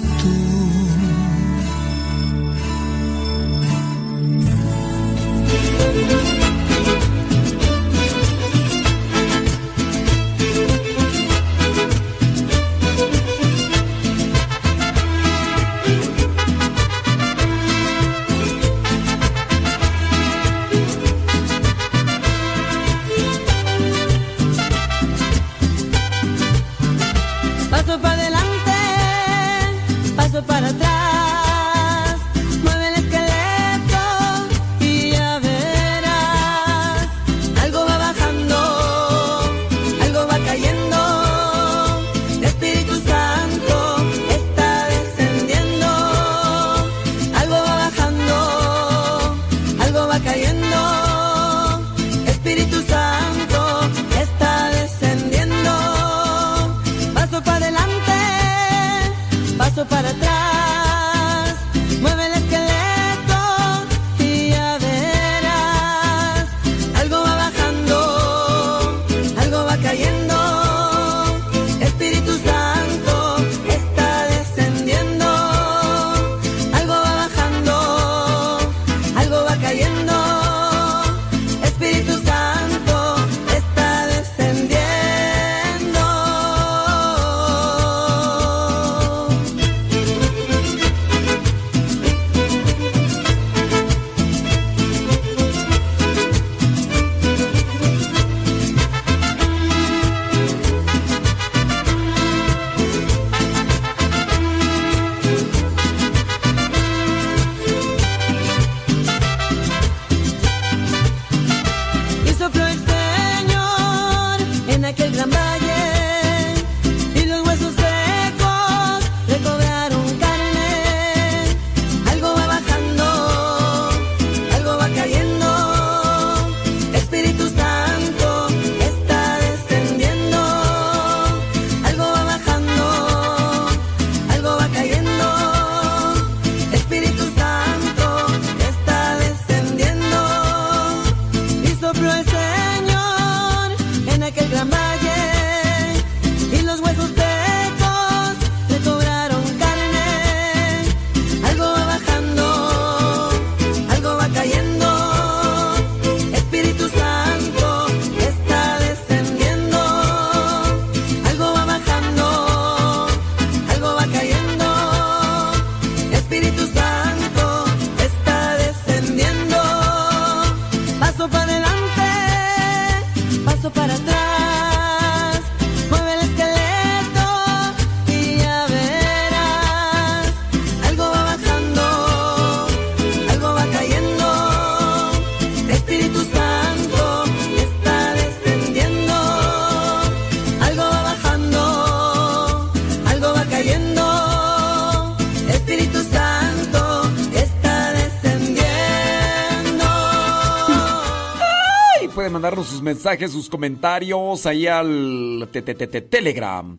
puede mandarnos sus mensajes, sus comentarios ahí al te, Telegram.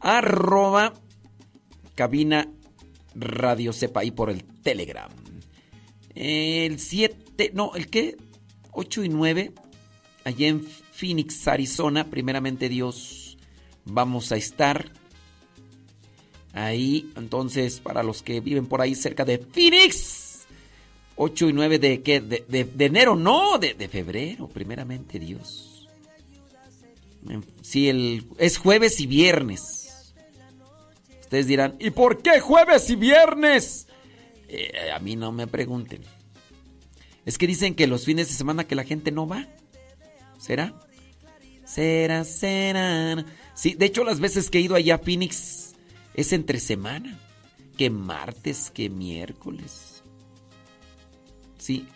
Arroba cabina radio sepa ahí por el Telegram. El 7, no, ¿el qué? 8 y 9, allá en Phoenix, Arizona, primeramente Dios, vamos a estar ahí. Entonces, para los que viven por ahí cerca de Phoenix, 8 y 9 de qué? De, de, enero, no, de, de, febrero, primeramente Dios. Em, sí, el, es jueves y viernes. Ustedes dirán, ¿y por qué jueves y viernes? Eh, a mí no me pregunten. Es que dicen que los fines de semana que la gente no va. ¿Será? Será, será. Sí, de hecho las veces que he ido allá a Phoenix es entre semana. Que martes, que miércoles. Sí.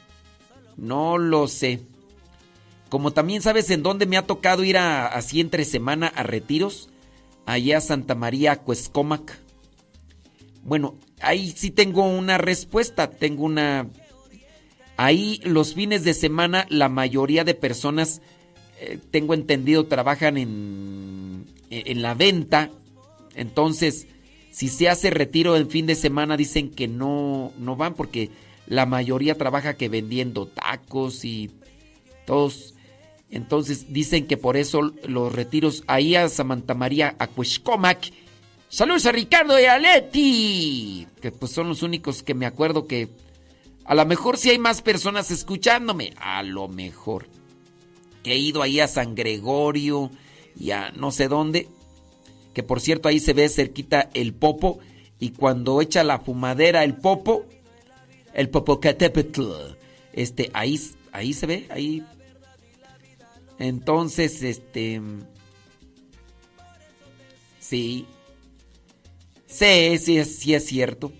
No lo sé. Como también sabes en dónde me ha tocado ir a, así entre semana a retiros, allá a Santa María, Cuescomac. Bueno, ahí sí tengo una respuesta, tengo una... Ahí los fines de semana la mayoría de personas, eh, tengo entendido, trabajan en, en la venta. Entonces, si se hace retiro el fin de semana, dicen que no, no van porque la mayoría trabaja que vendiendo tacos y todos entonces dicen que por eso los retiros ahí a Samantha María, a Cuescomac. Saludos a Ricardo y a Leti, que pues son los únicos que me acuerdo que a lo mejor si hay más personas escuchándome, a lo mejor. Que he ido ahí a San Gregorio y a no sé dónde, que por cierto ahí se ve cerquita el popo y cuando echa la fumadera el popo, el Popocatépetl, este ahí ahí se ve, ahí entonces, este. Sí. Sí, sí, sí es cierto.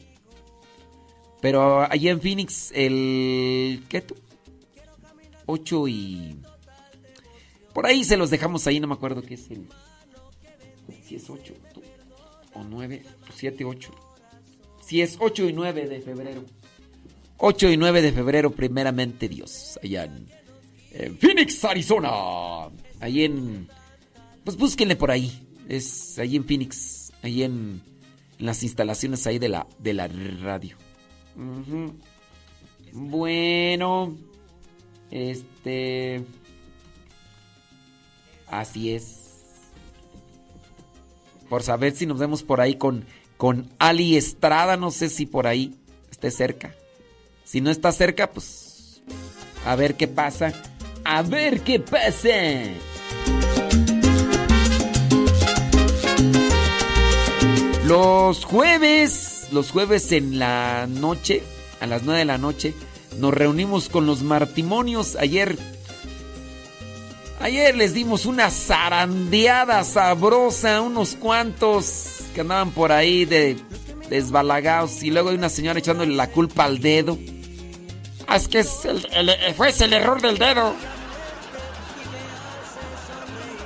Pero allí en Phoenix, el. ¿Qué tú? 8 y. Por ahí se los dejamos ahí, no me acuerdo qué es el. Si es 8 o 9, 7, 8. Si es 8 y 9 de febrero. 8 y 9 de febrero, primeramente Dios, allá en en Phoenix, Arizona. Ahí en. Pues búsquenle por ahí. Es ahí en Phoenix. Ahí en, en las instalaciones ahí de la, de la radio. Bueno. Este. Así es. Por saber si nos vemos por ahí con, con Ali Estrada. No sé si por ahí esté cerca. Si no está cerca, pues. A ver qué pasa. A ver qué pasa. Los jueves, los jueves en la noche, a las 9 de la noche, nos reunimos con los martimonios. Ayer, ayer les dimos una zarandeada sabrosa, unos cuantos que andaban por ahí de desbalagados y luego hay una señora echándole la culpa al dedo. Ah, Es que es el- el- fue ese el error del dedo.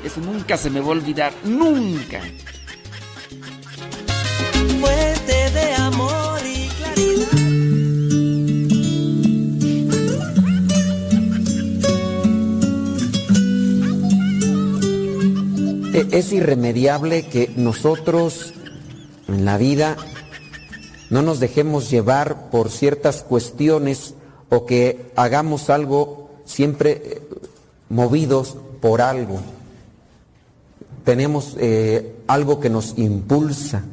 Eso nunca se me va a olvidar, nunca. Fuente de amor y claridad. E- Es irremediable que nosotros en la vida no nos dejemos llevar por ciertas cuestiones o que hagamos algo siempre eh, movidos por algo. Tenemos eh, algo que nos impulsa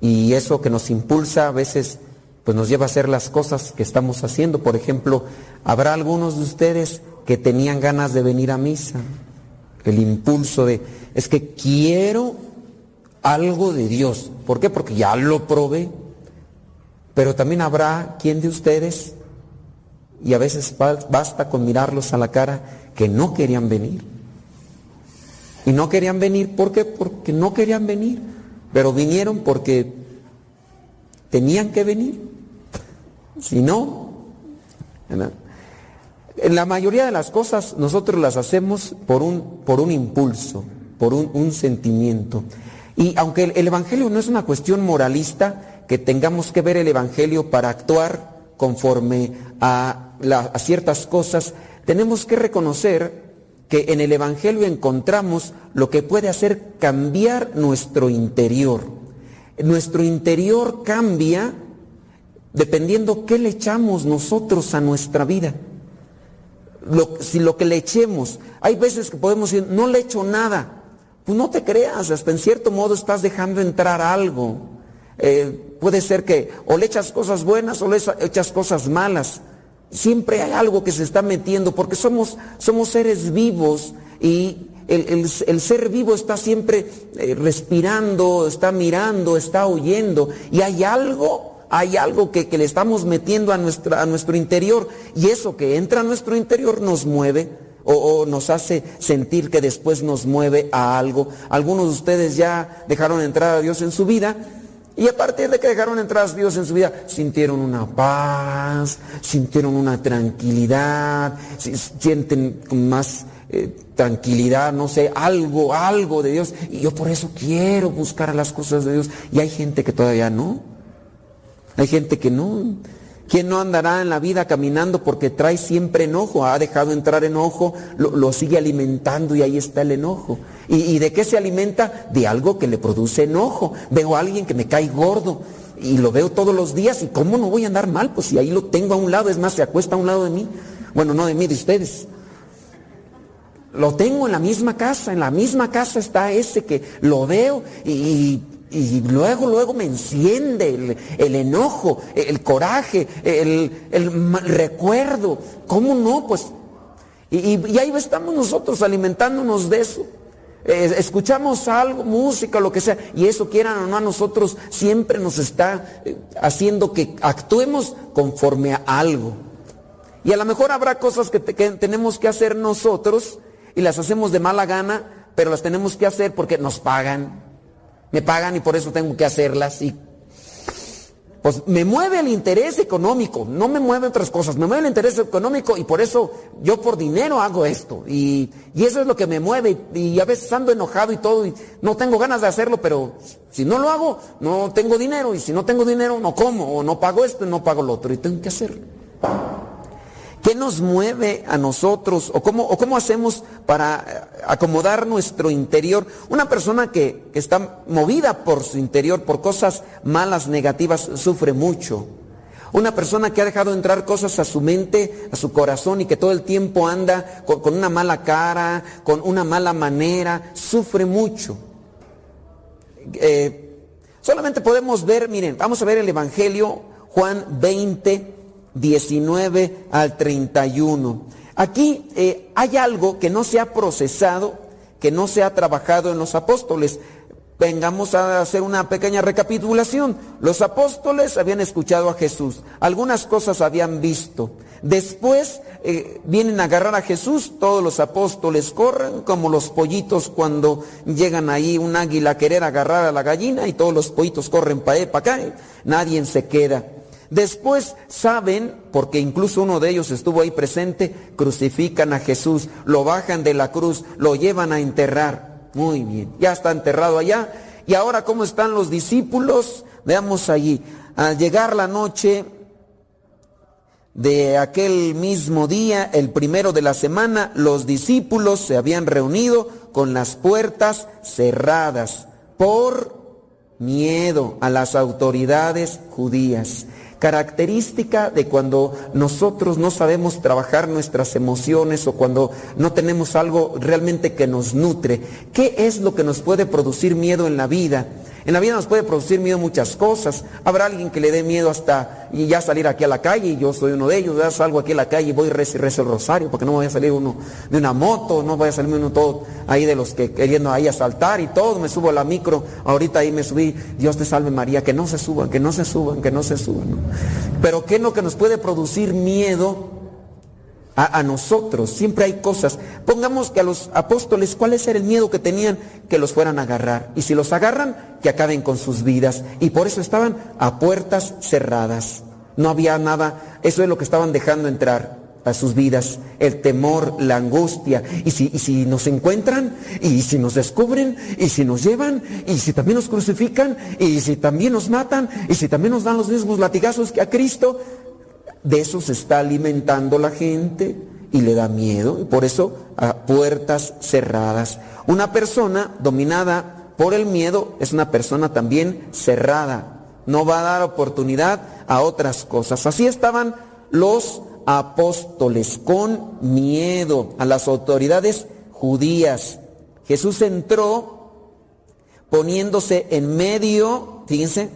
y eso que nos impulsa a veces pues nos lleva a hacer las cosas que estamos haciendo. Por ejemplo, habrá algunos de ustedes que tenían ganas de venir a misa. El impulso de, es que quiero algo de Dios. ¿Por qué? Porque ya lo probé. Pero también habrá quien de ustedes, y a veces ba- basta con mirarlos a la cara, que no querían venir. Y no querían venir, ¿por qué? Porque no querían venir. Pero vinieron porque tenían que venir. Si no, en la mayoría de las cosas nosotros las hacemos por un, por un impulso, por un sentimiento. Y aunque el, el Evangelio no es una cuestión moralista, que tengamos que ver el Evangelio para actuar conforme a, la- a ciertas cosas, tenemos que reconocer que en el Evangelio encontramos lo que puede hacer cambiar nuestro interior. Nuestro interior cambia dependiendo qué le echamos nosotros a nuestra vida. Si lo que le echemos, hay veces que podemos decir, no le echo nada. Pues no te creas, hasta en cierto modo estás dejando entrar algo. Eh, puede ser que o le echas cosas buenas o le echa- echas cosas malas. Siempre hay algo que se está metiendo porque somos, somos seres vivos y el, el- el ser vivo está siempre eh, respirando, está mirando, está oyendo y hay algo hay algo que, que le estamos metiendo a, nuestra, a nuestro interior y eso que entra a nuestro interior nos mueve o, nos hace sentir que después nos mueve a algo. Algunos de ustedes ya dejaron entrar a Dios en su vida y a partir de que dejaron entrar a Dios en su vida, sintieron una paz, sintieron una tranquilidad, si- sienten más eh, tranquilidad, no sé, algo, algo de Dios. Y yo por eso quiero buscar las cosas de Dios. Y hay gente que todavía no. Hay gente que no. ¿Quién no andará en la vida caminando porque trae siempre enojo? Ha dejado entrar enojo, lo, lo sigue alimentando y ahí está el enojo. ¿Y, y de qué se alimenta? De algo que le produce enojo. Veo a alguien que me cae gordo y lo veo todos los días y ¿cómo no voy a andar mal? Pues si ahí lo tengo a un lado, es más, se acuesta a un lado de mí. Bueno, no de mí, de ustedes. Lo tengo en la misma casa, en la misma casa está ese que lo veo y, y luego, luego me enciende el, el enojo, el coraje, el, el recuerdo. ¿Cómo no? Pues, y, y- y ahí estamos nosotros alimentándonos de eso. Escuchamos algo, música, lo que sea, y eso quieran o no a nosotros, siempre nos está eh, haciendo que actuemos conforme a algo. Y a lo mejor habrá cosas que tenemos que hacer nosotros y las hacemos de mala gana, pero las tenemos que hacer porque nos pagan. Me pagan y por eso tengo que hacerlas. Y pues me mueve el interés económico, no me mueve otras cosas, me mueve el interés económico y por eso yo por dinero hago esto. Y, y eso es lo que me mueve y a veces ando enojado y todo y no tengo ganas de hacerlo, pero si no lo hago, no tengo dinero y si no tengo dinero, no como o no pago esto no pago lo otro y tengo que hacerlo. ¿Qué nos mueve a nosotros o cómo, o cómo hacemos para eh, acomodar nuestro interior? Una persona que, que está movida por su interior, por cosas malas, negativas, sufre mucho. Una persona que ha dejado entrar cosas a su mente, a su corazón y que todo el tiempo anda con, una mala cara, con una mala manera, sufre mucho. Eh, solamente podemos ver, miren, vamos a ver el Evangelio, Juan 20, 19 al 31. Aquí eh, hay algo que no se ha procesado, que no se ha trabajado en los apóstoles. Vengamos a hacer una pequeña recapitulación. Los apóstoles habían escuchado a Jesús, algunas cosas habían visto. Después eh, vienen a agarrar a Jesús, todos los apóstoles corren como los pollitos cuando llegan ahí un águila a querer agarrar a la gallina y todos los pollitos corren para acá, y nadie se queda. Después saben, porque incluso uno de ellos estuvo ahí presente, crucifican a Jesús, lo bajan de la cruz, lo llevan a enterrar. Muy bien, ya está enterrado allá. Y ahora, ¿cómo están los discípulos? Veamos allí. Al llegar la noche de aquel mismo día, el primero de la semana, los discípulos se habían reunido con las puertas cerradas por miedo a las autoridades judías. Característica de cuando nosotros no sabemos trabajar nuestras emociones o cuando no tenemos algo realmente que nos nutre. ¿Qué es lo que nos puede producir miedo en la vida? En la vida nos puede producir miedo muchas cosas. Habrá alguien que le dé miedo hasta ya salir aquí a la calle, y yo soy uno de ellos, ya salgo aquí a la calle y voy y rezo, el rosario, porque no voy a salir uno de una moto, no voy a salir uno todo ahí de los que queriendo ahí asaltar y todo, me subo a la micro, ahorita ahí me subí, Dios te salve María, que no se suban, que no se suban, que no se suban. Pero ¿qué es lo que nos puede producir miedo? A, nosotros. Siempre hay cosas. Pongamos que a los apóstoles, ¿cuál es el miedo que tenían? Que los fueran a agarrar. Y si los agarran, que acaben con sus vidas. Y por eso estaban a puertas cerradas. No había nada. Eso es lo que estaban dejando entrar a sus vidas. El temor, la angustia. Y si, y si nos encuentran, y si nos descubren, y si nos llevan, y si también nos crucifican, y si también nos matan, y si también nos dan los mismos latigazos que a Cristo, de eso se está alimentando la gente y le da miedo. Y por eso a puertas cerradas. Una persona dominada por el miedo es una persona también cerrada. No va a dar oportunidad a otras cosas. Así estaban los apóstoles con miedo a las autoridades judías. Jesús entró poniéndose en medio, fíjense,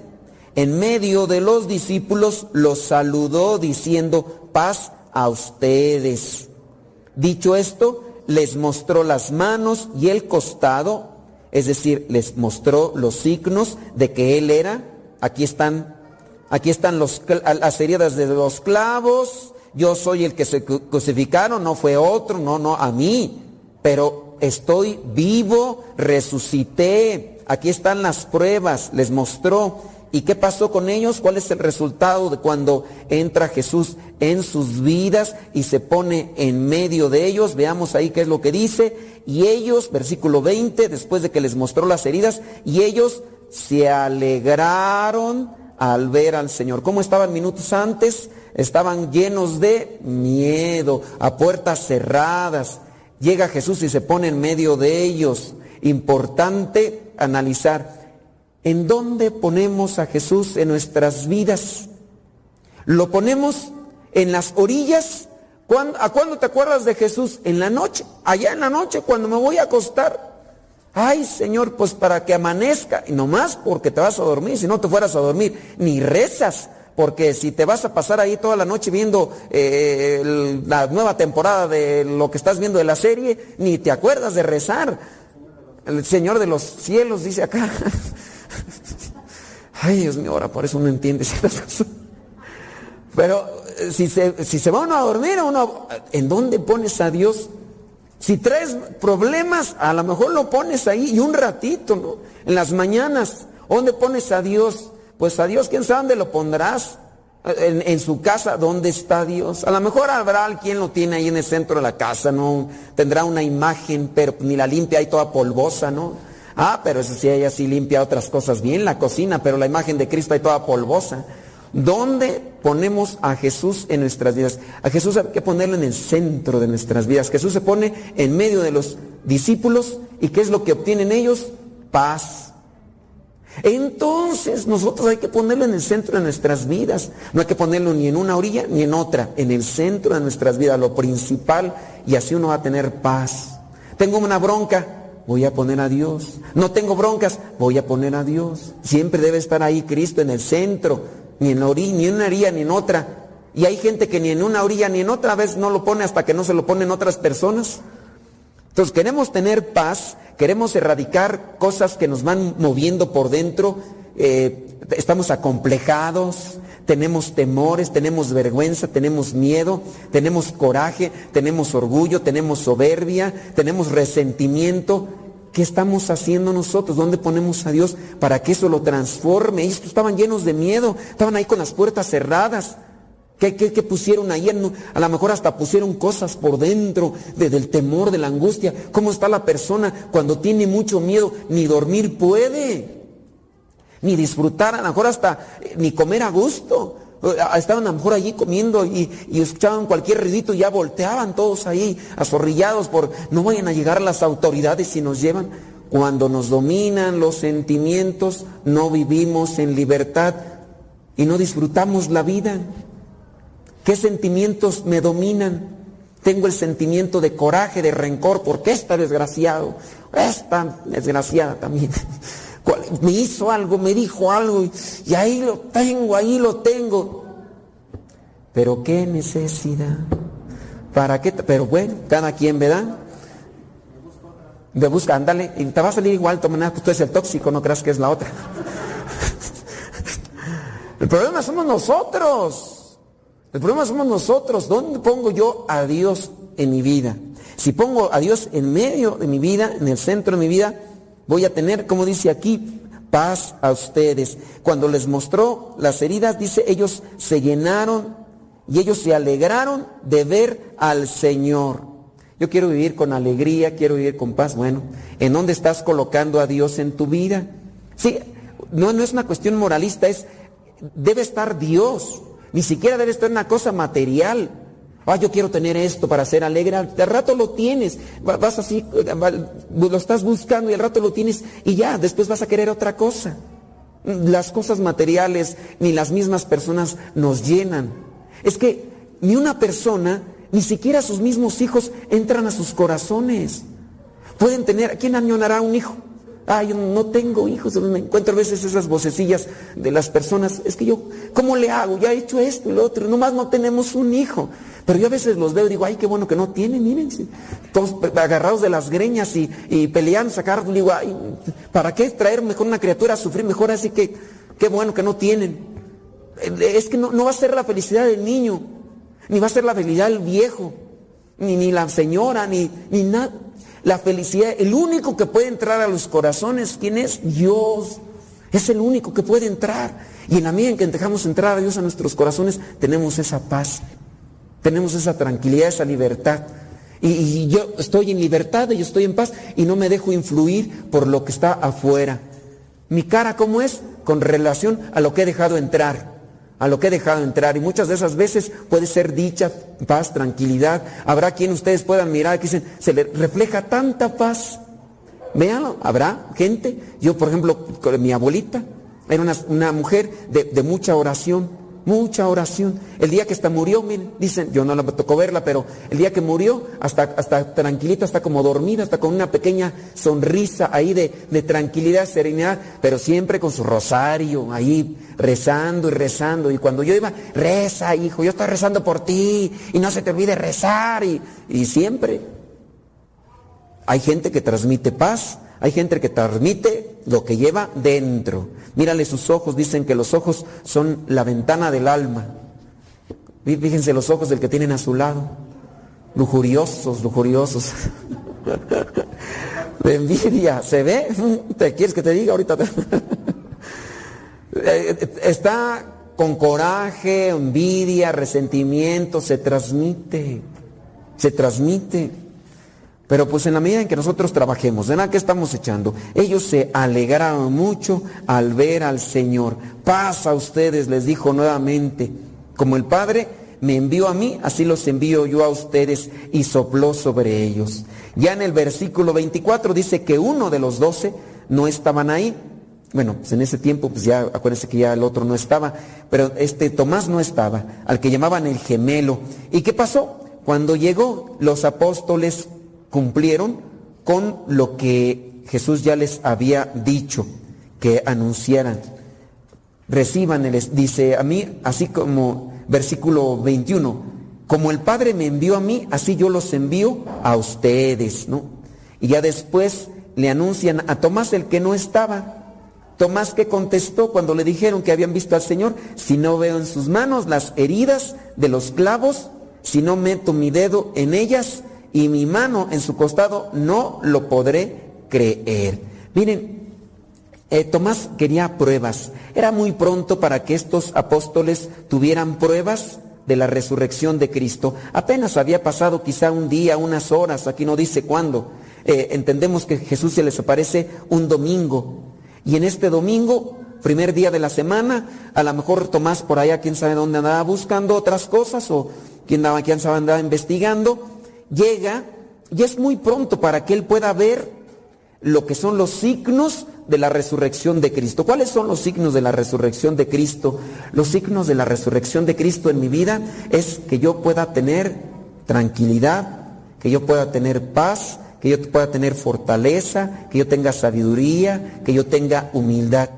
en medio de los discípulos los saludó diciendo, paz a ustedes. Dicho esto, les mostró las manos y el costado, es decir, les mostró los signos de que Él era, aquí están Aquí están las heridas de los clavos. Yo soy el que se cru- crucificaron, no fue otro, no, no, a mí. Pero estoy vivo, resucité. Aquí están las pruebas, les mostró. ¿Y qué pasó con ellos? ¿Cuál es el resultado de cuando entra Jesús en sus vidas y se pone en medio de ellos? Veamos ahí qué es lo que dice. Y ellos, versículo 20, después de que les mostró las heridas, y ellos se alegraron al ver al Señor. ¿Cómo estaban minutos antes? Estaban llenos de miedo, a puertas cerradas. Llega Jesús y se pone en medio de ellos. Importante analizar. ¿En dónde ponemos a Jesús en nuestras vidas? ¿Lo ponemos en las orillas? ¿Cuándo- ¿A cuándo te acuerdas de Jesús? En la noche, allá en la noche, cuando me voy a acostar. Ay, Señor, pues para que amanezca, y nomás porque te vas a dormir, si no te fueras a dormir, ni rezas, porque si te vas a pasar ahí toda la noche viendo eh, la nueva temporada de lo que estás viendo de la serie, ni te acuerdas de rezar. El Señor de los cielos dice acá. <laughs> Ay, Dios mío, ahora por eso no entiende ciertas <laughs> cosas. Pero eh, si se, si se va uno a dormir, uno, ¿en dónde pones a Dios? Si traes problemas, a lo mejor lo pones ahí y un ratito, ¿no? En las mañanas, ¿dónde pones a Dios? Pues a Dios, ¿quién sabe dónde lo pondrás? En, en su casa, ¿dónde está Dios? A lo mejor habrá alguien lo tiene ahí en el centro de la casa, ¿no? Tendrá una imagen, pero ni la limpia ahí toda polvosa, ¿no? Ah, pero eso sí, ella sí limpia otras cosas bien, la cocina, pero la imagen de Cristo ahí toda polvosa. ¿Dónde ponemos a Jesús en nuestras vidas? A Jesús hay que ponerlo en el centro de nuestras vidas. Jesús se pone en medio de los discípulos y ¿qué es lo que obtienen ellos? Paz. Entonces nosotros hay que ponerlo en el centro de nuestras vidas. No hay que ponerlo ni en una orilla ni en otra, en el centro de nuestras vidas, lo principal, y así uno va a tener paz. Tengo una bronca, voy a poner a Dios. No tengo broncas, voy a poner a Dios. Siempre debe estar ahí Cristo en el centro, ni en, orilla, ni en una orilla ni en otra. Y hay gente que ni en una orilla ni en otra vez no lo pone hasta que no se lo ponen otras personas. Entonces queremos tener paz, queremos erradicar cosas que nos van moviendo por dentro, eh, estamos acomplejados, tenemos temores, tenemos vergüenza, tenemos miedo, tenemos coraje, tenemos orgullo, tenemos soberbia, tenemos resentimiento. ¿Qué estamos haciendo nosotros? ¿Dónde ponemos a Dios para que eso lo transforme? Ellos estaban llenos de miedo, estaban ahí con las puertas cerradas. ¿Qué, qué, pusieron ahí? A lo mejor hasta pusieron cosas por dentro de- del temor, de la angustia. ¿Cómo está la persona cuando tiene mucho miedo? Ni dormir puede, ni disfrutar, a lo mejor hasta eh, ni comer a gusto. Eh, Estaban a lo mejor allí comiendo y, y escuchaban cualquier ruidito y ya volteaban todos ahí, azorrillados por no vayan a llegar las autoridades y nos llevan. Cuando nos dominan los sentimientos, no vivimos en libertad y no disfrutamos la vida. ¿Qué sentimientos me dominan? Tengo el sentimiento de coraje, de rencor, porque esta desgraciado, esta desgraciada también, <laughs> me hizo algo, me dijo algo, y, ahí lo tengo, ahí lo tengo. Pero qué necesidad. ¿Para qué? Pero bueno, cada quien, ¿verdad? De busca, ándale, y te va a salir igual, toma nada, pues tú eres el tóxico, no creas que es la otra. <laughs> El problema somos nosotros. El problema somos nosotros. ¿Dónde pongo yo a Dios en mi vida? Si pongo a Dios en medio de mi vida, en el centro de mi vida, voy a tener, como dice aquí, paz a ustedes. Cuando les mostró las heridas, dice, ellos se llenaron y ellos se alegraron de ver al Señor. Yo quiero vivir con alegría, quiero vivir con paz. Bueno, ¿en dónde estás colocando a Dios en tu vida? Sí, no, no es una cuestión moralista, es, debe estar Dios. Ni siquiera debe estar una cosa material. Ah, yo quiero tener esto para ser alegre. Al rato lo tienes. Va- Vas así, va- lo estás buscando y al rato lo tienes y ya, después vas a querer otra cosa. Las cosas materiales ni las mismas personas nos llenan. Es que ni una persona, ni siquiera sus mismos hijos entran a sus corazones. Pueden tener, ¿quién añonará un hijo? Ah, yo no tengo hijos, me encuentro a veces esas vocecillas de las personas, es que yo, ¿cómo le hago? Ya he hecho esto y lo otro, nomás no tenemos un hijo. Pero yo a veces los veo y digo, ay, qué bueno que no tienen, miren, todos agarrados de las greñas y, y peleando, sacar, digo, ay, ¿para qué traer mejor una criatura a sufrir? Mejor así que, qué bueno que no tienen. Es que no, no va a ser la felicidad del niño, ni va a ser la felicidad del viejo, ni, ni la señora, ni, ni nada. La felicidad, el único que puede entrar a los corazones, ¿quién es? Dios. Es el único que puede entrar. Y en la medida en que dejamos entrar a Dios a nuestros corazones, tenemos esa paz, tenemos esa tranquilidad, esa libertad. Y, yo estoy en libertad, y yo estoy en paz y no me dejo influir por lo que está afuera. Mi cara, ¿cómo es? Con relación a lo que he dejado entrar a lo que he dejado entrar. Y muchas de esas veces puede ser dicha, paz, tranquilidad. Habrá quien ustedes puedan mirar que se le refleja tanta paz. Véanlo, habrá gente. Yo, por ejemplo, mi abuelita, era una, mujer de mucha oración, mucha oración. El día que hasta murió, miren, dicen, yo no la tocó verla, pero el día que murió, hasta, hasta tranquilita, hasta como dormida, hasta con una pequeña sonrisa ahí de, de tranquilidad, serenidad, pero siempre con su rosario ahí rezando y rezando. Y cuando yo iba, reza, hijo, yo estoy rezando por ti, y no se te olvide rezar, y, y siempre. Hay gente que transmite paz, hay gente que transmite lo que lleva dentro. Mírale sus ojos, dicen que los ojos son la ventana del alma. Fíjense los ojos del que tienen a su lado. Lujuriosos, lujuriosos. <laughs> De envidia, ¿se ve? <laughs> ¿Te quieres que te diga ahorita? <laughs> Está con coraje, envidia, resentimiento, se transmite. Se transmite. Pero pues en la medida en que nosotros trabajemos, ¿en la que estamos echando? Ellos se alegraron mucho al ver al Señor. Paz a ustedes, les dijo nuevamente. Como el Padre me envió a mí, así los envío yo a ustedes y sopló sobre ellos. Ya en el versículo 24 dice que uno de los doce no estaban ahí. Bueno, pues en ese tiempo, pues ya acuérdense que ya el otro no estaba, pero este Tomás no estaba, al que llamaban el gemelo. ¿Y qué pasó? Cuando llegó, los apóstoles cumplieron con lo que Jesús ya les había dicho que anunciaran. Reciban, dice a mí, así como versículo 21, como el Padre me envió a mí, así yo los envío a ustedes, ¿no? Y ya después le anuncian a Tomás el que no estaba. Tomás que contestó cuando le dijeron que habían visto al Señor, si no veo en sus manos las heridas de los clavos, si no meto mi dedo en ellas y mi mano en su costado, no lo podré creer. Miren, eh, Tomás quería pruebas. Era muy pronto para que estos apóstoles tuvieran pruebas de la resurrección de Cristo. Apenas había pasado quizá un día, unas horas, aquí no dice cuándo. Eh, entendemos que Jesús se les aparece un domingo. Y en este domingo, primer día de la semana, a lo mejor Tomás por allá, quién sabe dónde andaba buscando otras cosas, o quién, andaba, quién sabe andaba investigando, llega y es muy pronto para que él pueda ver lo que son los signos de la resurrección de Cristo. ¿Cuáles son los signos de la resurrección de Cristo? Los signos de la resurrección de Cristo en mi vida es que yo pueda tener tranquilidad, que yo pueda tener paz, que yo pueda tener fortaleza, que yo tenga sabiduría, que yo tenga humildad.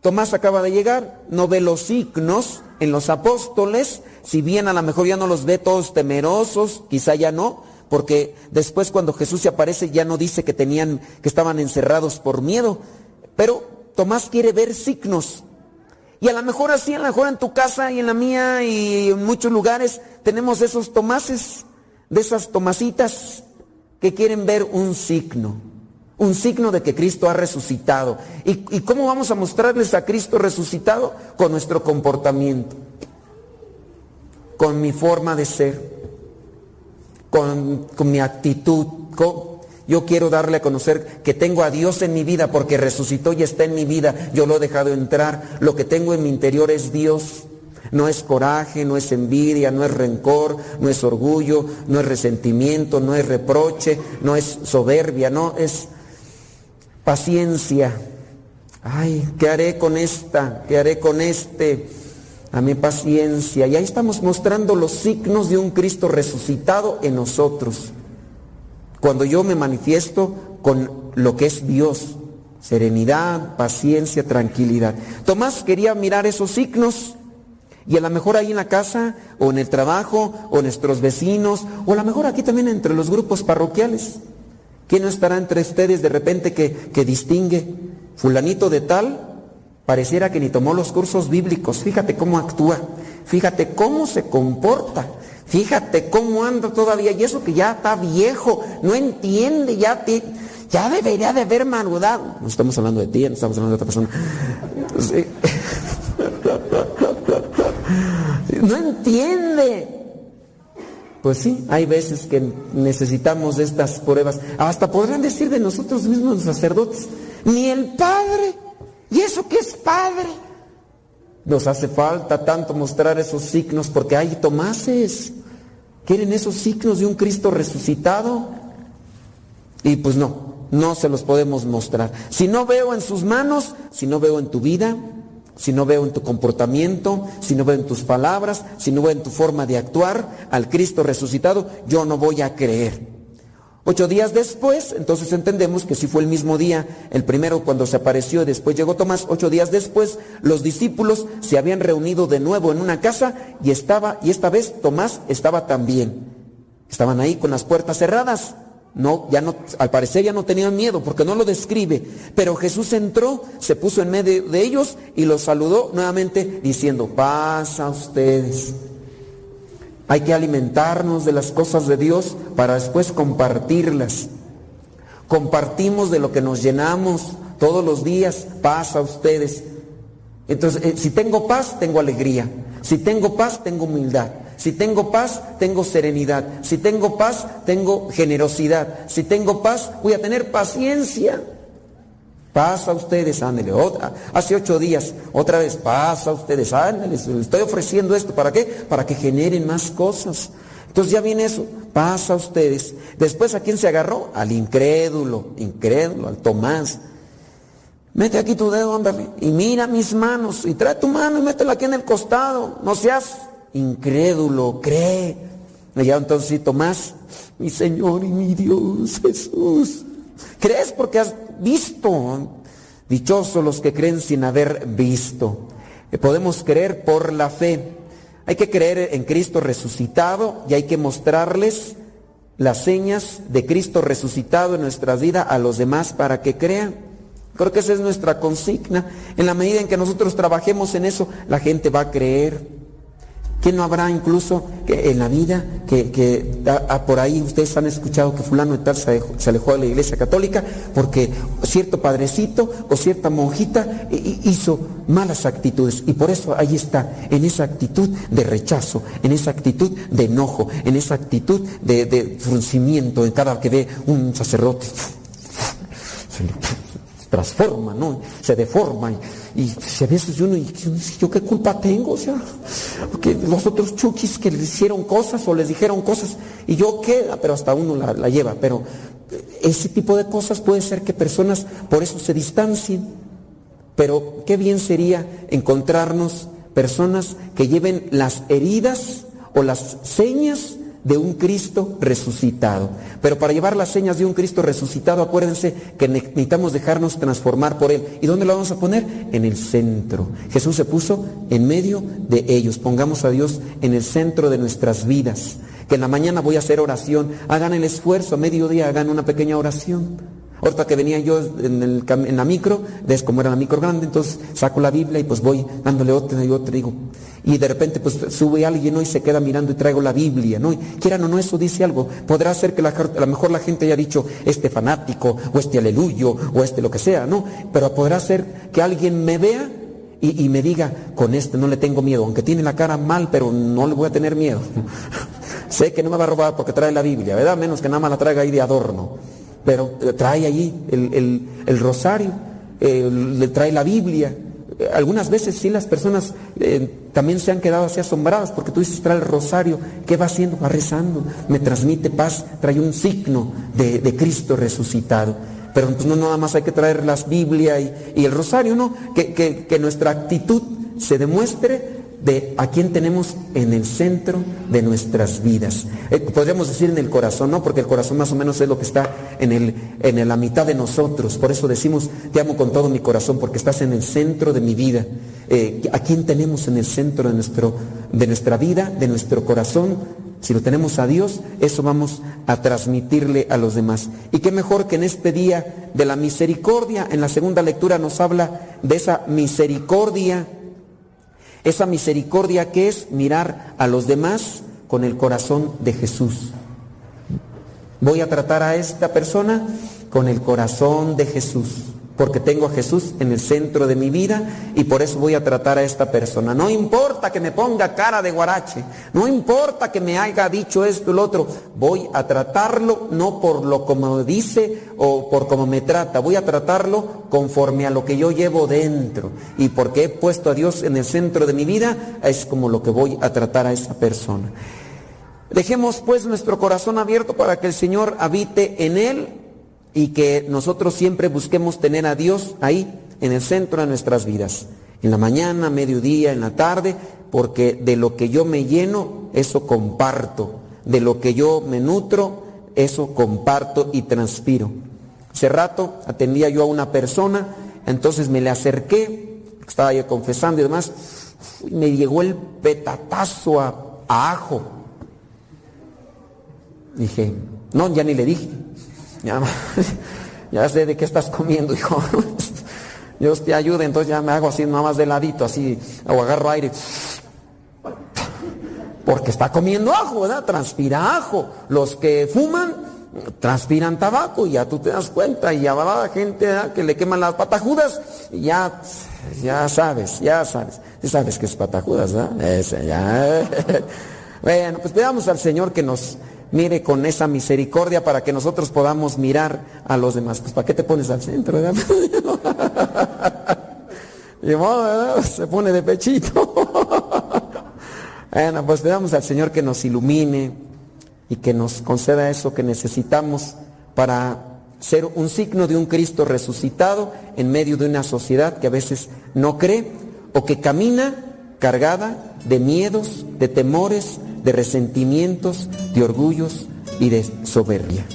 Tomás acaba de llegar, no ve los signos en los apóstoles, si bien a lo mejor ya no los ve todos temerosos, quizá ya no, porque después cuando Jesús se aparece ya no dice que tenían que estaban encerrados por miedo, pero Tomás quiere ver signos. Y a lo mejor así, a lo mejor en tu casa y en la mía y en muchos lugares tenemos esos tomases, de esas tomasitas que quieren ver un signo, un signo de que Cristo ha resucitado. ¿Y, y cómo vamos a mostrarles a Cristo resucitado? Con nuestro comportamiento, con mi forma de ser, con, con mi actitud. yo quiero darle a conocer que tengo a Dios en mi vida porque resucitó y está en mi vida. Yo lo he dejado entrar. Lo que tengo en mi interior es Dios. No es coraje, no es envidia, no es rencor, no es orgullo, no es resentimiento, no es reproche, no es soberbia, no es paciencia. Ay, ¿qué haré con esta? ¿Qué haré con este? A mi paciencia. Y ahí estamos mostrando los signos de un Cristo resucitado en nosotros. Cuando yo me manifiesto con lo que es Dios, serenidad, paciencia, tranquilidad. Tomás quería mirar esos signos y a lo mejor ahí en la casa o en el trabajo o nuestros vecinos o a lo mejor aquí también entre los grupos parroquiales. ¿Quién no estará entre ustedes de repente que, que distingue fulanito de tal? Pareciera que ni tomó los cursos bíblicos. Fíjate cómo actúa. Fíjate cómo se comporta. Fíjate cómo anda todavía. Y eso que ya está viejo. No entiende. Ya, te- ya debería de haber madurado. No estamos hablando de ti, no estamos hablando de otra persona. <laughs> No entiende. Pues sí, hay veces que necesitamos estas pruebas. Hasta podrán decir de nosotros mismos los sacerdotes, ni el Padre. ¿Y eso qué es Padre? Nos hace falta tanto mostrar esos signos porque hay Tomases. ¿Quieren esos signos de un Cristo resucitado? Y pues no, no se los podemos mostrar. Si no veo en sus manos, si no veo en tu vida, si no veo en tu comportamiento, si no veo en tus palabras, si no veo en tu forma de actuar al Cristo resucitado, yo no voy a creer. Ocho días después, entonces entendemos que si fue el mismo día, el primero cuando se apareció y después llegó Tomás, ocho días después, los discípulos se habían reunido de nuevo en una casa y estaba, y esta vez Tomás estaba también. Estaban ahí con las puertas cerradas. No, ya no, al parecer ya no tenían miedo porque no lo describe. Pero Jesús entró, se puso en medio de ellos y los saludó nuevamente diciendo, paz a ustedes. Hay que alimentarnos de las cosas de Dios para después compartirlas. Compartimos de lo que nos llenamos todos los días, paz a ustedes. Entonces, eh, si tengo paz, tengo alegría. Si tengo paz, tengo humildad. Si tengo paz, tengo serenidad. Si tengo paz, tengo generosidad. Si tengo paz, voy a tener paciencia. Paz a ustedes, ándale. Otra, hace ocho días, otra vez, paz a ustedes, ándale. Les estoy ofreciendo esto. ¿Para qué? Para que generen más cosas. Entonces ya viene eso, paz a ustedes. Después, ¿a quién se agarró? Al incrédulo, incrédulo, al Tomás. Mete aquí tu dedo, ándale, y mira mis manos, y trae tu mano y métela aquí en el costado. No seas incrédulo, cree. Y ya entonces sí, Tomás, mi Señor y mi Dios, Jesús. ¿Crees porque has visto? Dichosos los que creen sin haber visto. Eh, Podemos creer por la fe. Hay que creer en Cristo resucitado y hay que mostrarles las señas de Cristo resucitado en nuestra vida a los demás para que crean. Creo que esa es nuestra consigna. En la medida en que nosotros trabajemos en eso, la gente va a creer. ¿Quién no habrá incluso en la vida que, que por ahí ustedes han escuchado que fulano de tal se se alejó de la iglesia católica porque cierto padrecito o cierta monjita hi- hi- hizo malas actitudes y por eso ahí está, en esa actitud de rechazo, en esa actitud de enojo, en esa actitud de, de fruncimiento en cada que ve un sacerdote se transforma, ¿no? Se deforma y, a veces uno, y yo qué culpa tengo, o sea, porque los otros chukis que les hicieron cosas o les dijeron cosas y yo qué, pero hasta uno la, la lleva, pero ese tipo de cosas puede ser que personas por eso se distancien, pero qué bien sería encontrarnos personas que lleven las heridas o las señas de un Cristo resucitado. Pero para llevar las señas de un Cristo resucitado, acuérdense que ne- necesitamos dejarnos transformar por Él. ¿Y dónde lo vamos a poner? En el centro. Jesús se puso en medio de ellos. Pongamos a Dios en el centro de nuestras vidas. Que en la mañana voy a hacer oración. Hagan el esfuerzo, a mediodía hagan una pequeña oración. Ahorita que venía yo en, el en la micro, ves cómo era la micro grande, entonces saco la Biblia y pues voy dándole otra y otra, digo, y de repente pues sube alguien ¿no? y se queda mirando y traigo la Biblia, ¿no? Y quieran o no, eso dice algo. Podrá ser que la, a lo mejor la gente haya dicho este fanático, o este aleluyo, o este lo que sea, ¿no? Pero podrá ser que alguien me vea y, y me diga, con este no le tengo miedo, aunque tiene la cara mal, pero no le voy a tener miedo. <laughs> sé que no me va a robar porque trae la Biblia, ¿verdad? Menos que nada más la traiga ahí de adorno pero eh, trae allí el, el- el rosario, le trae la Biblia. Algunas veces sí las personas eh, también se han quedado así asombradas porque tú dices trae el rosario, ¿qué va haciendo? Va rezando, me transmite paz, trae un signo de, de Cristo resucitado. Pero no nada más hay que traer las Biblia y, y el rosario, no, que, que- que nuestra actitud se demuestre de a quién tenemos en el centro de nuestras vidas. Eh, podríamos decir en el corazón, ¿no? Porque el corazón más o menos es lo que está en, el, en la mitad de nosotros. Por eso decimos, te amo con todo mi corazón, porque estás en el centro de mi vida. Eh, ¿A quién tenemos en el centro de, nuestro, de nuestra vida, de nuestro corazón? Si lo tenemos a Dios, eso vamos a transmitirle a los demás. Y qué mejor que en este día de la misericordia, en la segunda lectura nos habla de esa misericordia, esa misericordia que es mirar a los demás con el corazón de Jesús. Voy a tratar a esta persona con el corazón de Jesús, porque tengo a Jesús en el centro de mi vida y por eso voy a tratar a esta persona. No importa que me ponga cara de guarache, no importa que me haya dicho esto y lo otro, voy a tratarlo no por lo como dice o por cómo me trata, voy a tratarlo conforme a lo que yo llevo dentro y porque he puesto a Dios en el centro de mi vida, es como lo que voy a tratar a esa persona. Dejemos pues nuestro corazón abierto para que el Señor habite en él y que nosotros siempre busquemos tener a Dios ahí en el centro de nuestras vidas. En la mañana, mediodía, en la tarde, porque de lo que yo me lleno, eso comparto. De lo que yo me nutro, eso comparto y transpiro. Hace rato atendía yo a una persona, entonces me le acerqué, estaba yo confesando y demás, y me llegó el petatazo a, a ajo. Dije, no, ya ni le dije. Ya, <laughs> ya sé de qué estás comiendo, hijo. <laughs> Dios te ayude, entonces ya me hago así nada más de ladito, así, o agarro aire. Porque está comiendo ajo, ¿verdad? Transpira ajo. Los que fuman, transpiran tabaco, y ya tú te das cuenta, y ya va la gente que le queman las patajudas, y ya, ya sabes, ya sabes. Ya sabes que es patajudas, ¿verdad? Ese, ya. <laughs> Bueno, pues pedamos al Señor que nos mire con esa misericordia para que nosotros podamos mirar a los demás. Pues ¿para qué te pones al centro? y <laughs> se pone de pechito. <laughs> bueno, pues pedamos al Señor que nos ilumine y que nos conceda eso que necesitamos para ser un signo de un Cristo resucitado en medio de una sociedad que a veces no cree o que camina cargada de miedos, de temores, de resentimientos, de orgullos y de soberbia.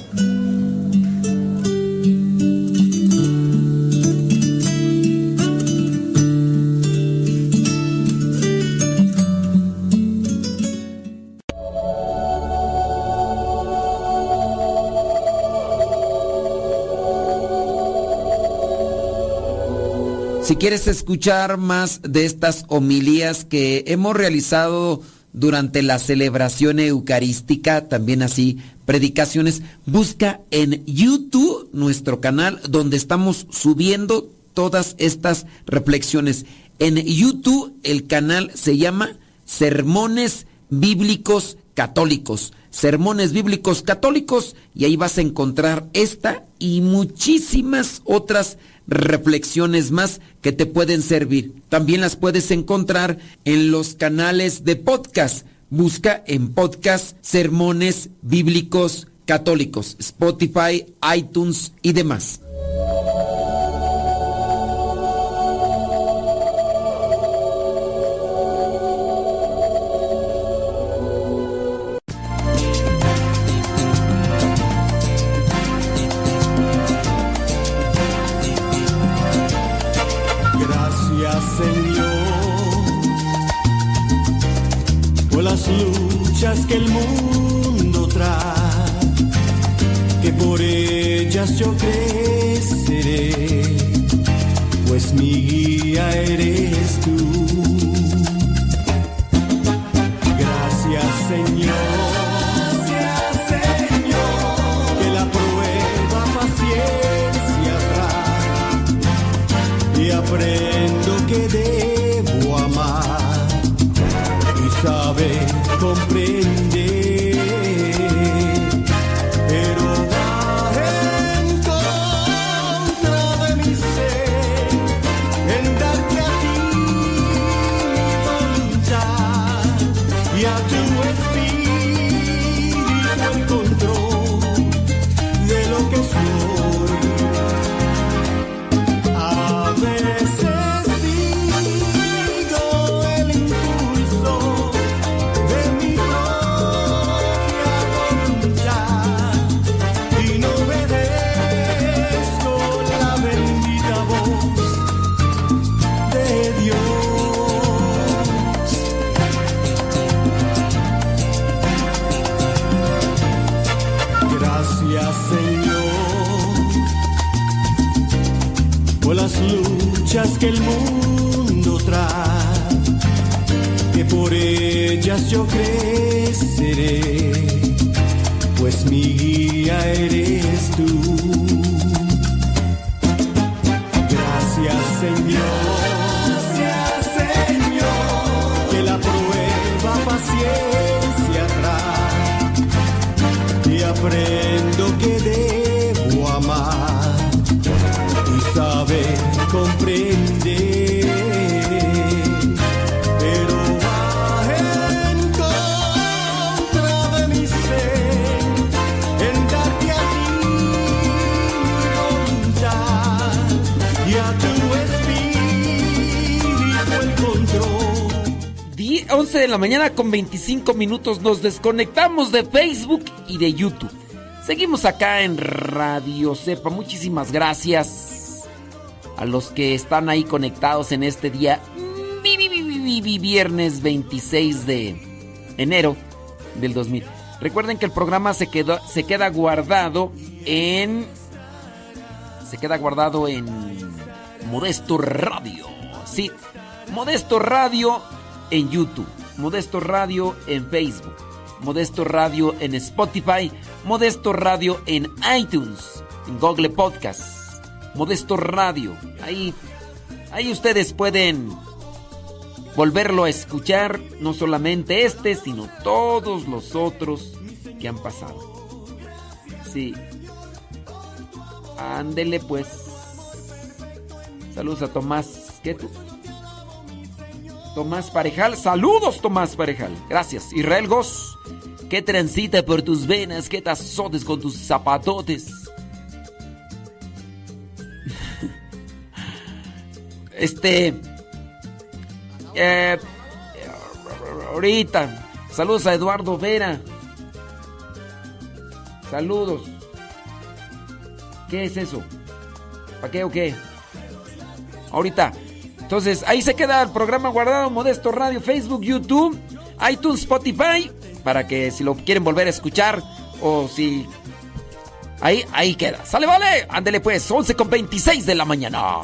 Si quieres escuchar más de estas homilías que hemos realizado durante la celebración eucarística, también así predicaciones, busca en YouTube nuestro canal donde estamos subiendo todas estas reflexiones. En YouTube el canal se llama Sermones Bíblicos Católicos. Sermones Bíblicos Católicos y ahí vas a encontrar esta y muchísimas otras reflexiones más que te pueden servir. También las puedes encontrar en los canales de podcast. Busca en podcast Sermones Bíblicos Católicos, Spotify, iTunes y demás. Que el mundo trae, que por ellas yo creceré, pues mi guía eres tú. Gracias Señor. Que el mundo trae, que por ellas yo creceré, pues mi guía eres tú. Gracias Señor, 11 de la mañana con 25 minutos nos desconectamos de Facebook y de YouTube. Seguimos acá en Radio Cepa. Muchísimas gracias a los que están ahí conectados en este día vi- vi- vi- vi- vi- viernes 26 de enero del 2000. Recuerden que el programa se quedó se queda guardado en se queda guardado en Modesto Radio. Sí, Modesto Radio en YouTube, Modesto Radio en Facebook, Modesto Radio en Spotify, Modesto Radio en iTunes, en Google Podcast, Modesto Radio. Ahí, ahí ustedes pueden volverlo a escuchar, no solamente este, sino todos los otros que han pasado. Sí. Ándele pues. Saludos a Tomás. ¿Qué tú? Tomás Parejal. Saludos, Tomás Parejal. Gracias. Israel Goss. Que transita por tus venas, que te azotes con tus zapatotes. <laughs> Este. eh, ahorita. Saludos a Eduardo Vera. Saludos. ¿Qué es eso? ¿Para qué o qué? Ahorita. Entonces, ahí se queda el programa guardado, Modesto Radio, Facebook, YouTube, iTunes, Spotify, para que si lo quieren volver a escuchar o si... Ahí, ahí queda. Sale, vale. Ándele pues, 11 con 26 de la mañana.